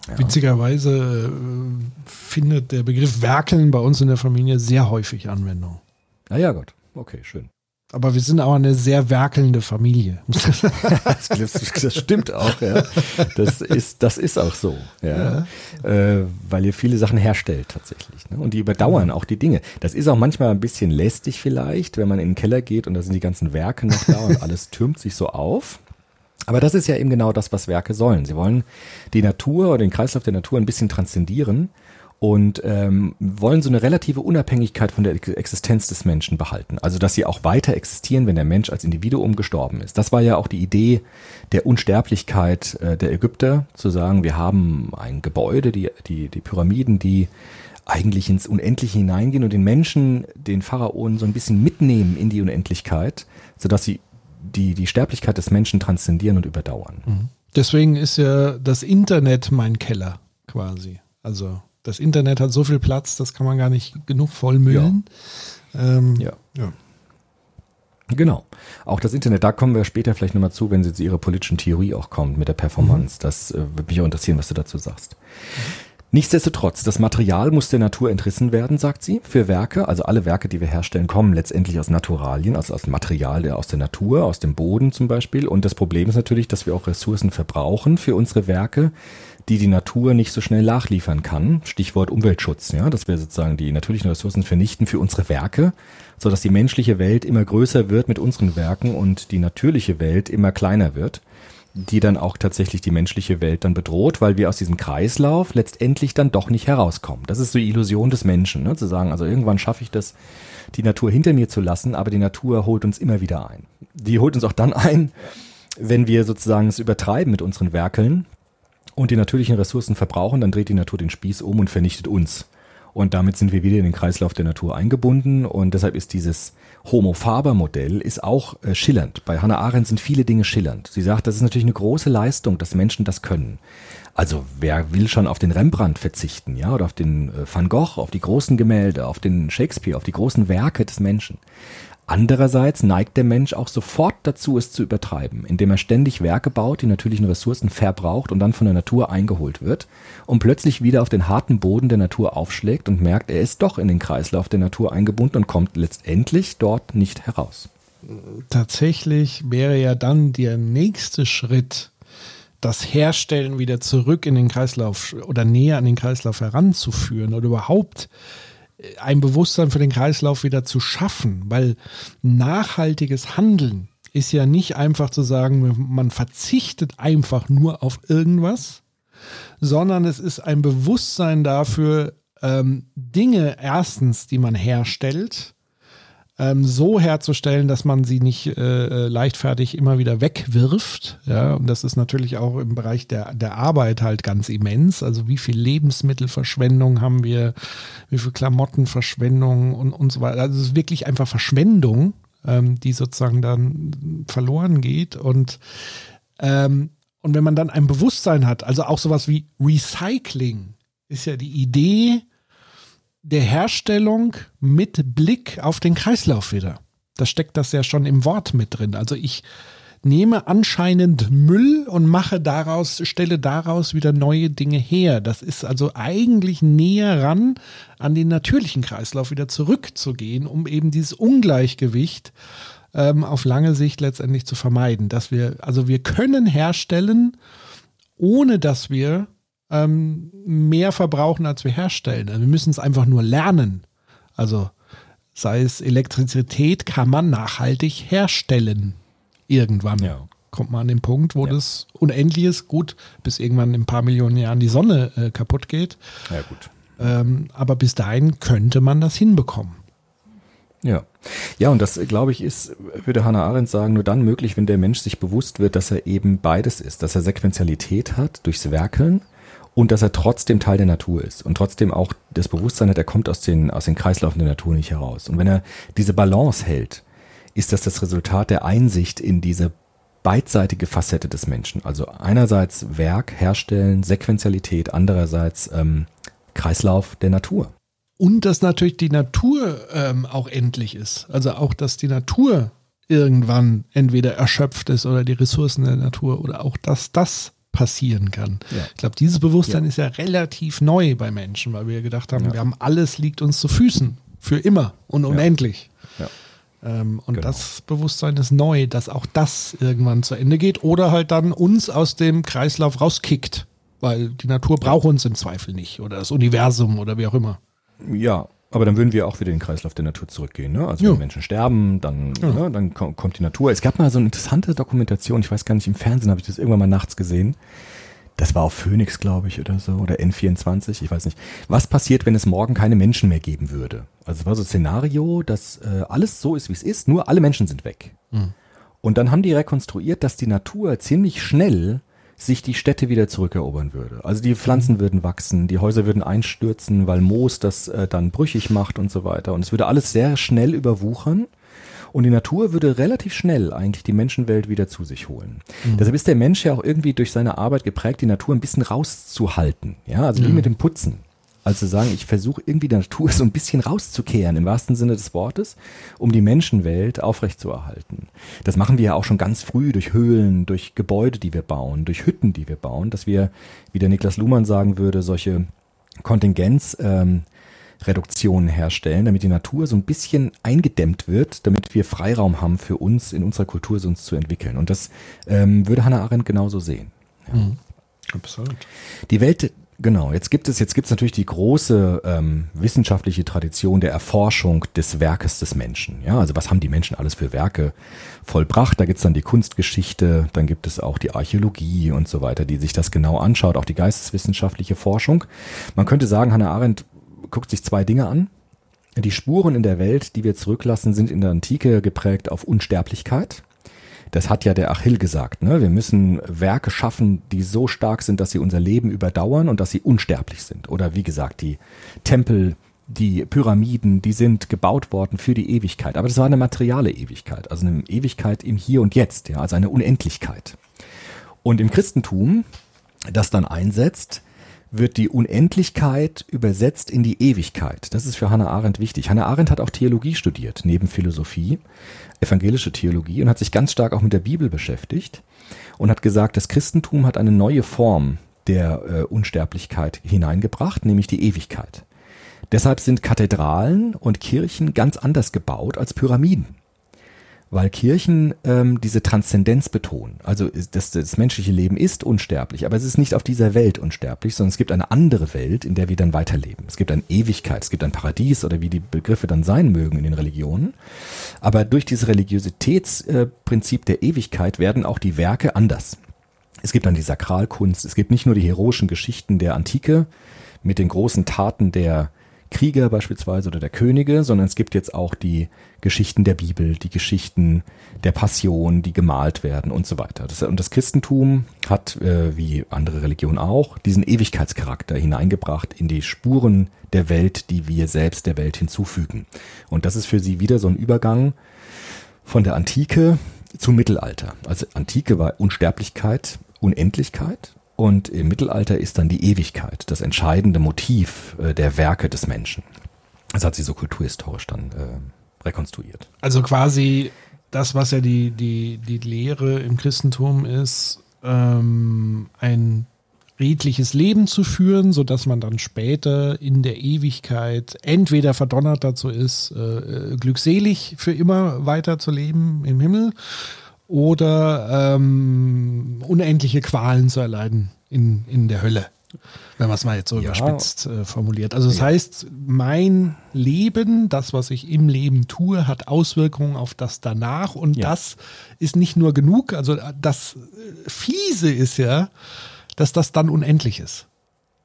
Ja. Witzigerweise äh, findet der Begriff Werkeln bei uns in der Familie sehr häufig Anwendung. Na ja, Gott. Okay, schön. Aber wir sind auch eine sehr werkelnde Familie. das, das, stimmt auch, ja. Das ist, das ist auch so, ja. ja. Äh, weil ihr viele Sachen herstellt tatsächlich. Ne? Und die überdauern auch die Dinge. Das ist auch manchmal ein bisschen lästig vielleicht, wenn man in den Keller geht und da sind die ganzen Werke noch da und alles türmt sich so auf. Aber das ist ja eben genau das, was Werke sollen. Sie wollen die Natur oder den Kreislauf der Natur ein bisschen transzendieren und ähm, wollen so eine relative Unabhängigkeit von der Existenz des Menschen behalten. Also dass sie auch weiter existieren, wenn der Mensch als Individuum gestorben ist. Das war ja auch die Idee der Unsterblichkeit äh, der Ägypter, zu sagen, wir haben ein Gebäude, die, die, die Pyramiden, die eigentlich ins Unendliche hineingehen und den Menschen, den Pharaonen so ein bisschen mitnehmen in die Unendlichkeit, sodass sie die, die Sterblichkeit des Menschen transzendieren und überdauern. Mhm. Deswegen ist ja das Internet mein Keller quasi. Also das Internet hat so viel Platz, das kann man gar nicht genug vollmüllen. Ja. Ähm, ja. ja. Genau. Auch das Internet, da kommen wir später vielleicht nochmal zu, wenn sie zu ihrer politischen Theorie auch kommt mit der Performance. Mhm. Das äh, würde mich auch interessieren, was du dazu sagst. Mhm. Nichtsdestotrotz, das Material muss der Natur entrissen werden, sagt sie, für Werke. Also alle Werke, die wir herstellen, kommen letztendlich aus Naturalien, also aus Material der, aus der Natur, aus dem Boden zum Beispiel. Und das Problem ist natürlich, dass wir auch Ressourcen verbrauchen für unsere Werke, die die Natur nicht so schnell nachliefern kann. Stichwort Umweltschutz, ja, dass wir sozusagen die natürlichen Ressourcen vernichten für unsere Werke, so dass die menschliche Welt immer größer wird mit unseren Werken und die natürliche Welt immer kleiner wird die dann auch tatsächlich die menschliche Welt dann bedroht, weil wir aus diesem Kreislauf letztendlich dann doch nicht herauskommen. Das ist so die Illusion des Menschen, ne? zu sagen, also irgendwann schaffe ich das, die Natur hinter mir zu lassen, aber die Natur holt uns immer wieder ein. Die holt uns auch dann ein, wenn wir sozusagen es übertreiben mit unseren Werkeln und die natürlichen Ressourcen verbrauchen, dann dreht die Natur den Spieß um und vernichtet uns. Und damit sind wir wieder in den Kreislauf der Natur eingebunden und deshalb ist dieses Homo Faber Modell ist auch äh, schillernd. Bei Hannah Arendt sind viele Dinge schillernd. Sie sagt, das ist natürlich eine große Leistung, dass Menschen das können. Also wer will schon auf den Rembrandt verzichten, ja, oder auf den äh, Van Gogh, auf die großen Gemälde, auf den Shakespeare, auf die großen Werke des Menschen. Andererseits neigt der Mensch auch sofort dazu, es zu übertreiben, indem er ständig Werke baut, die natürlichen Ressourcen verbraucht und dann von der Natur eingeholt wird und plötzlich wieder auf den harten Boden der Natur aufschlägt und merkt, er ist doch in den Kreislauf der Natur eingebunden und kommt letztendlich dort nicht heraus. Tatsächlich wäre ja dann der nächste Schritt, das Herstellen wieder zurück in den Kreislauf oder näher an den Kreislauf heranzuführen oder überhaupt ein Bewusstsein für den Kreislauf wieder zu schaffen, weil nachhaltiges Handeln ist ja nicht einfach zu sagen, man verzichtet einfach nur auf irgendwas, sondern es ist ein Bewusstsein dafür, ähm, Dinge erstens, die man herstellt, ähm, so herzustellen, dass man sie nicht äh, äh, leichtfertig immer wieder wegwirft. Ja, und das ist natürlich auch im Bereich der, der Arbeit halt ganz immens. Also wie viel Lebensmittelverschwendung haben wir, wie viel Klamottenverschwendung und, und so weiter. Also es ist wirklich einfach Verschwendung, ähm, die sozusagen dann verloren geht. Und ähm, und wenn man dann ein Bewusstsein hat, also auch sowas wie Recycling, ist ja die Idee, der Herstellung mit Blick auf den Kreislauf wieder. Da steckt das ja schon im Wort mit drin. Also ich nehme anscheinend Müll und mache daraus, stelle daraus wieder neue Dinge her. Das ist also eigentlich näher ran an den natürlichen Kreislauf wieder zurückzugehen, um eben dieses Ungleichgewicht ähm, auf lange Sicht letztendlich zu vermeiden. Dass wir, also wir können herstellen, ohne dass wir ähm, mehr verbrauchen, als wir herstellen. Also wir müssen es einfach nur lernen. Also sei es Elektrizität, kann man nachhaltig herstellen. Irgendwann Ja. kommt man an den Punkt, wo Ja. das unendlich ist, gut, bis irgendwann in ein paar Millionen Jahren die Sonne äh, kaputt geht. Ja, gut. Ähm, aber bis dahin könnte man das hinbekommen. Ja. Ja, und das, glaube ich, ist, würde Hannah Arendt sagen, nur dann möglich, wenn der Mensch sich bewusst wird, dass er eben beides ist, dass er Sequenzialität hat durchs Werkeln und dass er trotzdem Teil der Natur ist und trotzdem auch das Bewusstsein hat, er kommt aus den, aus den Kreislaufen der Natur nicht heraus. Und wenn er diese Balance hält, ist das das Resultat der Einsicht in diese beidseitige Facette des Menschen. Also einerseits Werk, Herstellen, Sequenzialität, andererseits ähm, Kreislauf der Natur. Und dass natürlich die Natur ähm, auch endlich ist. Also auch, dass die Natur irgendwann entweder erschöpft ist oder die Ressourcen der Natur oder auch, dass das passieren kann. Ja. Ich glaube, dieses Bewusstsein Ja. ist ja relativ neu bei Menschen, weil wir gedacht haben, Ja. wir haben alles liegt uns zu Füßen für immer und unendlich. Ja. Ähm, und Genau. das Bewusstsein ist neu, dass auch das irgendwann zu Ende geht oder halt dann uns aus dem Kreislauf rauskickt, weil die Natur braucht uns im Zweifel nicht oder das Universum oder wie auch immer. Ja, aber dann würden wir auch wieder in den Kreislauf der Natur zurückgehen. Ne? Also Ja. wenn Menschen sterben, dann, Ja. ne, dann ko- kommt die Natur. Es gab mal so eine interessante Dokumentation, ich weiß gar nicht, im Fernsehen habe ich das irgendwann mal nachts gesehen. Das war auf Phoenix, glaube ich, oder so, oder N24, ich weiß nicht. Was passiert, wenn es morgen keine Menschen mehr geben würde? Also es war so ein Szenario, dass äh, alles so ist, wie es ist, nur alle Menschen sind weg. Und dann haben die rekonstruiert, dass die Natur ziemlich schnell sich die Städte wieder zurückerobern würde. Also die Pflanzen würden wachsen, die Häuser würden einstürzen, weil Moos das äh, dann brüchig macht und so weiter. Und es würde alles sehr schnell überwuchern. Und die Natur würde relativ schnell eigentlich die Menschenwelt wieder zu sich holen. Deshalb ist der Mensch ja auch irgendwie durch seine Arbeit geprägt, die Natur ein bisschen rauszuhalten. Ja, also wie mit dem Putzen. Also sagen, ich versuche irgendwie die Natur so ein bisschen rauszukehren, im wahrsten Sinne des Wortes, um die Menschenwelt aufrechtzuerhalten. Das machen wir ja auch schon ganz früh durch Höhlen, durch Gebäude, die wir bauen, durch Hütten, die wir bauen, dass wir, wie der Niklas Luhmann sagen würde, solche Kontingenz, ähm, Reduktionen herstellen, damit die Natur so ein bisschen eingedämmt wird, damit wir Freiraum haben für uns in unserer Kultur so uns zu entwickeln. Und das ähm, würde Hannah Arendt genauso sehen. Absolut. Die Welt, genau, jetzt gibt es, jetzt gibt es natürlich die große ähm, wissenschaftliche Tradition der Erforschung des Werkes des Menschen. Ja, also was haben die Menschen alles für Werke vollbracht? Da gibt es dann die Kunstgeschichte, dann gibt es auch die Archäologie und so weiter, die sich das genau anschaut, auch die geisteswissenschaftliche Forschung. Man könnte sagen, Hannah Arendt guckt sich zwei Dinge an. Die Spuren in der Welt, die wir zurücklassen, sind in der Antike geprägt auf Unsterblichkeit. Das hat ja der Achill gesagt. Ne? Wir müssen Werke schaffen, die so stark sind, dass sie unser Leben überdauern und dass sie unsterblich sind. Oder wie gesagt, die Tempel, die Pyramiden, die sind gebaut worden für die Ewigkeit. Aber das war eine materiale Ewigkeit, also eine Ewigkeit im Hier und Jetzt, ja, also eine Unendlichkeit. Und im Christentum, das dann einsetzt, wird die Unendlichkeit übersetzt in die Ewigkeit. Das ist für Hannah Arendt wichtig. Hannah Arendt hat auch Theologie studiert, neben Philosophie, evangelische Theologie und hat sich ganz stark auch mit der Bibel beschäftigt und hat gesagt, das Christentum hat eine neue Form der äh, Unsterblichkeit hineingebracht, nämlich die Ewigkeit. Deshalb sind Kathedralen und Kirchen ganz anders gebaut als Pyramiden weil Kirchen ähm, diese Transzendenz betonen. Also das, das menschliche Leben ist unsterblich, aber es ist nicht auf dieser Welt unsterblich, sondern es gibt eine andere Welt, in der wir dann weiterleben. Es gibt eine Ewigkeit, es gibt ein Paradies oder wie die Begriffe dann sein mögen in den Religionen. Aber durch dieses Religiositätsprinzip der Ewigkeit werden auch die Werke anders. Es gibt dann die Sakralkunst, es gibt nicht nur die heroischen Geschichten der Antike mit den großen Taten der Krieger beispielsweise oder der Könige, sondern es gibt jetzt auch die Geschichten der Bibel, die Geschichten der Passion, die gemalt werden und so weiter. Das, und das Christentum hat, äh, wie andere Religionen auch, diesen Ewigkeitscharakter hineingebracht in die Spuren der Welt, die wir selbst der Welt hinzufügen. Und das ist für sie wieder so ein Übergang von der Antike zum Mittelalter. Also Antike war Unsterblichkeit, Unendlichkeit und im Mittelalter ist dann die Ewigkeit das entscheidende Motiv äh, der Werke des Menschen. Das hat sie so kulturhistorisch dann äh, rekonstruiert. Also quasi das, was ja die, die, die Lehre im Christentum ist, ähm, ein redliches Leben zu führen, sodass man dann später in der Ewigkeit entweder verdonnert dazu ist, äh, glückselig für immer weiter zu leben im Himmel oder ähm, unendliche Qualen zu erleiden in, in der Hölle. Wenn man es mal jetzt so Ja. überspitzt äh, formuliert. Also das heißt, mein Leben, das, was ich im Leben tue, hat Auswirkungen auf das danach und Ja. das ist nicht nur genug. Also das äh, Fiese ist ja, dass das dann unendlich ist.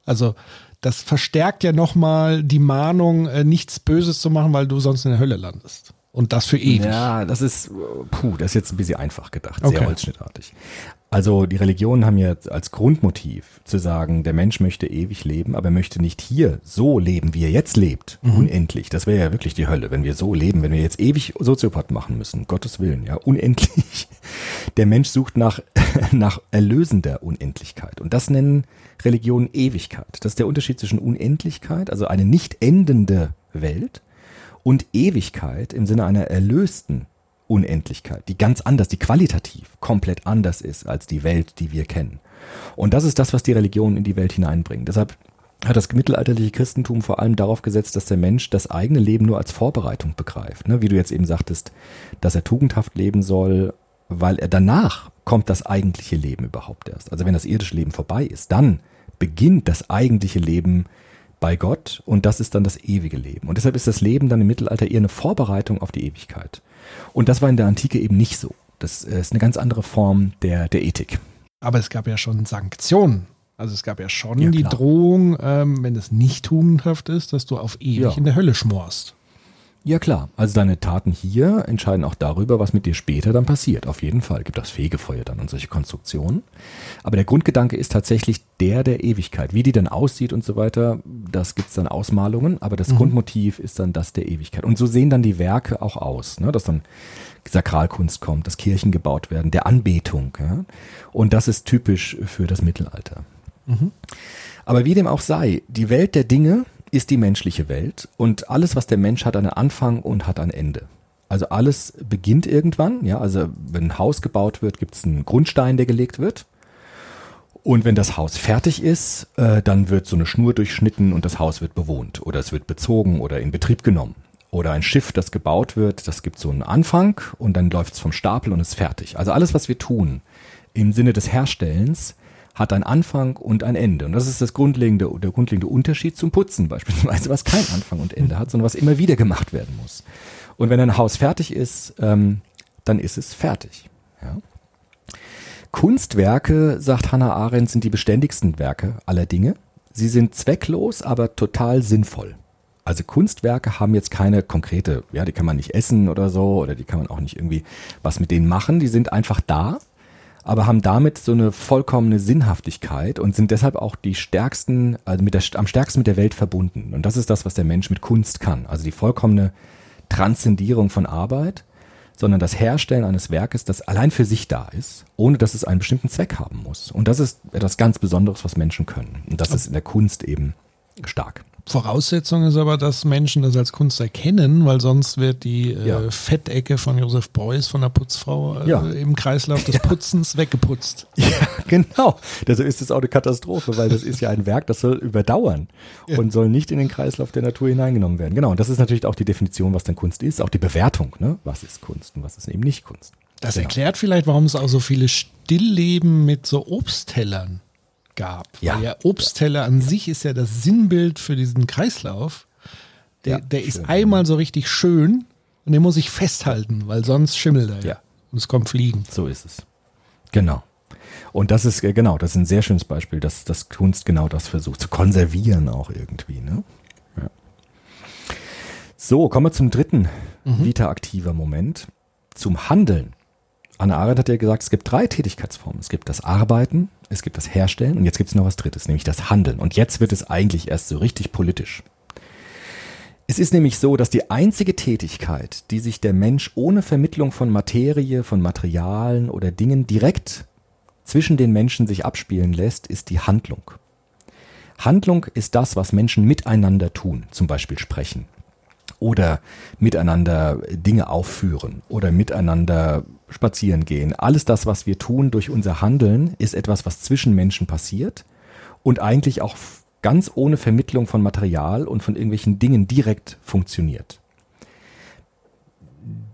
Also das verstärkt ja nochmal die Mahnung, äh, nichts Böses zu machen, weil du sonst in der Hölle landest. Und das für ewig. Ja, das ist, puh, das ist jetzt ein bisschen einfach gedacht, Okay. sehr holzschnittartig. Also die Religionen haben jetzt als Grundmotiv zu sagen, der Mensch möchte ewig leben, aber er möchte nicht hier so leben, wie er jetzt lebt, unendlich. Das wäre ja wirklich die Hölle, wenn wir so leben, wenn wir jetzt ewig Soziopath machen müssen, Gottes Willen, ja, unendlich. Der Mensch sucht nach, nach erlösender Unendlichkeit und das nennen Religionen Ewigkeit. Das ist der Unterschied zwischen Unendlichkeit, also eine nicht endende Welt, und Ewigkeit im Sinne einer erlösten Unendlichkeit, die ganz anders, die qualitativ komplett anders ist als die Welt, die wir kennen. Und das ist das, was die Religion in die Welt hineinbringt. Deshalb hat das mittelalterliche Christentum vor allem darauf gesetzt, dass der Mensch das eigene Leben nur als Vorbereitung begreift. Ne? Wie du jetzt eben sagtest, dass er tugendhaft leben soll, weil er danach kommt das eigentliche Leben überhaupt erst. Also wenn das irdische Leben vorbei ist, dann beginnt das eigentliche Leben bei Gott und das ist dann das ewige Leben. Und deshalb ist das Leben dann im Mittelalter eher eine Vorbereitung auf die Ewigkeit. Und das war in der Antike eben nicht so. Das ist eine ganz andere Form der, der Ethik. Aber es gab ja schon Sanktionen. Also es gab ja schon Ja, die. Drohung, ähm, wenn es nicht tugendhaft ist, dass du auf ewig Ja. in der Hölle schmorst. Ja klar, also deine Taten hier entscheiden auch darüber, was mit dir später dann passiert. Auf jeden Fall gibt das Fegefeuer dann und solche Konstruktionen. Aber der Grundgedanke ist tatsächlich der der Ewigkeit. Wie die dann aussieht und so weiter, das gibt's dann Ausmalungen, aber das Grundmotiv ist dann das der Ewigkeit. Und so sehen dann die Werke auch aus, ne? dass dann Sakralkunst kommt, dass Kirchen gebaut werden, der Anbetung. Ja? Und das ist typisch für das Mittelalter. Aber wie dem auch sei, die Welt der Dinge ist die menschliche Welt und alles, was der Mensch hat, einen Anfang und hat ein Ende. Also alles beginnt irgendwann, ja, also wenn ein Haus gebaut wird, gibt es einen Grundstein, der gelegt wird. Und wenn das Haus fertig ist, äh, dann wird so eine Schnur durchschnitten und das Haus wird bewohnt oder es wird bezogen oder in Betrieb genommen. Oder ein Schiff, das gebaut wird, das gibt so einen Anfang und dann läuft es vom Stapel und ist fertig. Also alles, was wir tun im Sinne des Herstellens, hat einen Anfang und ein Ende. Und das ist das grundlegende, der grundlegende Unterschied zum Putzen beispielsweise, was kein Anfang und Ende hat, sondern was immer wieder gemacht werden muss. Und wenn ein Haus fertig ist, ähm, dann ist es fertig. Ja? Kunstwerke, sagt Hannah Arendt, sind die beständigsten Werke aller Dinge. Sie sind zwecklos, aber total sinnvoll. Also Kunstwerke haben jetzt keine konkrete, ja, die kann man nicht essen oder so, oder die kann man auch nicht irgendwie was mit denen machen. Die sind einfach da, aber haben damit so eine vollkommene Sinnhaftigkeit und sind deshalb auch die stärksten, also mit der, am stärksten mit der Welt verbunden. Und das ist das, was der Mensch mit Kunst kann. Also die vollkommene Transzendierung von Arbeit, sondern das Herstellen eines Werkes, das allein für sich da ist, ohne dass es einen bestimmten Zweck haben muss. Und das ist etwas ganz Besonderes, was Menschen können. Und das ist in der Kunst eben stark. Voraussetzung ist aber, dass Menschen das als Kunst erkennen, weil sonst wird die äh, Ja. Fettecke von Josef Beuys von der Putzfrau äh, Ja. im Kreislauf des Putzens weggeputzt. Ja, genau. Deshalb ist es auch eine Katastrophe, weil das ist ja ein Werk, das soll überdauern und soll nicht in den Kreislauf der Natur hineingenommen werden. Genau, und das ist natürlich auch die Definition, was denn Kunst ist, auch die Bewertung, ne? was ist Kunst und was ist eben nicht Kunst. Das Genau. erklärt vielleicht, warum es auch so viele Stillleben mit so Obsttellern gab. Ja. Weil ja Obstteller an sich ist ja das Sinnbild für diesen Kreislauf. Der, Ja, der ist schön. einmal so richtig schön und den muss ich festhalten, weil sonst schimmelt er. Ja. Und es kommt Fliegen. So ist es. Genau. Und das ist, äh, genau, das ist ein sehr schönes Beispiel, dass, dass Kunst genau das versucht, zu konservieren auch irgendwie. Ne? Ja. So, kommen wir zum dritten Vita-aktiver Moment, zum Handeln. Anna Arendt hat ja gesagt, es gibt drei Tätigkeitsformen. Es gibt das Arbeiten, es gibt das Herstellen und jetzt gibt es noch was Drittes, nämlich das Handeln. Und jetzt wird es eigentlich erst so richtig politisch. Es ist nämlich so, dass die einzige Tätigkeit, die sich der Mensch ohne Vermittlung von Materie, von Materialien oder Dingen direkt zwischen den Menschen sich abspielen lässt, ist die Handlung. Handlung ist das, was Menschen miteinander tun, zum Beispiel sprechen oder miteinander Dinge aufführen oder miteinander spazieren gehen. Alles das, was wir tun durch unser Handeln, ist etwas, was zwischen Menschen passiert und eigentlich auch ganz ohne Vermittlung von Material und von irgendwelchen Dingen direkt funktioniert.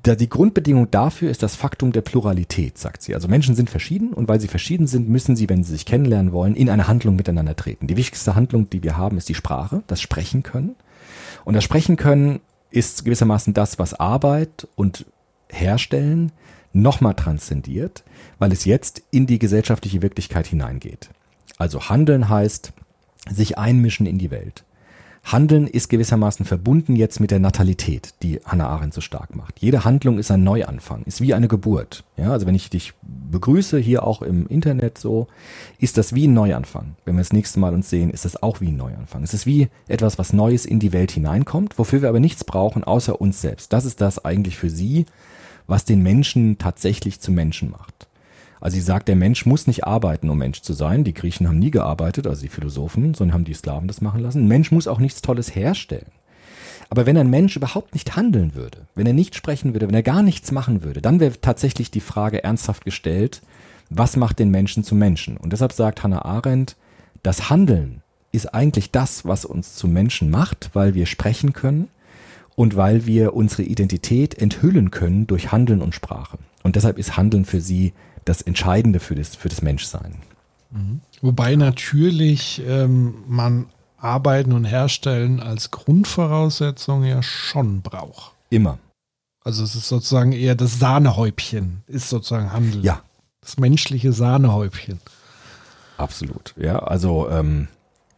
Da die Grundbedingung dafür ist das Faktum der Pluralität, sagt sie. Also Menschen sind verschieden und weil sie verschieden sind, müssen sie, wenn sie sich kennenlernen wollen, in eine Handlung miteinander treten. Die wichtigste Handlung, die wir haben, ist die Sprache, das Sprechen können. Und das Sprechen können ist gewissermaßen das, was Arbeit und Herstellen nochmal transzendiert, weil es jetzt in die gesellschaftliche Wirklichkeit hineingeht. Also Handeln heißt sich einmischen in die Welt. Handeln ist gewissermaßen verbunden jetzt mit der Natalität, die Hannah Arendt so stark macht. Jede Handlung ist ein Neuanfang, ist wie eine Geburt. Ja, also wenn ich dich begrüße, hier auch im Internet so, ist das wie ein Neuanfang. Wenn wir das nächste Mal uns sehen, ist das auch wie ein Neuanfang. Es ist wie etwas, was Neues in die Welt hineinkommt, wofür wir aber nichts brauchen, außer uns selbst. Das ist das eigentlich für sie, was den Menschen tatsächlich zum Menschen macht. Also sie sagt, der Mensch muss nicht arbeiten, um Mensch zu sein. Die Griechen haben nie gearbeitet, also die Philosophen, sondern haben die Sklaven das machen lassen. Ein Mensch muss auch nichts Tolles herstellen. Aber wenn ein Mensch überhaupt nicht handeln würde, wenn er nicht sprechen würde, wenn er gar nichts machen würde, dann wäre tatsächlich die Frage ernsthaft gestellt, was macht den Menschen zum Menschen? Und deshalb sagt Hannah Arendt, das Handeln ist eigentlich das, was uns zum Menschen macht, weil wir sprechen können und weil wir unsere Identität enthüllen können durch Handeln und Sprache. Und deshalb ist Handeln für sie das Entscheidende für das, für das Menschsein. Mhm. Wobei natürlich ähm, man Arbeiten und Herstellen als Grundvoraussetzung ja schon braucht. Immer. Also es ist sozusagen eher das Sahnehäubchen, ist sozusagen Handeln. Ja. Das menschliche Sahnehäubchen. Absolut. Ja, also ähm,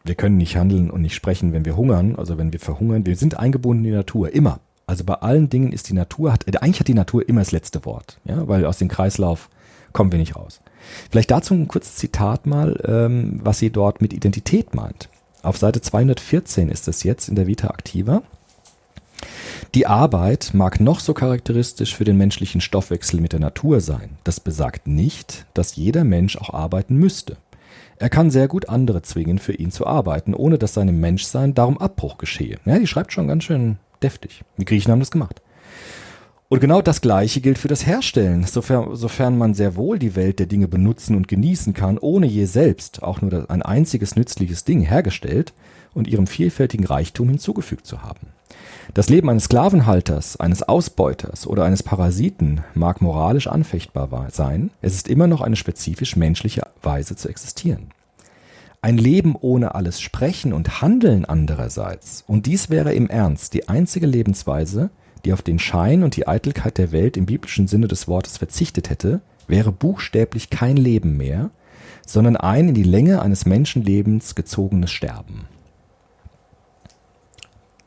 wir können nicht handeln und nicht sprechen, wenn wir hungern, also wenn wir verhungern. Wir sind eingebunden in die Natur, immer. Also bei allen Dingen ist die Natur, hat, eigentlich hat die Natur immer das letzte Wort, ja, weil aus dem Kreislauf kommen wir nicht raus. Vielleicht dazu ein kurzes Zitat mal, ähm, was sie dort mit Identität meint. Auf Seite 214 ist es jetzt in der Vita Activa. Die Arbeit mag noch so charakteristisch für den menschlichen Stoffwechsel mit der Natur sein. Das besagt nicht, dass jeder Mensch auch arbeiten müsste. Er kann sehr gut andere zwingen, für ihn zu arbeiten, ohne dass seinem Menschsein darum Abbruch geschehe. Ja, die schreibt schon ganz schön deftig. Die Griechen haben das gemacht. Und genau das Gleiche gilt für das Herstellen, sofern, sofern man sehr wohl die Welt der Dinge benutzen und genießen kann, ohne je selbst auch nur ein einziges nützliches Ding hergestellt und ihrem vielfältigen Reichtum hinzugefügt zu haben. Das Leben eines Sklavenhalters, eines Ausbeuters oder eines Parasiten mag moralisch anfechtbar sein, es ist immer noch eine spezifisch menschliche Weise zu existieren. Ein Leben ohne alles Sprechen und Handeln andererseits, und dies wäre im Ernst die einzige Lebensweise, die auf den Schein und die Eitelkeit der Welt im biblischen Sinne des Wortes verzichtet hätte, wäre buchstäblich kein Leben mehr, sondern ein in die Länge eines Menschenlebens gezogenes Sterben.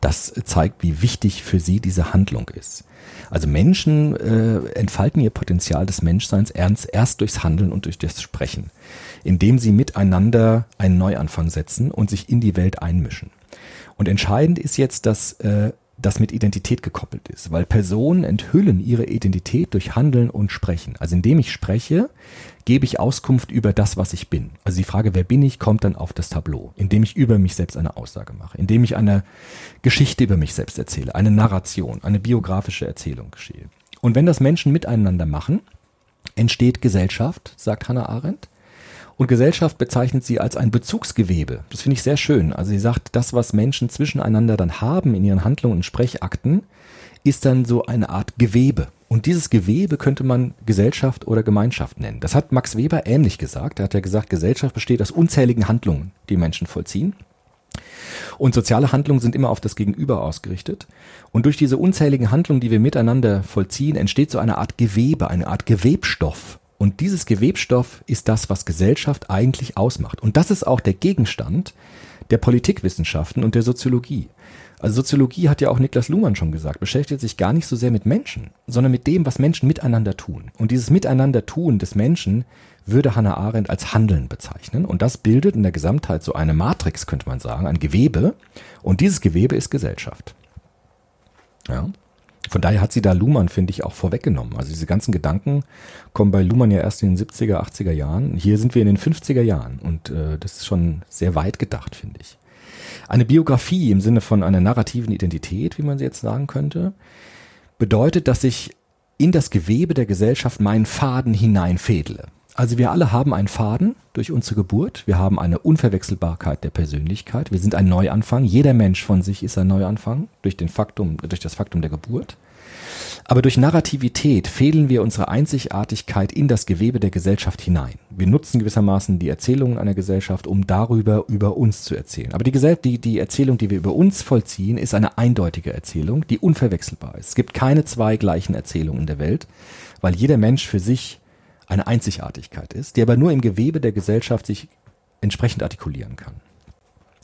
Das zeigt, wie wichtig für sie diese Handlung ist. Also Menschen äh, entfalten ihr Potenzial des Menschseins ernst erst durchs Handeln und durch das Sprechen, indem sie miteinander einen Neuanfang setzen und sich in die Welt einmischen. Und entscheidend ist jetzt, dass äh, das mit Identität gekoppelt ist, weil Personen enthüllen ihre Identität durch Handeln und Sprechen. Also indem ich spreche, gebe ich Auskunft über das, was ich bin. Also die Frage, wer bin ich, kommt dann auf das Tableau, indem ich über mich selbst eine Aussage mache, indem ich eine Geschichte über mich selbst erzähle, eine Narration, eine biografische Erzählung geschehe. Und wenn das Menschen miteinander machen, entsteht Gesellschaft, sagt Hannah Arendt. Und Gesellschaft bezeichnet sie als ein Bezugsgewebe. Das finde ich sehr schön. Also sie sagt, das, was Menschen zwischeneinander dann haben in ihren Handlungen und Sprechakten, ist dann so eine Art Gewebe. Und dieses Gewebe könnte man Gesellschaft oder Gemeinschaft nennen. Das hat Max Weber ähnlich gesagt. Er hat ja gesagt, Gesellschaft besteht aus unzähligen Handlungen, die Menschen vollziehen. Und soziale Handlungen sind immer auf das Gegenüber ausgerichtet. Und durch diese unzähligen Handlungen, die wir miteinander vollziehen, entsteht so eine Art Gewebe, eine Art Gewebstoff, und dieses Gewebstoff ist das, was Gesellschaft eigentlich ausmacht. Und das ist auch der Gegenstand der Politikwissenschaften und der Soziologie. Also Soziologie hat ja auch Niklas Luhmann schon gesagt, beschäftigt sich gar nicht so sehr mit Menschen, sondern mit dem, was Menschen miteinander tun. Und dieses Miteinander-Tun des Menschen würde Hannah Arendt als Handeln bezeichnen. Und das bildet in der Gesamtheit so eine Matrix, könnte man sagen, ein Gewebe. Und dieses Gewebe ist Gesellschaft. Ja. Von daher hat sie da Luhmann, finde ich, auch vorweggenommen. Also diese ganzen Gedanken kommen bei Luhmann ja erst in den 70er, 80er Jahren. Hier sind wir in den 50er Jahren und äh, das ist schon sehr weit gedacht, finde ich. Eine Biografie im Sinne von einer narrativen Identität, wie man sie jetzt sagen könnte, bedeutet, dass ich in das Gewebe der Gesellschaft meinen Faden hineinfädle. Also wir alle haben einen Faden durch unsere Geburt. Wir haben eine Unverwechselbarkeit der Persönlichkeit. Wir sind ein Neuanfang. Jeder Mensch von sich ist ein Neuanfang durch, den Faktum, durch das Faktum der Geburt. Aber durch Narrativität fädeln wir unsere Einzigartigkeit in das Gewebe der Gesellschaft hinein. Wir nutzen gewissermaßen die Erzählungen einer Gesellschaft, um darüber über uns zu erzählen. Aber die, Gesell die, die Erzählung, die wir über uns vollziehen, ist eine eindeutige Erzählung, die unverwechselbar ist. Es gibt keine zwei gleichen Erzählungen in der Welt, weil jeder Mensch für sich eine Einzigartigkeit ist, die aber nur im Gewebe der Gesellschaft sich entsprechend artikulieren kann.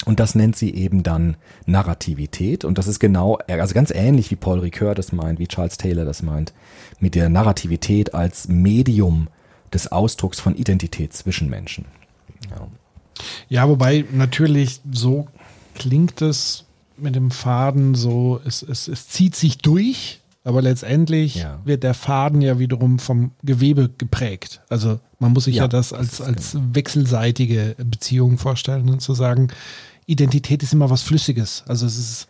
Und das nennt sie eben dann Narrativität. Und das ist genau, also ganz ähnlich wie Paul Ricoeur das meint, wie Charles Taylor das meint, mit der Narrativität als Medium des Ausdrucks von Identität zwischen Menschen. Ja, ja wobei natürlich so klingt es mit dem Faden so, es, es, es zieht sich durch, aber letztendlich ja. wird der Faden ja wiederum vom Gewebe geprägt. Also man muss sich ja, ja das als, als genau. wechselseitige Beziehung vorstellen und zu sagen, Identität ist immer was Flüssiges. Also es ist,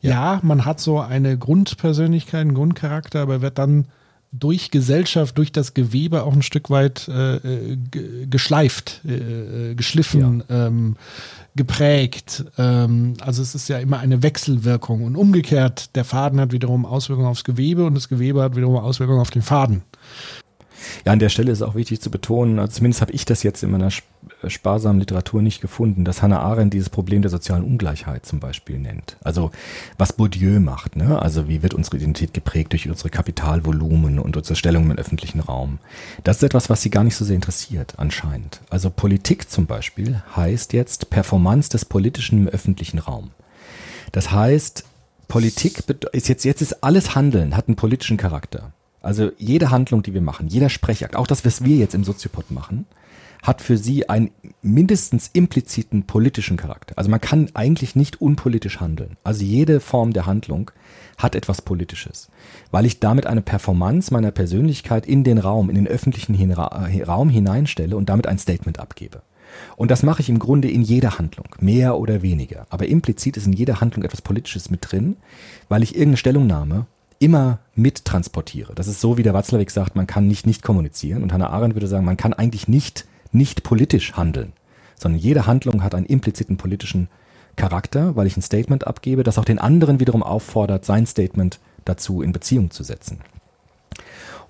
ja, ja man hat so eine Grundpersönlichkeit, einen Grundcharakter, aber wird dann durch Gesellschaft, durch das Gewebe auch ein Stück weit äh, geschleift, äh, äh, geschliffen, ja. ähm, geprägt. Ähm, also es ist ja immer eine Wechselwirkung. Und umgekehrt, der Faden hat wiederum Auswirkungen aufs Gewebe und das Gewebe hat wiederum Auswirkungen auf den Faden. Ja, an der Stelle ist auch wichtig zu betonen, also zumindest habe ich das jetzt in meiner sparsamen Literatur nicht gefunden, dass Hannah Arendt dieses Problem der sozialen Ungleichheit zum Beispiel nennt. Also was Bourdieu macht, ne? also wie wird unsere Identität geprägt durch unsere Kapitalvolumen und unsere Stellung im öffentlichen Raum. Das ist etwas, was sie gar nicht so sehr interessiert, anscheinend. Also Politik zum Beispiel heißt jetzt Performance des Politischen im öffentlichen Raum. Das heißt, Politik ist jetzt, jetzt ist alles Handeln, hat einen politischen Charakter. Also jede Handlung, die wir machen, jeder Sprechakt, auch das, was wir jetzt im Soziopod machen, hat für sie einen mindestens impliziten politischen Charakter. Also man kann eigentlich nicht unpolitisch handeln. Also jede Form der Handlung hat etwas Politisches, weil ich damit eine Performance meiner Persönlichkeit in den Raum, in den öffentlichen äh, Raum hineinstelle und damit ein Statement abgebe. Und das mache ich im Grunde in jeder Handlung, mehr oder weniger. Aber implizit ist in jeder Handlung etwas Politisches mit drin, weil ich irgendeine Stellungnahme immer mittransportiere. Das ist so, wie der Watzlawick sagt, man kann nicht nicht kommunizieren. Und Hannah Arendt würde sagen, man kann eigentlich nicht nicht politisch handeln, sondern jede Handlung hat einen impliziten politischen Charakter, weil ich ein Statement abgebe, das auch den anderen wiederum auffordert, sein Statement dazu in Beziehung zu setzen.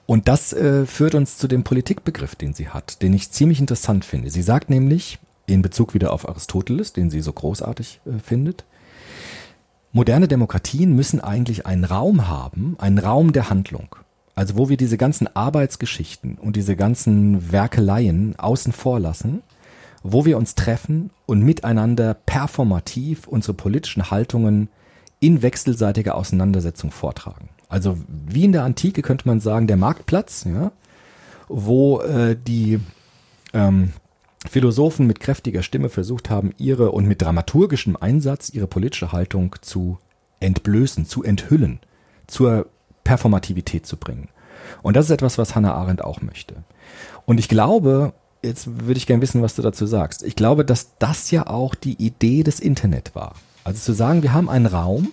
Und das äh, führt uns zu dem Politikbegriff, den sie hat, den ich ziemlich interessant finde. Sie sagt nämlich, in Bezug wieder auf Aristoteles, den sie so großartig äh, findet, moderne Demokratien müssen eigentlich einen Raum haben, einen Raum der Handlung. Also wo wir diese ganzen Arbeitsgeschichten und diese ganzen Werkeleien außen vor lassen, wo wir uns treffen und miteinander performativ unsere politischen Haltungen in wechselseitiger Auseinandersetzung vortragen. Also wie in der Antike könnte man sagen, der Marktplatz, ja, wo äh, die ähm, Philosophen mit kräftiger Stimme versucht haben, ihre und mit dramaturgischem Einsatz ihre politische Haltung zu entblößen, zu enthüllen, zur Performativität zu bringen. Und das ist etwas, was Hannah Arendt auch möchte. Und ich glaube, jetzt würde ich gerne wissen, was du dazu sagst. Ich glaube, dass das ja auch die Idee des Internet war. Also zu sagen, wir haben einen Raum,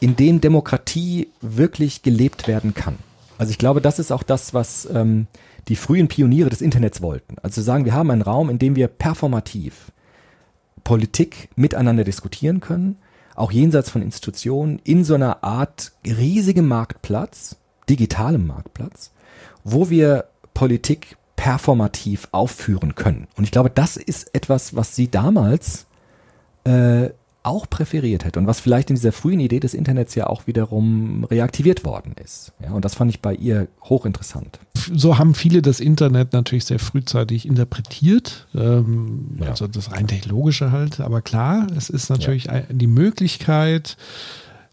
in dem Demokratie wirklich gelebt werden kann. Also ich glaube, das ist auch das, was ähm, die frühen Pioniere des Internets wollten. Also zu sagen, wir haben einen Raum, in dem wir performativ Politik miteinander diskutieren können, auch jenseits von Institutionen, in so einer Art riesigem Marktplatz, digitalem Marktplatz, wo wir Politik performativ aufführen können. Und ich glaube, das ist etwas, was sie damals äh, auch präferiert hätte und was vielleicht in dieser frühen Idee des Internets ja auch wiederum reaktiviert worden ist. Ja, und das fand ich bei ihr hochinteressant. So haben viele das Internet natürlich sehr frühzeitig interpretiert, ähm, ja. also das rein technologische halt, aber klar, es ist natürlich ja. die Möglichkeit,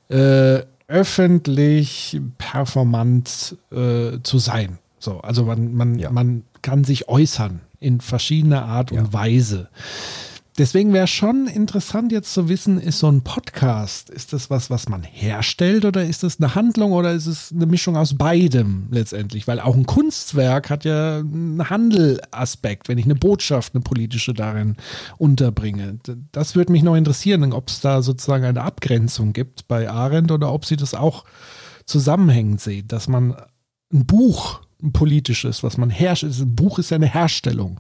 äh, öffentlich performant äh, zu sein. So, also man, man, man kann sich äußern in verschiedener Art und Weise Deswegen wäre schon interessant jetzt zu wissen, ist so ein Podcast, ist das was, was man herstellt oder ist das eine Handlung oder ist es eine Mischung aus beidem letztendlich? Weil auch ein Kunstwerk hat ja einen Handelaspekt, wenn ich eine Botschaft, eine politische darin unterbringe. Das würde mich noch interessieren, ob es da sozusagen eine Abgrenzung gibt bei Arendt oder ob sie das auch zusammenhängend sieht, dass man ein Buch, ein politisches, was man herrscht, ein Buch ist ja eine Herstellung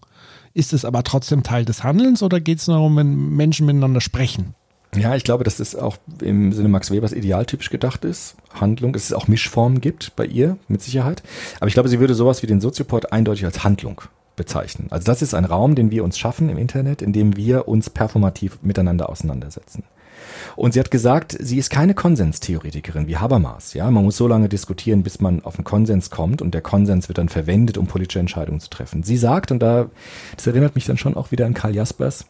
ist es aber trotzdem Teil des Handelns oder geht es darum, wenn Menschen miteinander sprechen? Ja, ich glaube, dass das auch im Sinne Max Webers idealtypisch gedacht ist. Handlung, dass es auch Mischformen gibt bei ihr, mit Sicherheit. Aber ich glaube, sie würde sowas wie den Soziopod eindeutig als Handlung bezeichnen. Also das ist ein Raum, den wir uns schaffen im Internet, in dem wir uns performativ miteinander auseinandersetzen. Und sie hat gesagt, sie ist keine Konsenstheoretikerin wie Habermas. Ja, man muss so lange diskutieren, bis man auf einen Konsens kommt und der Konsens wird dann verwendet, um politische Entscheidungen zu treffen. Sie sagt, und da, das erinnert mich dann schon auch wieder an Karl Jaspers,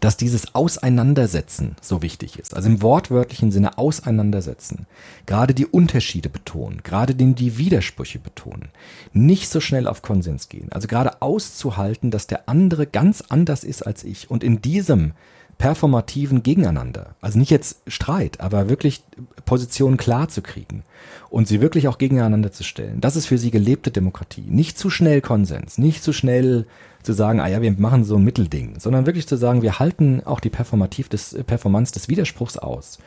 dass dieses Auseinandersetzen so wichtig ist. Also im wortwörtlichen Sinne auseinandersetzen. Gerade die Unterschiede betonen, gerade die Widersprüche betonen. Nicht so schnell auf Konsens gehen. Also gerade auszuhalten, dass der andere ganz anders ist als ich und in diesem performativen Gegeneinander. Also nicht jetzt Streit, aber wirklich Positionen klar zu kriegen und sie wirklich auch gegeneinander zu stellen. Das ist für sie gelebte Demokratie. Nicht zu schnell Konsens, nicht zu schnell zu sagen, ah ja, wir machen so ein Mittelding, sondern wirklich zu sagen, wir halten auch die Performativ des, Performance des Widerspruchs aus.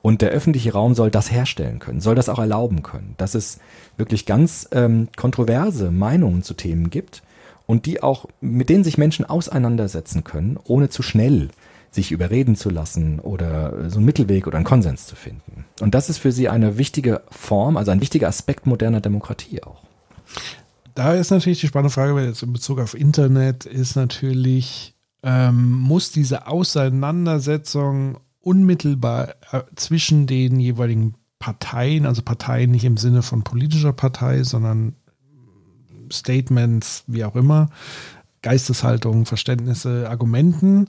Und der öffentliche Raum soll das herstellen können, soll das auch erlauben können, dass es wirklich ganz ähm, kontroverse Meinungen zu Themen gibt und die auch, mit denen sich Menschen auseinandersetzen können, ohne zu schnell sich überreden zu lassen oder so einen Mittelweg oder einen Konsens zu finden. Und das ist für sie eine wichtige Form, also ein wichtiger Aspekt moderner Demokratie auch. Da ist natürlich die spannende Frage, jetzt in Bezug auf Internet, ist natürlich, ähm, muss diese Auseinandersetzung unmittelbar äh, zwischen den jeweiligen Parteien, also Parteien nicht im Sinne von politischer Partei, sondern Statements, wie auch immer, Geisteshaltung, Verständnisse, Argumenten,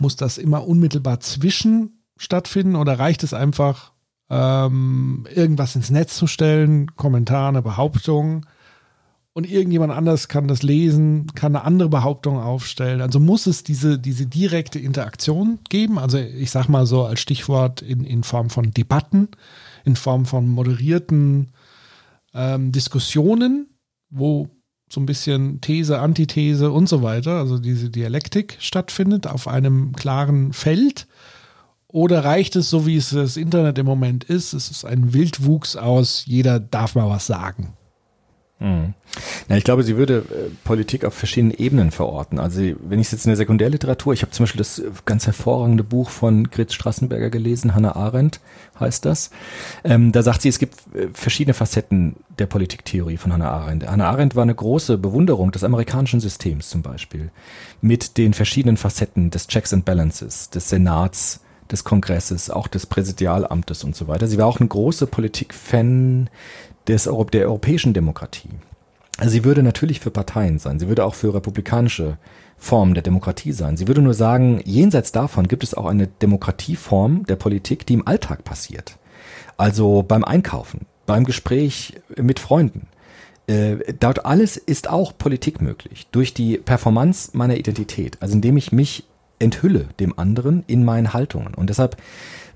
muss das immer unmittelbar zwischen stattfinden oder reicht es einfach, ähm, irgendwas ins Netz zu stellen, Kommentar, eine Behauptung und irgendjemand anders kann das lesen, kann eine andere Behauptung aufstellen. Also muss es diese, diese direkte Interaktion geben. Also ich sag mal so als Stichwort in, in Form von Debatten, in Form von moderierten ähm, Diskussionen, wo so ein bisschen These, Antithese und so weiter, also diese Dialektik stattfindet auf einem klaren Feld? Oder reicht es so, wie es das Internet im Moment ist? Es ist ein Wildwuchs aus, jeder darf mal was sagen. Mhm. Ja, ich glaube, sie würde äh, Politik auf verschiedenen Ebenen verorten. Also wenn ich jetzt in der Sekundärliteratur, ich habe zum Beispiel das ganz hervorragende Buch von Gritz Strassenberger gelesen, Hannah Arendt heißt das. Ähm, da sagt sie, es gibt äh, verschiedene Facetten der Politiktheorie von Hannah Arendt. Hannah Arendt war eine große Bewunderung des amerikanischen Systems zum Beispiel, mit den verschiedenen Facetten des Checks and Balances, des Senats, des Kongresses, auch des Präsidialamtes und so weiter. Sie war auch eine große Politikfan des, der europäischen Demokratie. Also sie würde natürlich für Parteien sein, sie würde auch für republikanische Formen der Demokratie sein. Sie würde nur sagen, jenseits davon gibt es auch eine Demokratieform der Politik, die im Alltag passiert. Also beim Einkaufen, beim Gespräch mit Freunden. Äh, dort alles ist auch Politik möglich. Durch die Performance meiner Identität. Also indem ich mich enthülle dem anderen in meinen Haltungen. Und deshalb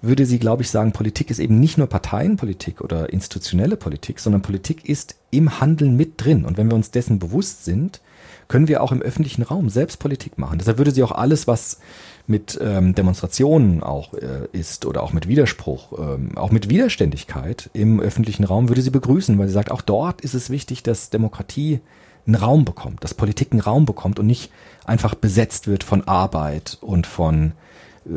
würde sie, glaube ich, sagen, Politik ist eben nicht nur Parteienpolitik oder institutionelle Politik, sondern Politik ist im Handeln mit drin. Und wenn wir uns dessen bewusst sind, können wir auch im öffentlichen Raum selbst Politik machen. Deshalb würde sie auch alles, was mit ähm, Demonstrationen auch äh, ist oder auch mit Widerspruch, ähm, auch mit Widerständigkeit im öffentlichen Raum, würde sie begrüßen, weil sie sagt, auch dort ist es wichtig, dass Demokratie einen Raum bekommt, dass Politik einen Raum bekommt und nicht einfach besetzt wird von Arbeit und von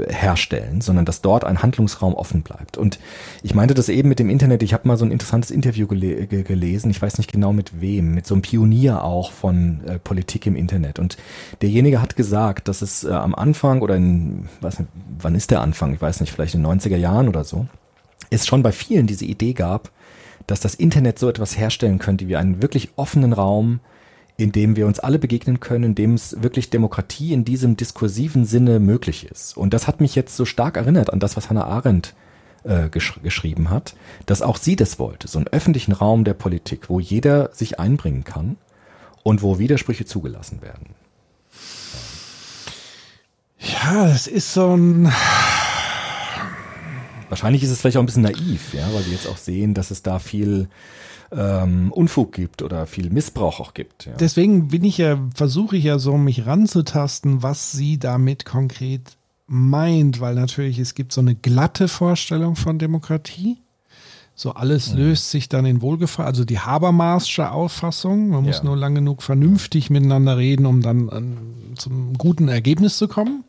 herstellen, sondern dass dort ein Handlungsraum offen bleibt. Und ich meinte das eben mit dem Internet, ich habe mal so ein interessantes Interview gele gelesen, ich weiß nicht genau mit wem, mit so einem Pionier auch von äh, Politik im Internet. Und derjenige hat gesagt, dass es äh, am Anfang oder in, was, wann ist der Anfang, ich weiß nicht, vielleicht in den 90er Jahren oder so, es schon bei vielen diese Idee gab, dass das Internet so etwas herstellen könnte wie einen wirklich offenen Raum, in dem wir uns alle begegnen können, in dem es wirklich Demokratie in diesem diskursiven Sinne möglich ist. Und das hat mich jetzt so stark erinnert an das, was Hannah Arendt äh, gesch geschrieben hat, dass auch sie das wollte, so einen öffentlichen Raum der Politik, wo jeder sich einbringen kann und wo Widersprüche zugelassen werden. Ja, das ist so ein. Wahrscheinlich ist es vielleicht auch ein bisschen naiv, ja, weil die jetzt auch sehen, dass es da viel ähm, Unfug gibt oder viel Missbrauch auch gibt. Ja. Deswegen bin ich ja, versuche ich ja so, mich ranzutasten, was sie damit konkret meint, weil natürlich es gibt so eine glatte Vorstellung von Demokratie. So alles Mhm. löst sich dann in Wohlgefallen. Also die Habermasche Auffassung. Man muss Ja. nur lang genug vernünftig miteinander reden, um dann an, zum guten Ergebnis zu kommen.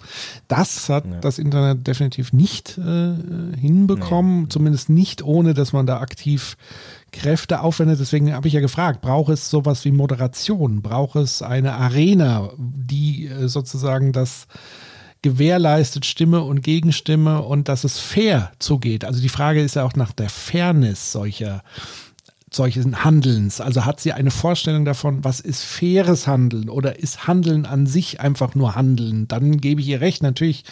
Das hat Ja. das Internet definitiv nicht äh, hinbekommen. Zumindest nicht ohne, dass man da aktiv Kräfte aufwendet. Deswegen habe ich ja gefragt, braucht es sowas wie Moderation? Braucht es eine Arena, die äh, sozusagen das gewährleistet Stimme und Gegenstimme und dass es fair zugeht. Also die Frage ist ja auch nach der Fairness solcher solchen Handelns. Also hat sie eine Vorstellung davon, was ist faires Handeln oder ist Handeln an sich einfach nur Handeln? Dann gebe ich ihr recht. Natürlich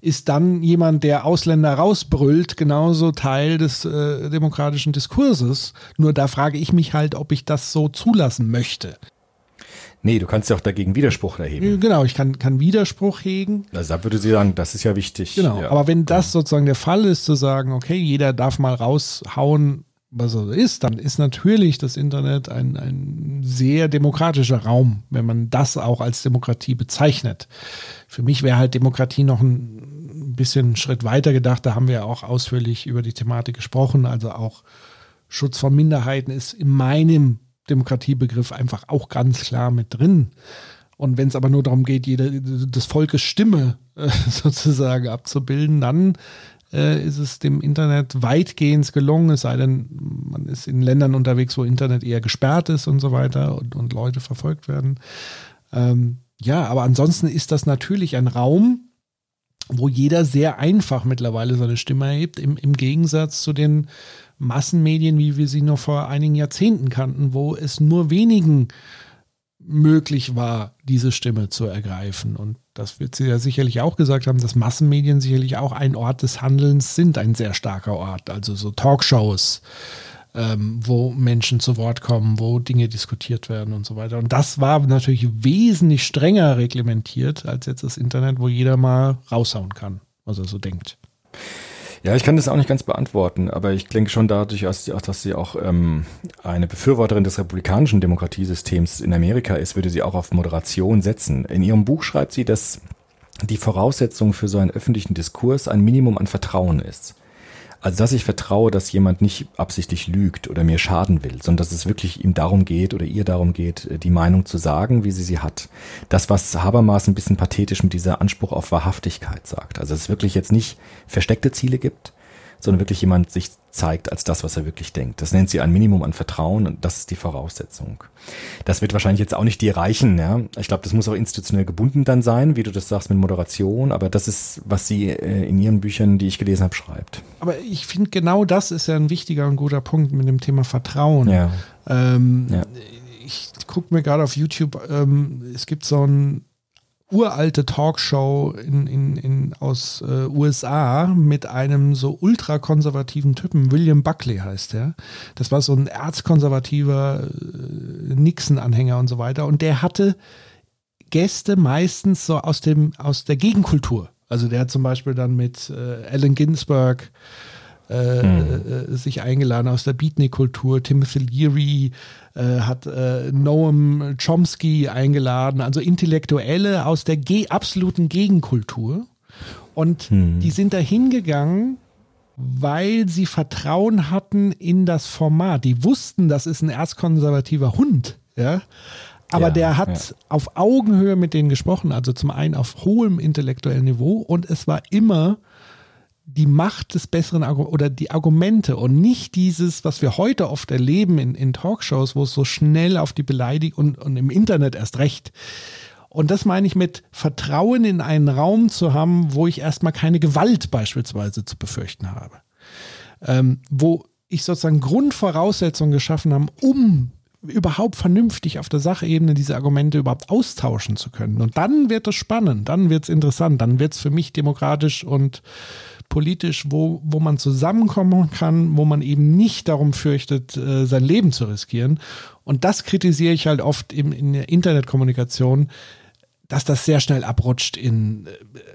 ist dann jemand, der Ausländer rausbrüllt, genauso Teil des äh, demokratischen Diskurses. Nur da frage ich mich halt, ob ich das so zulassen möchte. Nee, du kannst ja auch dagegen Widerspruch erheben. Genau, ich kann, kann Widerspruch hegen. Also da würde sie sagen, das ist ja wichtig. Genau, ja. aber wenn das sozusagen der Fall ist, zu sagen, okay, jeder darf mal raushauen, was er ist, dann ist natürlich das Internet ein, ein sehr demokratischer Raum, wenn man das auch als Demokratie bezeichnet. Für mich wäre halt Demokratie noch ein bisschen einen Schritt weiter gedacht. Da haben wir ja auch ausführlich über die Thematik gesprochen. Also auch Schutz von Minderheiten ist in meinem Demokratiebegriff einfach auch ganz klar mit drin. Und wenn es aber nur darum geht, jede, des Volkes Stimme äh, sozusagen abzubilden, dann äh, ist es dem Internet weitgehend gelungen, es sei denn, man ist in Ländern unterwegs, wo Internet eher gesperrt ist und so weiter und, und Leute verfolgt werden. Ähm, ja, aber ansonsten ist das natürlich ein Raum, wo jeder sehr einfach mittlerweile seine Stimme erhebt, im, im Gegensatz zu den Massenmedien, wie wir sie noch vor einigen Jahrzehnten kannten, wo es nur wenigen möglich war, diese Stimme zu ergreifen. Und das wird sie ja sicherlich auch gesagt haben, dass Massenmedien sicherlich auch ein Ort des Handelns sind, ein sehr starker Ort. Also so Talkshows, ähm, wo Menschen zu Wort kommen, wo Dinge diskutiert werden und so weiter. Und das war natürlich wesentlich strenger reglementiert als jetzt das Internet, wo jeder mal raushauen kann, was er so denkt. Ja, ich kann das auch nicht ganz beantworten, aber ich denke schon dadurch, dass sie auch, ähm, eine Befürworterin des republikanischen Demokratiesystems in Amerika ist, würde sie auch auf Moderation setzen. In ihrem Buch schreibt sie, dass die Voraussetzung für so einen öffentlichen Diskurs ein Minimum an Vertrauen ist. Also, dass ich vertraue, dass jemand nicht absichtlich lügt oder mir schaden will, sondern dass es wirklich ihm darum geht oder ihr darum geht, die Meinung zu sagen, wie sie sie hat. Das, was Habermas ein bisschen pathetisch mit dieser Anspruch auf Wahrhaftigkeit sagt. Also, dass es wirklich jetzt nicht versteckte Ziele gibt, sondern wirklich jemand sich zeigt als das, was er wirklich denkt. Das nennt sie ein Minimum an Vertrauen und das ist die Voraussetzung. Das wird wahrscheinlich jetzt auch nicht dir reichen, ja. Ich glaube, das muss auch institutionell gebunden dann sein, wie du das sagst mit Moderation, aber das ist, was sie äh, in ihren Büchern, die ich gelesen habe, schreibt. Aber ich finde, genau das ist ja ein wichtiger und guter Punkt mit dem Thema Vertrauen. Ja. Ähm, Ja. Ich gucke mir gerade auf YouTube, ähm, es gibt so ein uralte Talkshow in, in, in, aus äh, USA mit einem so ultrakonservativen Typen, William Buckley heißt der. Das war so ein erzkonservativer äh, Nixon-Anhänger und so weiter. Und der hatte Gäste meistens so aus, dem, aus der Gegenkultur. Also der hat zum Beispiel dann mit äh, Allen Ginsberg äh, äh, sich eingeladen aus der Beatnik-Kultur. Timothy Leary äh, hat äh, Noam Chomsky eingeladen, also Intellektuelle aus der ge absoluten Gegenkultur. Und die sind da hingegangen, weil sie Vertrauen hatten in das Format. Die wussten, das ist ein erzkonservativer Hund, ja. Aber Ja, der hat ja. auf Augenhöhe mit denen gesprochen, also zum einen auf hohem intellektuellen Niveau und es war immer die Macht des besseren Argu oder die Argumente und nicht dieses, was wir heute oft erleben in, in Talkshows, wo es so schnell auf die Beleidigung und, und im Internet erst recht. Und das meine ich mit Vertrauen in einen Raum zu haben, wo ich erstmal keine Gewalt beispielsweise zu befürchten habe. Ähm, wo ich sozusagen Grundvoraussetzungen geschaffen habe, um überhaupt vernünftig auf der Sachebene diese Argumente überhaupt austauschen zu können. Und dann wird es spannend, dann wird es interessant, dann wird es für mich demokratisch und politisch, wo, wo man zusammenkommen kann, wo man eben nicht darum fürchtet, äh, sein Leben zu riskieren. Und das kritisiere ich halt oft im, in der Internetkommunikation, dass das sehr schnell abrutscht in, äh,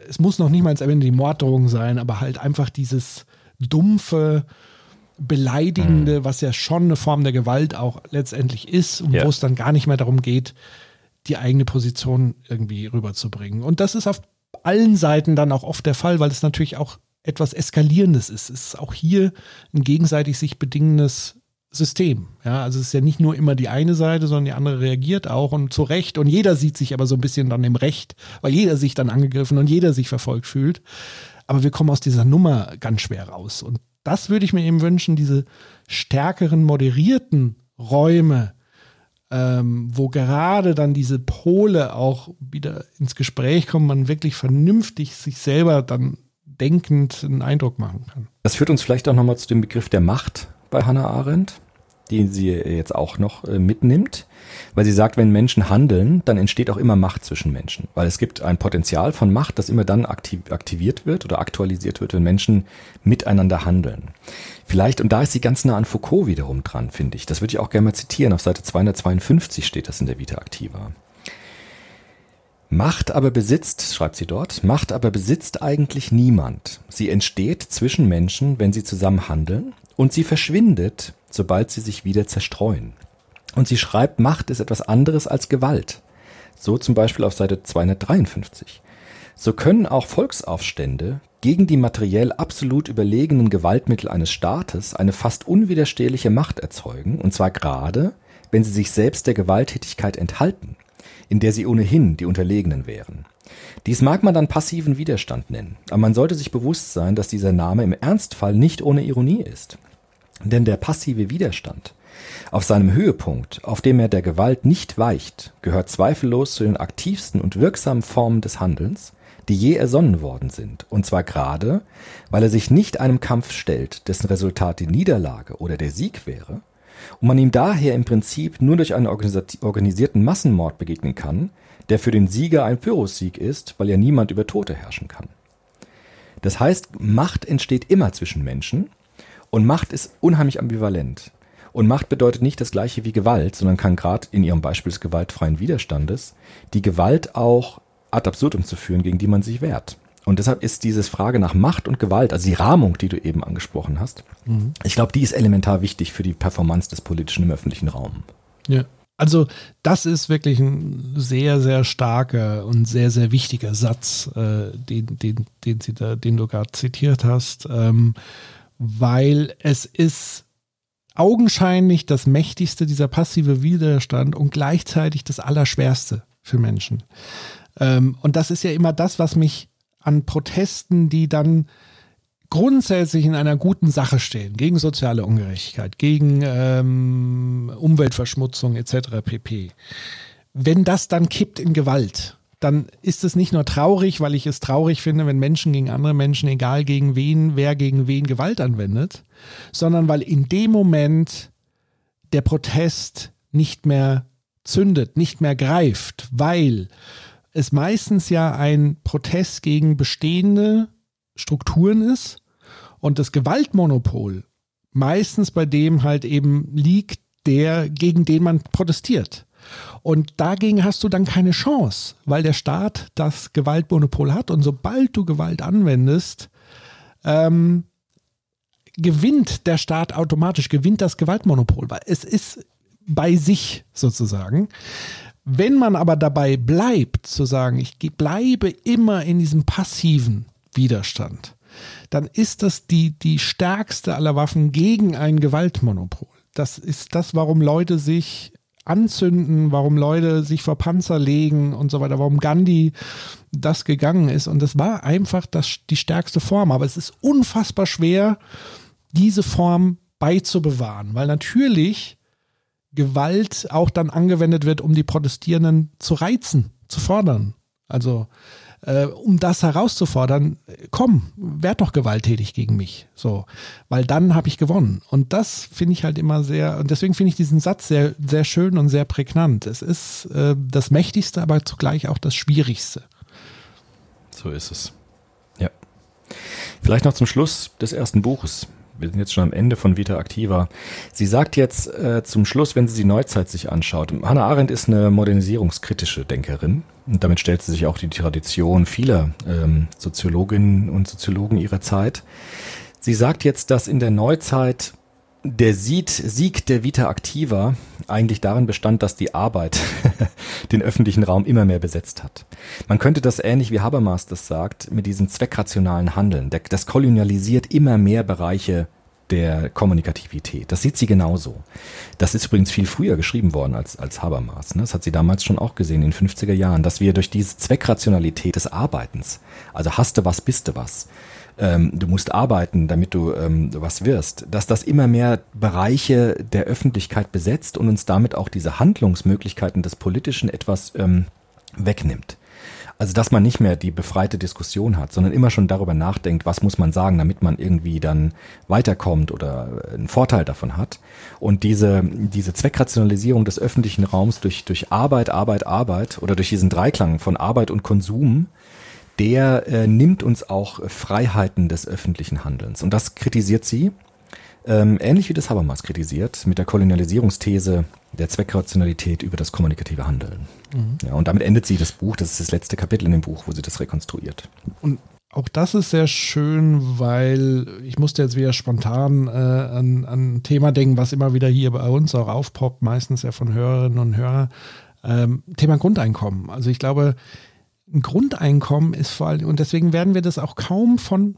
es muss noch nicht mal am Ende die Morddrohung sein, aber halt einfach dieses dumpfe, beleidigende, mhm. was ja schon eine Form der Gewalt auch letztendlich ist und ja. wo es dann gar nicht mehr darum geht, die eigene Position irgendwie rüberzubringen. Und das ist auf allen Seiten dann auch oft der Fall, weil es natürlich auch etwas Eskalierendes ist. Es ist auch hier ein gegenseitig sich bedingendes System. Ja, also es ist ja nicht nur immer die eine Seite, sondern die andere reagiert auch und zu Recht. Und jeder sieht sich aber so ein bisschen dann im Recht, weil jeder sich dann angegriffen und jeder sich verfolgt fühlt. Aber wir kommen aus dieser Nummer ganz schwer raus. Und das würde ich mir eben wünschen, diese stärkeren, moderierten Räume, ähm, wo gerade dann diese Pole auch wieder ins Gespräch kommen, man wirklich vernünftig sich selber dann denkend einen Eindruck machen kann. Das führt uns vielleicht auch nochmal zu dem Begriff der Macht bei Hannah Arendt den sie jetzt auch noch äh, mitnimmt, weil sie sagt, wenn Menschen handeln, dann entsteht auch immer Macht zwischen Menschen, weil es gibt ein Potenzial von Macht, das immer dann aktiv, aktiviert wird oder aktualisiert wird, wenn Menschen miteinander handeln. Vielleicht, und da ist sie ganz nah an Foucault wiederum dran, finde ich. Das würde ich auch gerne mal zitieren. Auf Seite 252 steht das in der Vita Activa. Macht aber besitzt, schreibt sie dort, Macht aber besitzt eigentlich niemand. Sie entsteht zwischen Menschen, wenn sie zusammen handeln, und sie verschwindet, sobald sie sich wieder zerstreuen. Und sie schreibt, Macht ist etwas anderes als Gewalt. So zum Beispiel auf Seite 253. So können auch Volksaufstände gegen die materiell absolut überlegenen Gewaltmittel eines Staates eine fast unwiderstehliche Macht erzeugen, und zwar gerade, wenn sie sich selbst der Gewalttätigkeit enthalten, in der sie ohnehin die Unterlegenen wären. Dies mag man dann passiven Widerstand nennen, aber man sollte sich bewusst sein, dass dieser Name im Ernstfall nicht ohne Ironie ist. Denn der passive Widerstand auf seinem Höhepunkt, auf dem er der Gewalt nicht weicht, gehört zweifellos zu den aktivsten und wirksamen Formen des Handelns, die je ersonnen worden sind, und zwar gerade, weil er sich nicht einem Kampf stellt, dessen Resultat die Niederlage oder der Sieg wäre, und man ihm daher im Prinzip nur durch einen organisierten Massenmord begegnen kann, der für den Sieger ein Pyrrhussieg ist, weil ja niemand über Tote herrschen kann. Das heißt, Macht entsteht immer zwischen Menschen, und Macht ist unheimlich ambivalent. Und Macht bedeutet nicht das gleiche wie Gewalt, sondern kann gerade in ihrem Beispiel des gewaltfreien Widerstandes die Gewalt auch ad absurdum zu führen, gegen die man sich wehrt. Und deshalb ist diese Frage nach Macht und Gewalt, also die Rahmung, die du eben angesprochen hast, mhm. ich glaube, die ist elementar wichtig für die Performance des Politischen im öffentlichen Raum. Ja. Also das ist wirklich ein sehr, sehr starker und sehr, sehr wichtiger Satz, äh, den, den, den, da, den du gerade zitiert hast. Ähm, weil es ist augenscheinlich das mächtigste, dieser passive Widerstand und gleichzeitig das Allerschwerste für Menschen. Ähm, und das ist ja immer das, was mich an Protesten, die dann grundsätzlich in einer guten Sache stehen, gegen soziale Ungerechtigkeit, gegen ähm, Umweltverschmutzung etc. pp. Wenn das dann kippt in Gewalt, dann ist es nicht nur traurig, weil ich es traurig finde, wenn Menschen gegen andere Menschen, egal gegen wen, wer gegen wen Gewalt anwendet, sondern weil in dem Moment der Protest nicht mehr zündet, nicht mehr greift, weil es meistens ja ein Protest gegen bestehende Strukturen ist und das Gewaltmonopol meistens bei dem halt eben liegt, der, gegen den man protestiert. Und dagegen hast du dann keine Chance, weil der Staat das Gewaltmonopol hat. Und sobald du Gewalt anwendest, ähm, gewinnt der Staat automatisch, gewinnt das Gewaltmonopol, weil es ist bei sich sozusagen. Wenn man aber dabei bleibt, zu sagen, ich bleibe immer in diesem passiven Widerstand, dann ist das die, die stärkste aller Waffen gegen ein Gewaltmonopol. Das ist das, warum Leute sich anzünden, warum Leute sich vor Panzer legen und so weiter, warum Gandhi das gegangen ist. Und das war einfach das, die stärkste Form. Aber es ist unfassbar schwer, diese Form beizubewahren, weil natürlich Gewalt auch dann angewendet wird, um die Protestierenden zu reizen, zu fordern. Also äh, um das herauszufordern, komm, werd doch gewalttätig gegen mich. So, weil dann habe ich gewonnen. Und das finde ich halt immer sehr, und deswegen finde ich diesen Satz sehr, sehr schön und sehr prägnant. Es ist äh, das Mächtigste, aber zugleich auch das Schwierigste. So ist es. Ja. Vielleicht noch zum Schluss des ersten Buches. Wir sind jetzt schon am Ende von Vita Activa. Sie sagt jetzt äh, zum Schluss, wenn sie die Neuzeit sich anschaut, Hannah Arendt ist eine modernisierungskritische Denkerin Und damit stellt sie sich auch die Tradition vieler ähm, Soziologinnen und Soziologen ihrer Zeit. Sie sagt jetzt, dass in der Neuzeit der Sieg, Sieg der Vita Activa eigentlich darin bestand, dass die Arbeit den öffentlichen Raum immer mehr besetzt hat. Man könnte das ähnlich wie Habermas das sagt, mit diesem zweckrationalen Handeln. Das kolonialisiert immer mehr Bereiche der Kommunikativität. Das sieht sie genauso. Das ist übrigens viel früher geschrieben worden als, als Habermas. Ne? Das hat sie damals schon auch gesehen, in den 50er Jahren, dass wir durch diese Zweckrationalität des Arbeitens, also hast du was, bist du was, ähm, du musst arbeiten, damit du ähm, was wirst, dass das immer mehr Bereiche der Öffentlichkeit besetzt und uns damit auch diese Handlungsmöglichkeiten des Politischen etwas ähm, wegnimmt. Also dass man nicht mehr die befreite Diskussion hat, sondern immer schon darüber nachdenkt, was muss man sagen, damit man irgendwie dann weiterkommt oder einen Vorteil davon hat. Und diese, diese Zweckrationalisierung des öffentlichen Raums durch, durch Arbeit, Arbeit, Arbeit oder durch diesen Dreiklang von Arbeit und Konsum, der äh, nimmt uns auch Freiheiten des öffentlichen Handelns. Und das kritisiert sie, ähm, ähnlich wie das Habermas kritisiert, mit der Kolonialisierungsthese der Zweckrationalität über das kommunikative Handeln. Mhm. Ja, und damit endet sie das Buch, das ist das letzte Kapitel in dem Buch, wo sie das rekonstruiert. Und auch das ist sehr schön, weil ich musste jetzt wieder spontan äh, an, an ein Thema denken, was immer wieder hier bei uns auch aufpoppt, meistens ja von Hörerinnen und Hörern. Ähm, Thema Grundeinkommen. Also ich glaube, ein Grundeinkommen ist vor allem, und deswegen werden wir das auch kaum von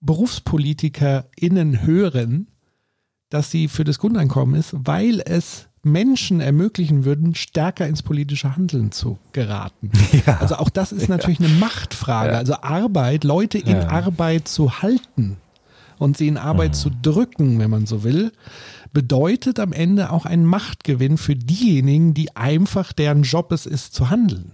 BerufspolitikerInnen hören, dass sie für das Grundeinkommen ist, weil es Menschen ermöglichen würden, stärker ins politische Handeln zu geraten. Ja. Also auch das ist natürlich ja. eine Machtfrage. Ja. Also Arbeit, Leute in Arbeit zu halten und sie in Arbeit mhm. zu drücken, wenn man so will, bedeutet am Ende auch einen Machtgewinn für diejenigen, die einfach deren Job es ist zu handeln.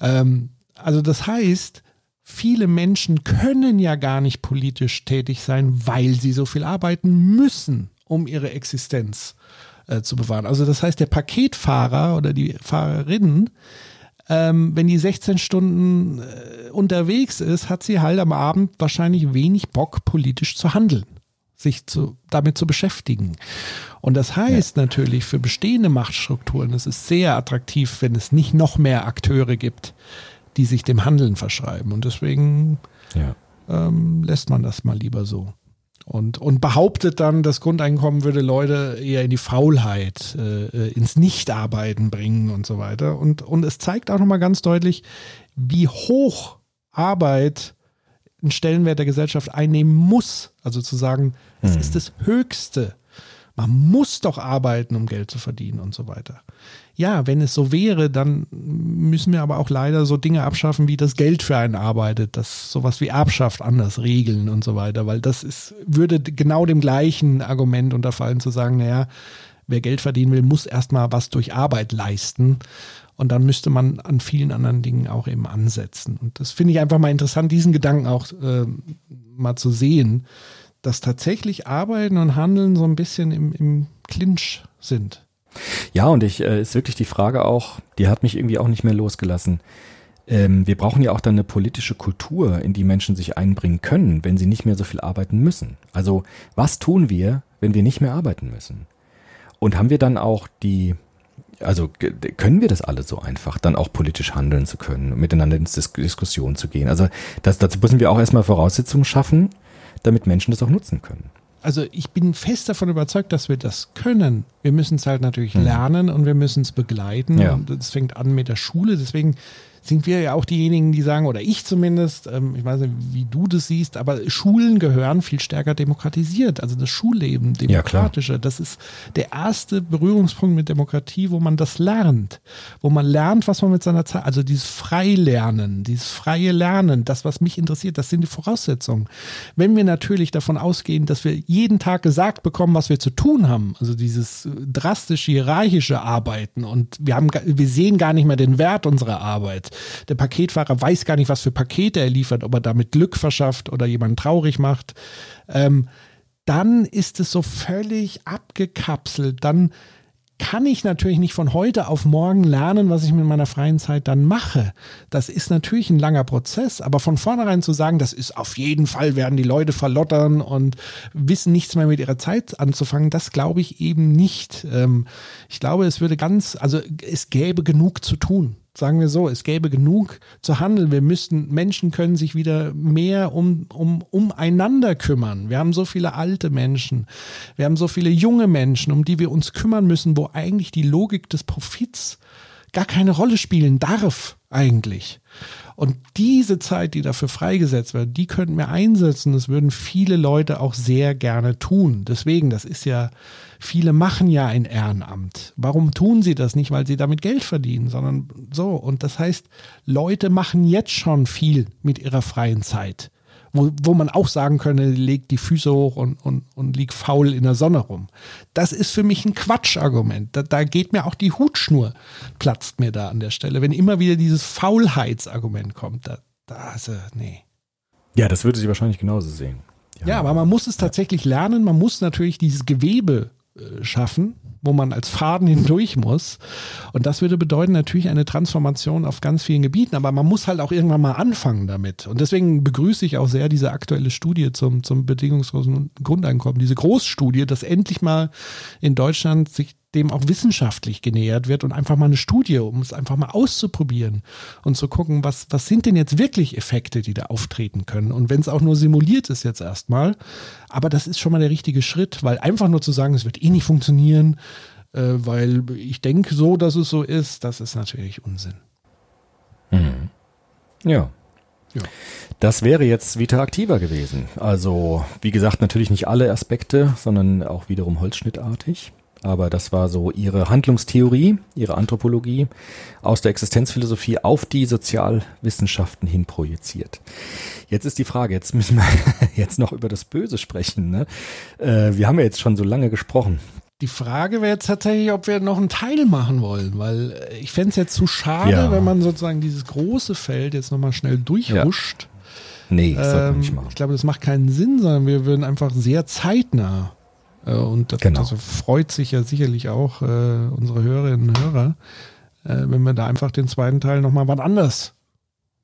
Ähm, also das heißt, viele Menschen können ja gar nicht politisch tätig sein, weil sie so viel arbeiten müssen, um ihre Existenz äh, zu bewahren. Also das heißt, der Paketfahrer oder die Fahrerin, ähm, wenn die 16 Stunden äh, unterwegs ist, hat sie halt am Abend wahrscheinlich wenig Bock, politisch zu handeln sich zu, damit zu beschäftigen. Und das heißt ja. natürlich für bestehende Machtstrukturen, es ist sehr attraktiv, wenn es nicht noch mehr Akteure gibt, die sich dem Handeln verschreiben. Und deswegen ja. ähm, lässt man das mal lieber so. Und, und behauptet dann, das Grundeinkommen würde Leute eher in die Faulheit, äh, äh ins Nichtarbeiten bringen und so weiter. Und, und es zeigt auch nochmal ganz deutlich, wie hoch Arbeit einen Stellenwert der Gesellschaft einnehmen muss. Also zu sagen, es hm. ist das Höchste. Man muss doch arbeiten, um Geld zu verdienen und so weiter. Ja, wenn es so wäre, dann müssen wir aber auch leider so Dinge abschaffen, wie das Geld für einen arbeitet, das sowas wie Erbschaft anders regeln und so weiter, weil das ist, würde genau dem gleichen Argument unterfallen zu sagen, naja, wer Geld verdienen will, muss erstmal was durch Arbeit leisten. Und dann müsste man an vielen anderen Dingen auch eben ansetzen. Und das finde ich einfach mal interessant, diesen Gedanken auch äh, mal zu sehen, dass tatsächlich Arbeiten und Handeln so ein bisschen im, im Clinch sind. Ja, und ich äh, ist wirklich die Frage auch, die hat mich irgendwie auch nicht mehr losgelassen. Ähm, wir brauchen ja auch dann eine politische Kultur, in die Menschen sich einbringen können, wenn sie nicht mehr so viel arbeiten müssen. Also was tun wir, wenn wir nicht mehr arbeiten müssen? Und haben wir dann auch die also können wir das alle so einfach, dann auch politisch handeln zu können, miteinander ins Dis Diskussion zu gehen. Also das, dazu müssen wir auch erstmal Voraussetzungen schaffen, damit Menschen das auch nutzen können. Also ich bin fest davon überzeugt, dass wir das können. Wir müssen es halt natürlich hm. lernen und wir müssen es begleiten. Ja. Und das fängt an mit der Schule. Deswegen sind wir ja auch diejenigen, die sagen, oder ich zumindest, ähm, ich weiß nicht, wie du das siehst, aber Schulen gehören viel stärker demokratisiert. Also das Schulleben, demokratische, ja, das ist der erste Berührungspunkt mit Demokratie, wo man das lernt. Wo man lernt, was man mit seiner Zeit, also dieses Freilernen, dieses freie Lernen, das, was mich interessiert, das sind die Voraussetzungen. Wenn wir natürlich davon ausgehen, dass wir jeden Tag gesagt bekommen, was wir zu tun haben, also dieses drastisch hierarchische Arbeiten und wir haben, wir sehen gar nicht mehr den Wert unserer Arbeit, der Paketfahrer weiß gar nicht, was für Pakete er liefert, ob er damit Glück verschafft oder jemanden traurig macht. Ähm, dann ist es so völlig abgekapselt. Dann kann ich natürlich nicht von heute auf morgen lernen, was ich mit meiner freien Zeit dann mache. Das ist natürlich ein langer Prozess, aber von vornherein zu sagen, das ist auf jeden Fall, werden die Leute verlottern und wissen nichts mehr mit ihrer Zeit anzufangen, das glaube ich eben nicht. Ähm, ich glaube, es würde ganz, also es gäbe genug zu tun. Sagen wir so, es gäbe genug zu handeln. Wir müssten, Menschen können sich wieder mehr um, um, umeinander kümmern. Wir haben so viele alte Menschen. Wir haben so viele junge Menschen, um die wir uns kümmern müssen, wo eigentlich die Logik des Profits gar keine Rolle spielen darf, eigentlich. Und diese Zeit, die dafür freigesetzt wird, die könnten wir einsetzen. Das würden viele Leute auch sehr gerne tun. Deswegen, das ist ja, viele machen ja ein Ehrenamt. Warum tun sie das nicht? Weil sie damit Geld verdienen, sondern so. Und das heißt, Leute machen jetzt schon viel mit ihrer freien Zeit wo, wo man auch sagen könnte, legt die Füße hoch und, und, und liegt faul in der Sonne rum. Das ist für mich ein Quatschargument. Da, da geht mir auch die Hutschnur, platzt mir da an der Stelle. Wenn immer wieder dieses Faulheitsargument kommt, da, da also, nee. Ja, das würde sie wahrscheinlich genauso sehen. Ja, ja aber man muss es tatsächlich lernen. Man muss natürlich dieses Gewebe schaffen, wo man als Faden hindurch muss. Und das würde bedeuten natürlich eine Transformation auf ganz vielen Gebieten. Aber man muss halt auch irgendwann mal anfangen damit. Und deswegen begrüße ich auch sehr diese aktuelle Studie zum, zum bedingungslosen Grundeinkommen, diese Großstudie, dass endlich mal in Deutschland sich dem auch wissenschaftlich genähert wird und einfach mal eine Studie, um es einfach mal auszuprobieren und zu gucken, was, was sind denn jetzt wirklich Effekte, die da auftreten können. Und wenn es auch nur simuliert ist jetzt erstmal, aber das ist schon mal der richtige Schritt, weil einfach nur zu sagen, es wird eh nicht funktionieren, äh, weil ich denke so, dass es so ist, das ist natürlich Unsinn. Mhm. Ja. Ja. Das wäre jetzt Vita aktiver gewesen. Also, wie gesagt, natürlich nicht alle Aspekte, sondern auch wiederum holzschnittartig aber das war so ihre Handlungstheorie, ihre Anthropologie aus der Existenzphilosophie auf die Sozialwissenschaften hin projiziert. Jetzt ist die Frage, jetzt müssen wir jetzt noch über das Böse sprechen. Ne? Äh, wir haben ja jetzt schon so lange gesprochen. Die Frage wäre jetzt tatsächlich, ob wir noch einen Teil machen wollen, weil äh, ich fände es jetzt zu schade, ja. wenn man sozusagen dieses große Feld jetzt nochmal schnell durchhuscht. Ja. Nee, das ähm, nicht machen. Ich glaube, das macht keinen Sinn, sondern wir würden einfach sehr zeitnah und das, genau. das, freut sich ja sicherlich auch äh, unsere Hörerinnen und Hörer, äh, wenn wir da einfach den zweiten Teil nochmal was anders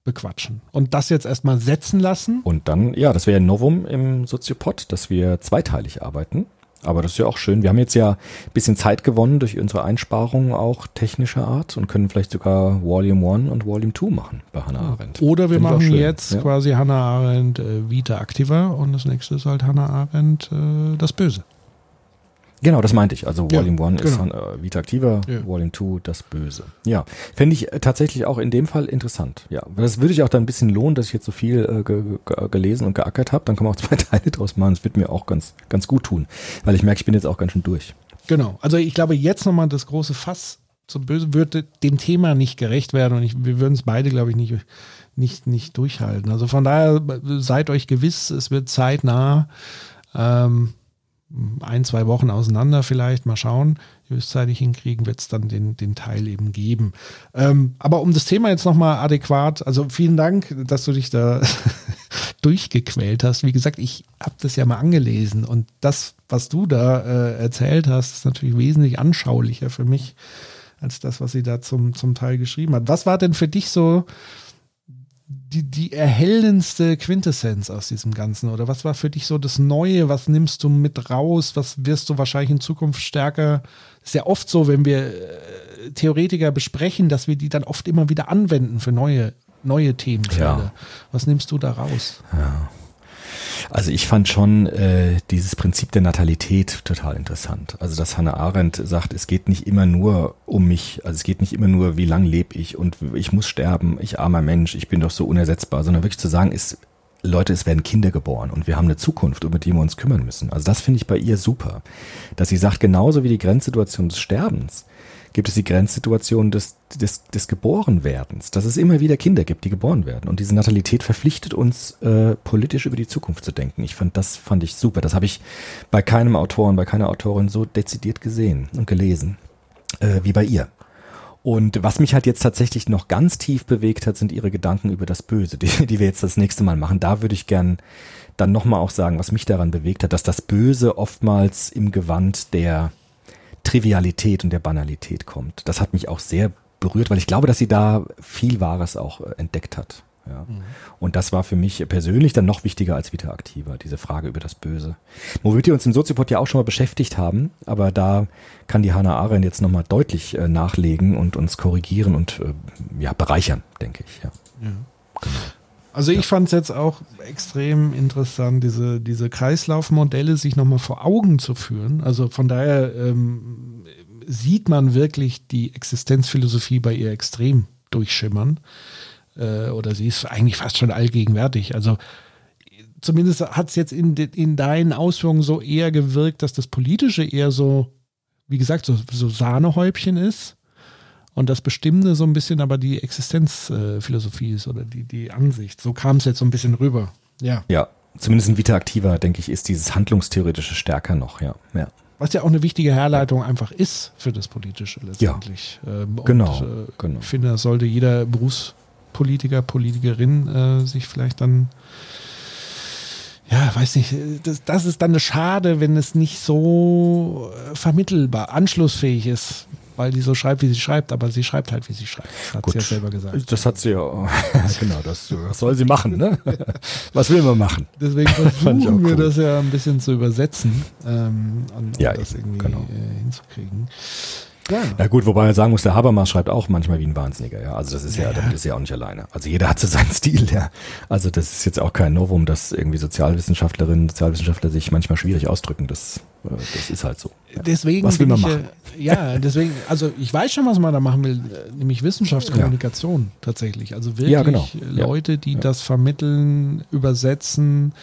bequatschen. Und das jetzt erstmal setzen lassen. Und dann, ja, das wäre ein Novum im Soziopod, dass wir zweiteilig arbeiten. Aber das ist ja auch schön. Wir haben jetzt ja ein bisschen Zeit gewonnen durch unsere Einsparungen auch technischer Art und können vielleicht sogar Volume 1 und Volume 2 machen bei Hannah Arendt. Oder wir Find machen jetzt ja. quasi Hannah Arendt äh, Vita Activa und das nächste ist halt Hannah Arendt äh, das Böse. Genau, das meinte ich. Also Volume ja, 1 genau. ist äh, Vita Activa, ja. Volume 2 das Böse. Ja, fände ich äh, tatsächlich auch in dem Fall interessant. Ja, das würde ich auch dann ein bisschen lohnen, dass ich jetzt so viel äh, ge ge gelesen und geackert habe. Dann kann man auch zwei Teile draus machen. Das wird mir auch ganz, ganz gut tun, weil ich merke, ich bin jetzt auch ganz schön durch. Genau, also ich glaube, jetzt nochmal das große Fass zum Böse würde dem Thema nicht gerecht werden und ich, wir würden es beide, glaube ich, nicht, nicht, nicht durchhalten. Also von daher seid euch gewiss, es wird zeitnah. Ähm, ein, zwei Wochen auseinander vielleicht, mal schauen, höchstzeitig hinkriegen, wird es dann den, den Teil eben geben. Ähm, aber um das Thema jetzt nochmal adäquat, also vielen Dank, dass du dich da durchgequält hast. Wie gesagt, ich habe das ja mal angelesen und das, was du da äh, erzählt hast, ist natürlich wesentlich anschaulicher für mich als das, was sie da zum, zum Teil geschrieben hat. Was war denn für dich so die, die erhellendste Quintessenz aus diesem Ganzen? Oder was war für dich so das Neue? Was nimmst du mit raus? Was wirst du wahrscheinlich in Zukunft stärker? Ist ja oft so, wenn wir äh, Theoretiker besprechen, dass wir die dann oft immer wieder anwenden für neue, neue Themenfelder. Ja. Was nimmst du da raus? Ja. Also ich fand schon äh, dieses Prinzip der Natalität total interessant. Also dass Hannah Arendt sagt, es geht nicht immer nur um mich, also es geht nicht immer nur, wie lang lebe ich und ich muss sterben, ich armer Mensch, ich bin doch so unersetzbar, sondern wirklich zu sagen, ist Leute, es werden Kinder geboren und wir haben eine Zukunft, um die wir uns kümmern müssen. Also das finde ich bei ihr super, dass sie sagt, genauso wie die Grenzsituation des Sterbens gibt es die Grenzsituation des, des, des Geborenwerdens, dass es immer wieder Kinder gibt, die geboren werden. Und diese Natalität verpflichtet uns, äh, politisch über die Zukunft zu denken. Ich fand, das fand ich super. Das habe ich bei keinem Autor und bei keiner Autorin so dezidiert gesehen und gelesen äh, wie bei ihr. Und was mich halt jetzt tatsächlich noch ganz tief bewegt hat, sind ihre Gedanken über das Böse, die, die wir jetzt das nächste Mal machen. Da würde ich gern dann nochmal auch sagen, was mich daran bewegt hat, dass das Böse oftmals im Gewand der Trivialität und der Banalität kommt. Das hat mich auch sehr berührt, weil ich glaube, dass sie da viel Wahres auch äh, entdeckt hat. Ja. Mhm. Und das war für mich persönlich dann noch wichtiger als Vita Activa, diese Frage über das Böse. Womit wir uns im Soziopod ja auch schon mal beschäftigt haben, aber da kann die Hannah Arendt jetzt nochmal deutlich äh, nachlegen und uns korrigieren und äh, ja, bereichern, denke ich. Ja. ja. Genau. Also ich ja. fand es jetzt auch extrem interessant, diese, diese Kreislaufmodelle sich nochmal vor Augen zu führen. Also von daher ähm, sieht man wirklich die Existenzphilosophie bei ihr extrem durchschimmern. Äh, oder sie ist eigentlich fast schon allgegenwärtig. Also zumindest hat es jetzt in, in deinen Ausführungen so eher gewirkt, dass das Politische eher so, wie gesagt, so, so Sahnehäubchen ist. Und das Bestimmende so ein bisschen aber die Existenzphilosophie ist oder die, die Ansicht. So kam es jetzt so ein bisschen rüber. Ja. Ja, zumindest in Vita Activa, denke ich, ist dieses Handlungstheoretische stärker noch, ja. ja. Was ja auch eine wichtige Herleitung einfach ist für das Politische letztendlich. Ja, ähm, genau, und, äh, genau. Ich finde, das sollte jeder Berufspolitiker, Politikerin äh, sich vielleicht dann ja, weiß nicht, das, das ist dann schade, wenn es nicht so äh, vermittelbar, anschlussfähig ist weil die so schreibt, wie sie schreibt, aber sie schreibt halt, wie sie schreibt. Das hat Gut. sie ja selber gesagt. Das hat sie ja, genau, das, was soll sie machen, ne? Was will man machen? Deswegen versuchen wir cool. das ja ein bisschen zu übersetzen ähm, und, ja, das irgendwie genau. äh, hinzukriegen. Ja. ja gut, wobei man sagen muss, der Habermas schreibt auch manchmal wie ein Wahnsinniger, ja. Also das ist ja, ja damit ist ja auch nicht alleine. Also jeder hat so seinen Stil, ja. Also das ist jetzt auch kein Novum, dass irgendwie Sozialwissenschaftlerinnen, Sozialwissenschaftler sich manchmal schwierig ausdrücken. Das, äh, das ist halt so. Ja. Deswegen was will man machen? Ja, deswegen, also ich weiß schon, was man da machen will, nämlich Wissenschaftskommunikation tatsächlich. Also wirklich ja, genau. Leute, die das vermitteln, übersetzen,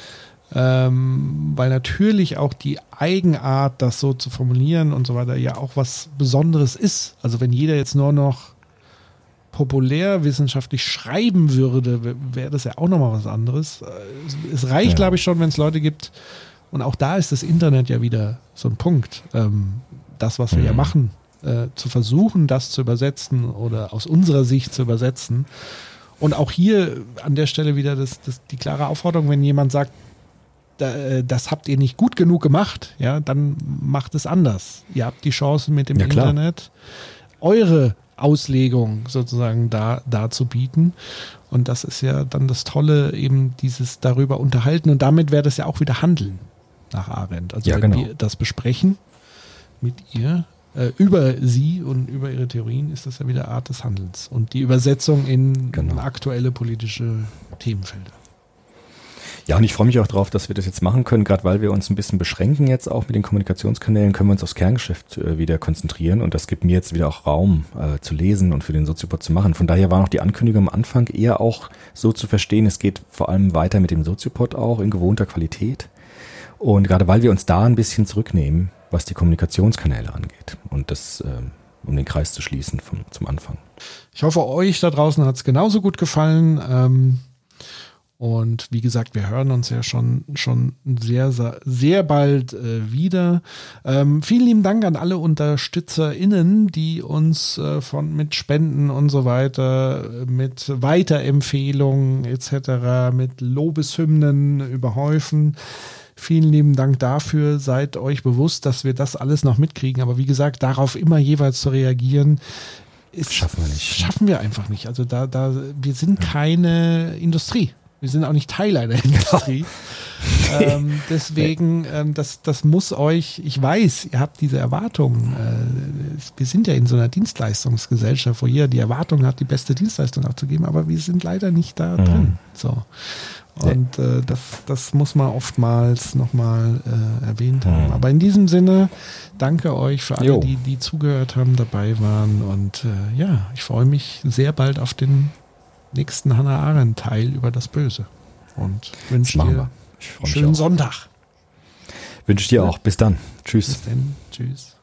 ähm, weil natürlich auch die Eigenart, das so zu formulieren und so weiter, ja auch was Besonderes ist. Also wenn jeder jetzt nur noch populärwissenschaftlich schreiben würde, wäre das ja auch nochmal was anderes. Äh, es reicht, ja. glaube ich, schon, wenn es Leute gibt, und auch da ist das Internet ja wieder so ein Punkt. Ähm, das, was wir mhm. ja machen, äh, zu versuchen, das zu übersetzen oder aus unserer Sicht zu übersetzen. Und auch hier an der Stelle wieder das, das, die klare Aufforderung, wenn jemand sagt, äh, das habt ihr nicht gut genug gemacht, ja, dann macht es anders. Ihr habt die Chance mit dem ja, Internet eure Auslegung sozusagen da, da zu bieten. Und das ist ja dann das Tolle, eben dieses darüber unterhalten. Und damit wäre das ja auch wieder Handeln nach Arendt. Also ja, wenn genau. wir das besprechen mit ihr, äh, über sie und über ihre Theorien, ist das ja wieder Art des Handelns. Und die Übersetzung in genau. aktuelle politische Themenfelder. Ja, und ich freue mich auch darauf, dass wir das jetzt machen können, gerade weil wir uns ein bisschen beschränken jetzt auch mit den Kommunikationskanälen, können wir uns aufs Kerngeschäft äh, wieder konzentrieren und das gibt mir jetzt wieder auch Raum äh, zu lesen und für den Soziopod zu machen. Von daher war noch die Ankündigung am Anfang eher auch so zu verstehen, es geht vor allem weiter mit dem Soziopod auch in gewohnter Qualität. Und gerade weil wir uns da ein bisschen zurücknehmen, was die Kommunikationskanäle angeht und das, äh, um den Kreis zu schließen vom, zum Anfang. Ich hoffe, euch da draußen hat es genauso gut gefallen. Ähm und wie gesagt, wir hören uns ja schon, schon sehr, sehr bald äh, wieder. Ähm, vielen lieben Dank an alle UnterstützerInnen, die uns äh, von mit Spenden und so weiter, mit Weiterempfehlungen etc., mit Lobeshymnen überhäufen. Vielen lieben Dank dafür. Seid euch bewusst, dass wir das alles noch mitkriegen. Aber wie gesagt, darauf immer jeweils zu reagieren, ist, schaffen wir nicht. Schaffen wir einfach nicht. Also da, da, wir sind keine Industrie. Wir sind auch nicht Teil einer Industrie. ähm, deswegen, ähm, das, das muss euch, ich weiß, ihr habt diese Erwartungen. Äh, wir sind ja in so einer Dienstleistungsgesellschaft, wo jeder die Erwartung hat, die beste Dienstleistung abzugeben, aber wir sind leider nicht da mhm. drin. So. Und äh, das, das muss man oftmals nochmal äh, erwähnt haben. Mhm. Aber in diesem Sinne, danke euch für alle, jo. die, die zugehört haben, dabei waren. Und äh, ja, ich freue mich sehr bald auf den nächsten Hannah Arendt Teil über das Böse. Und wünsche dir einen schönen Sonntag. Wünsche ich dir auch. Bis dann. Tschüss. Bis dann. Tschüss.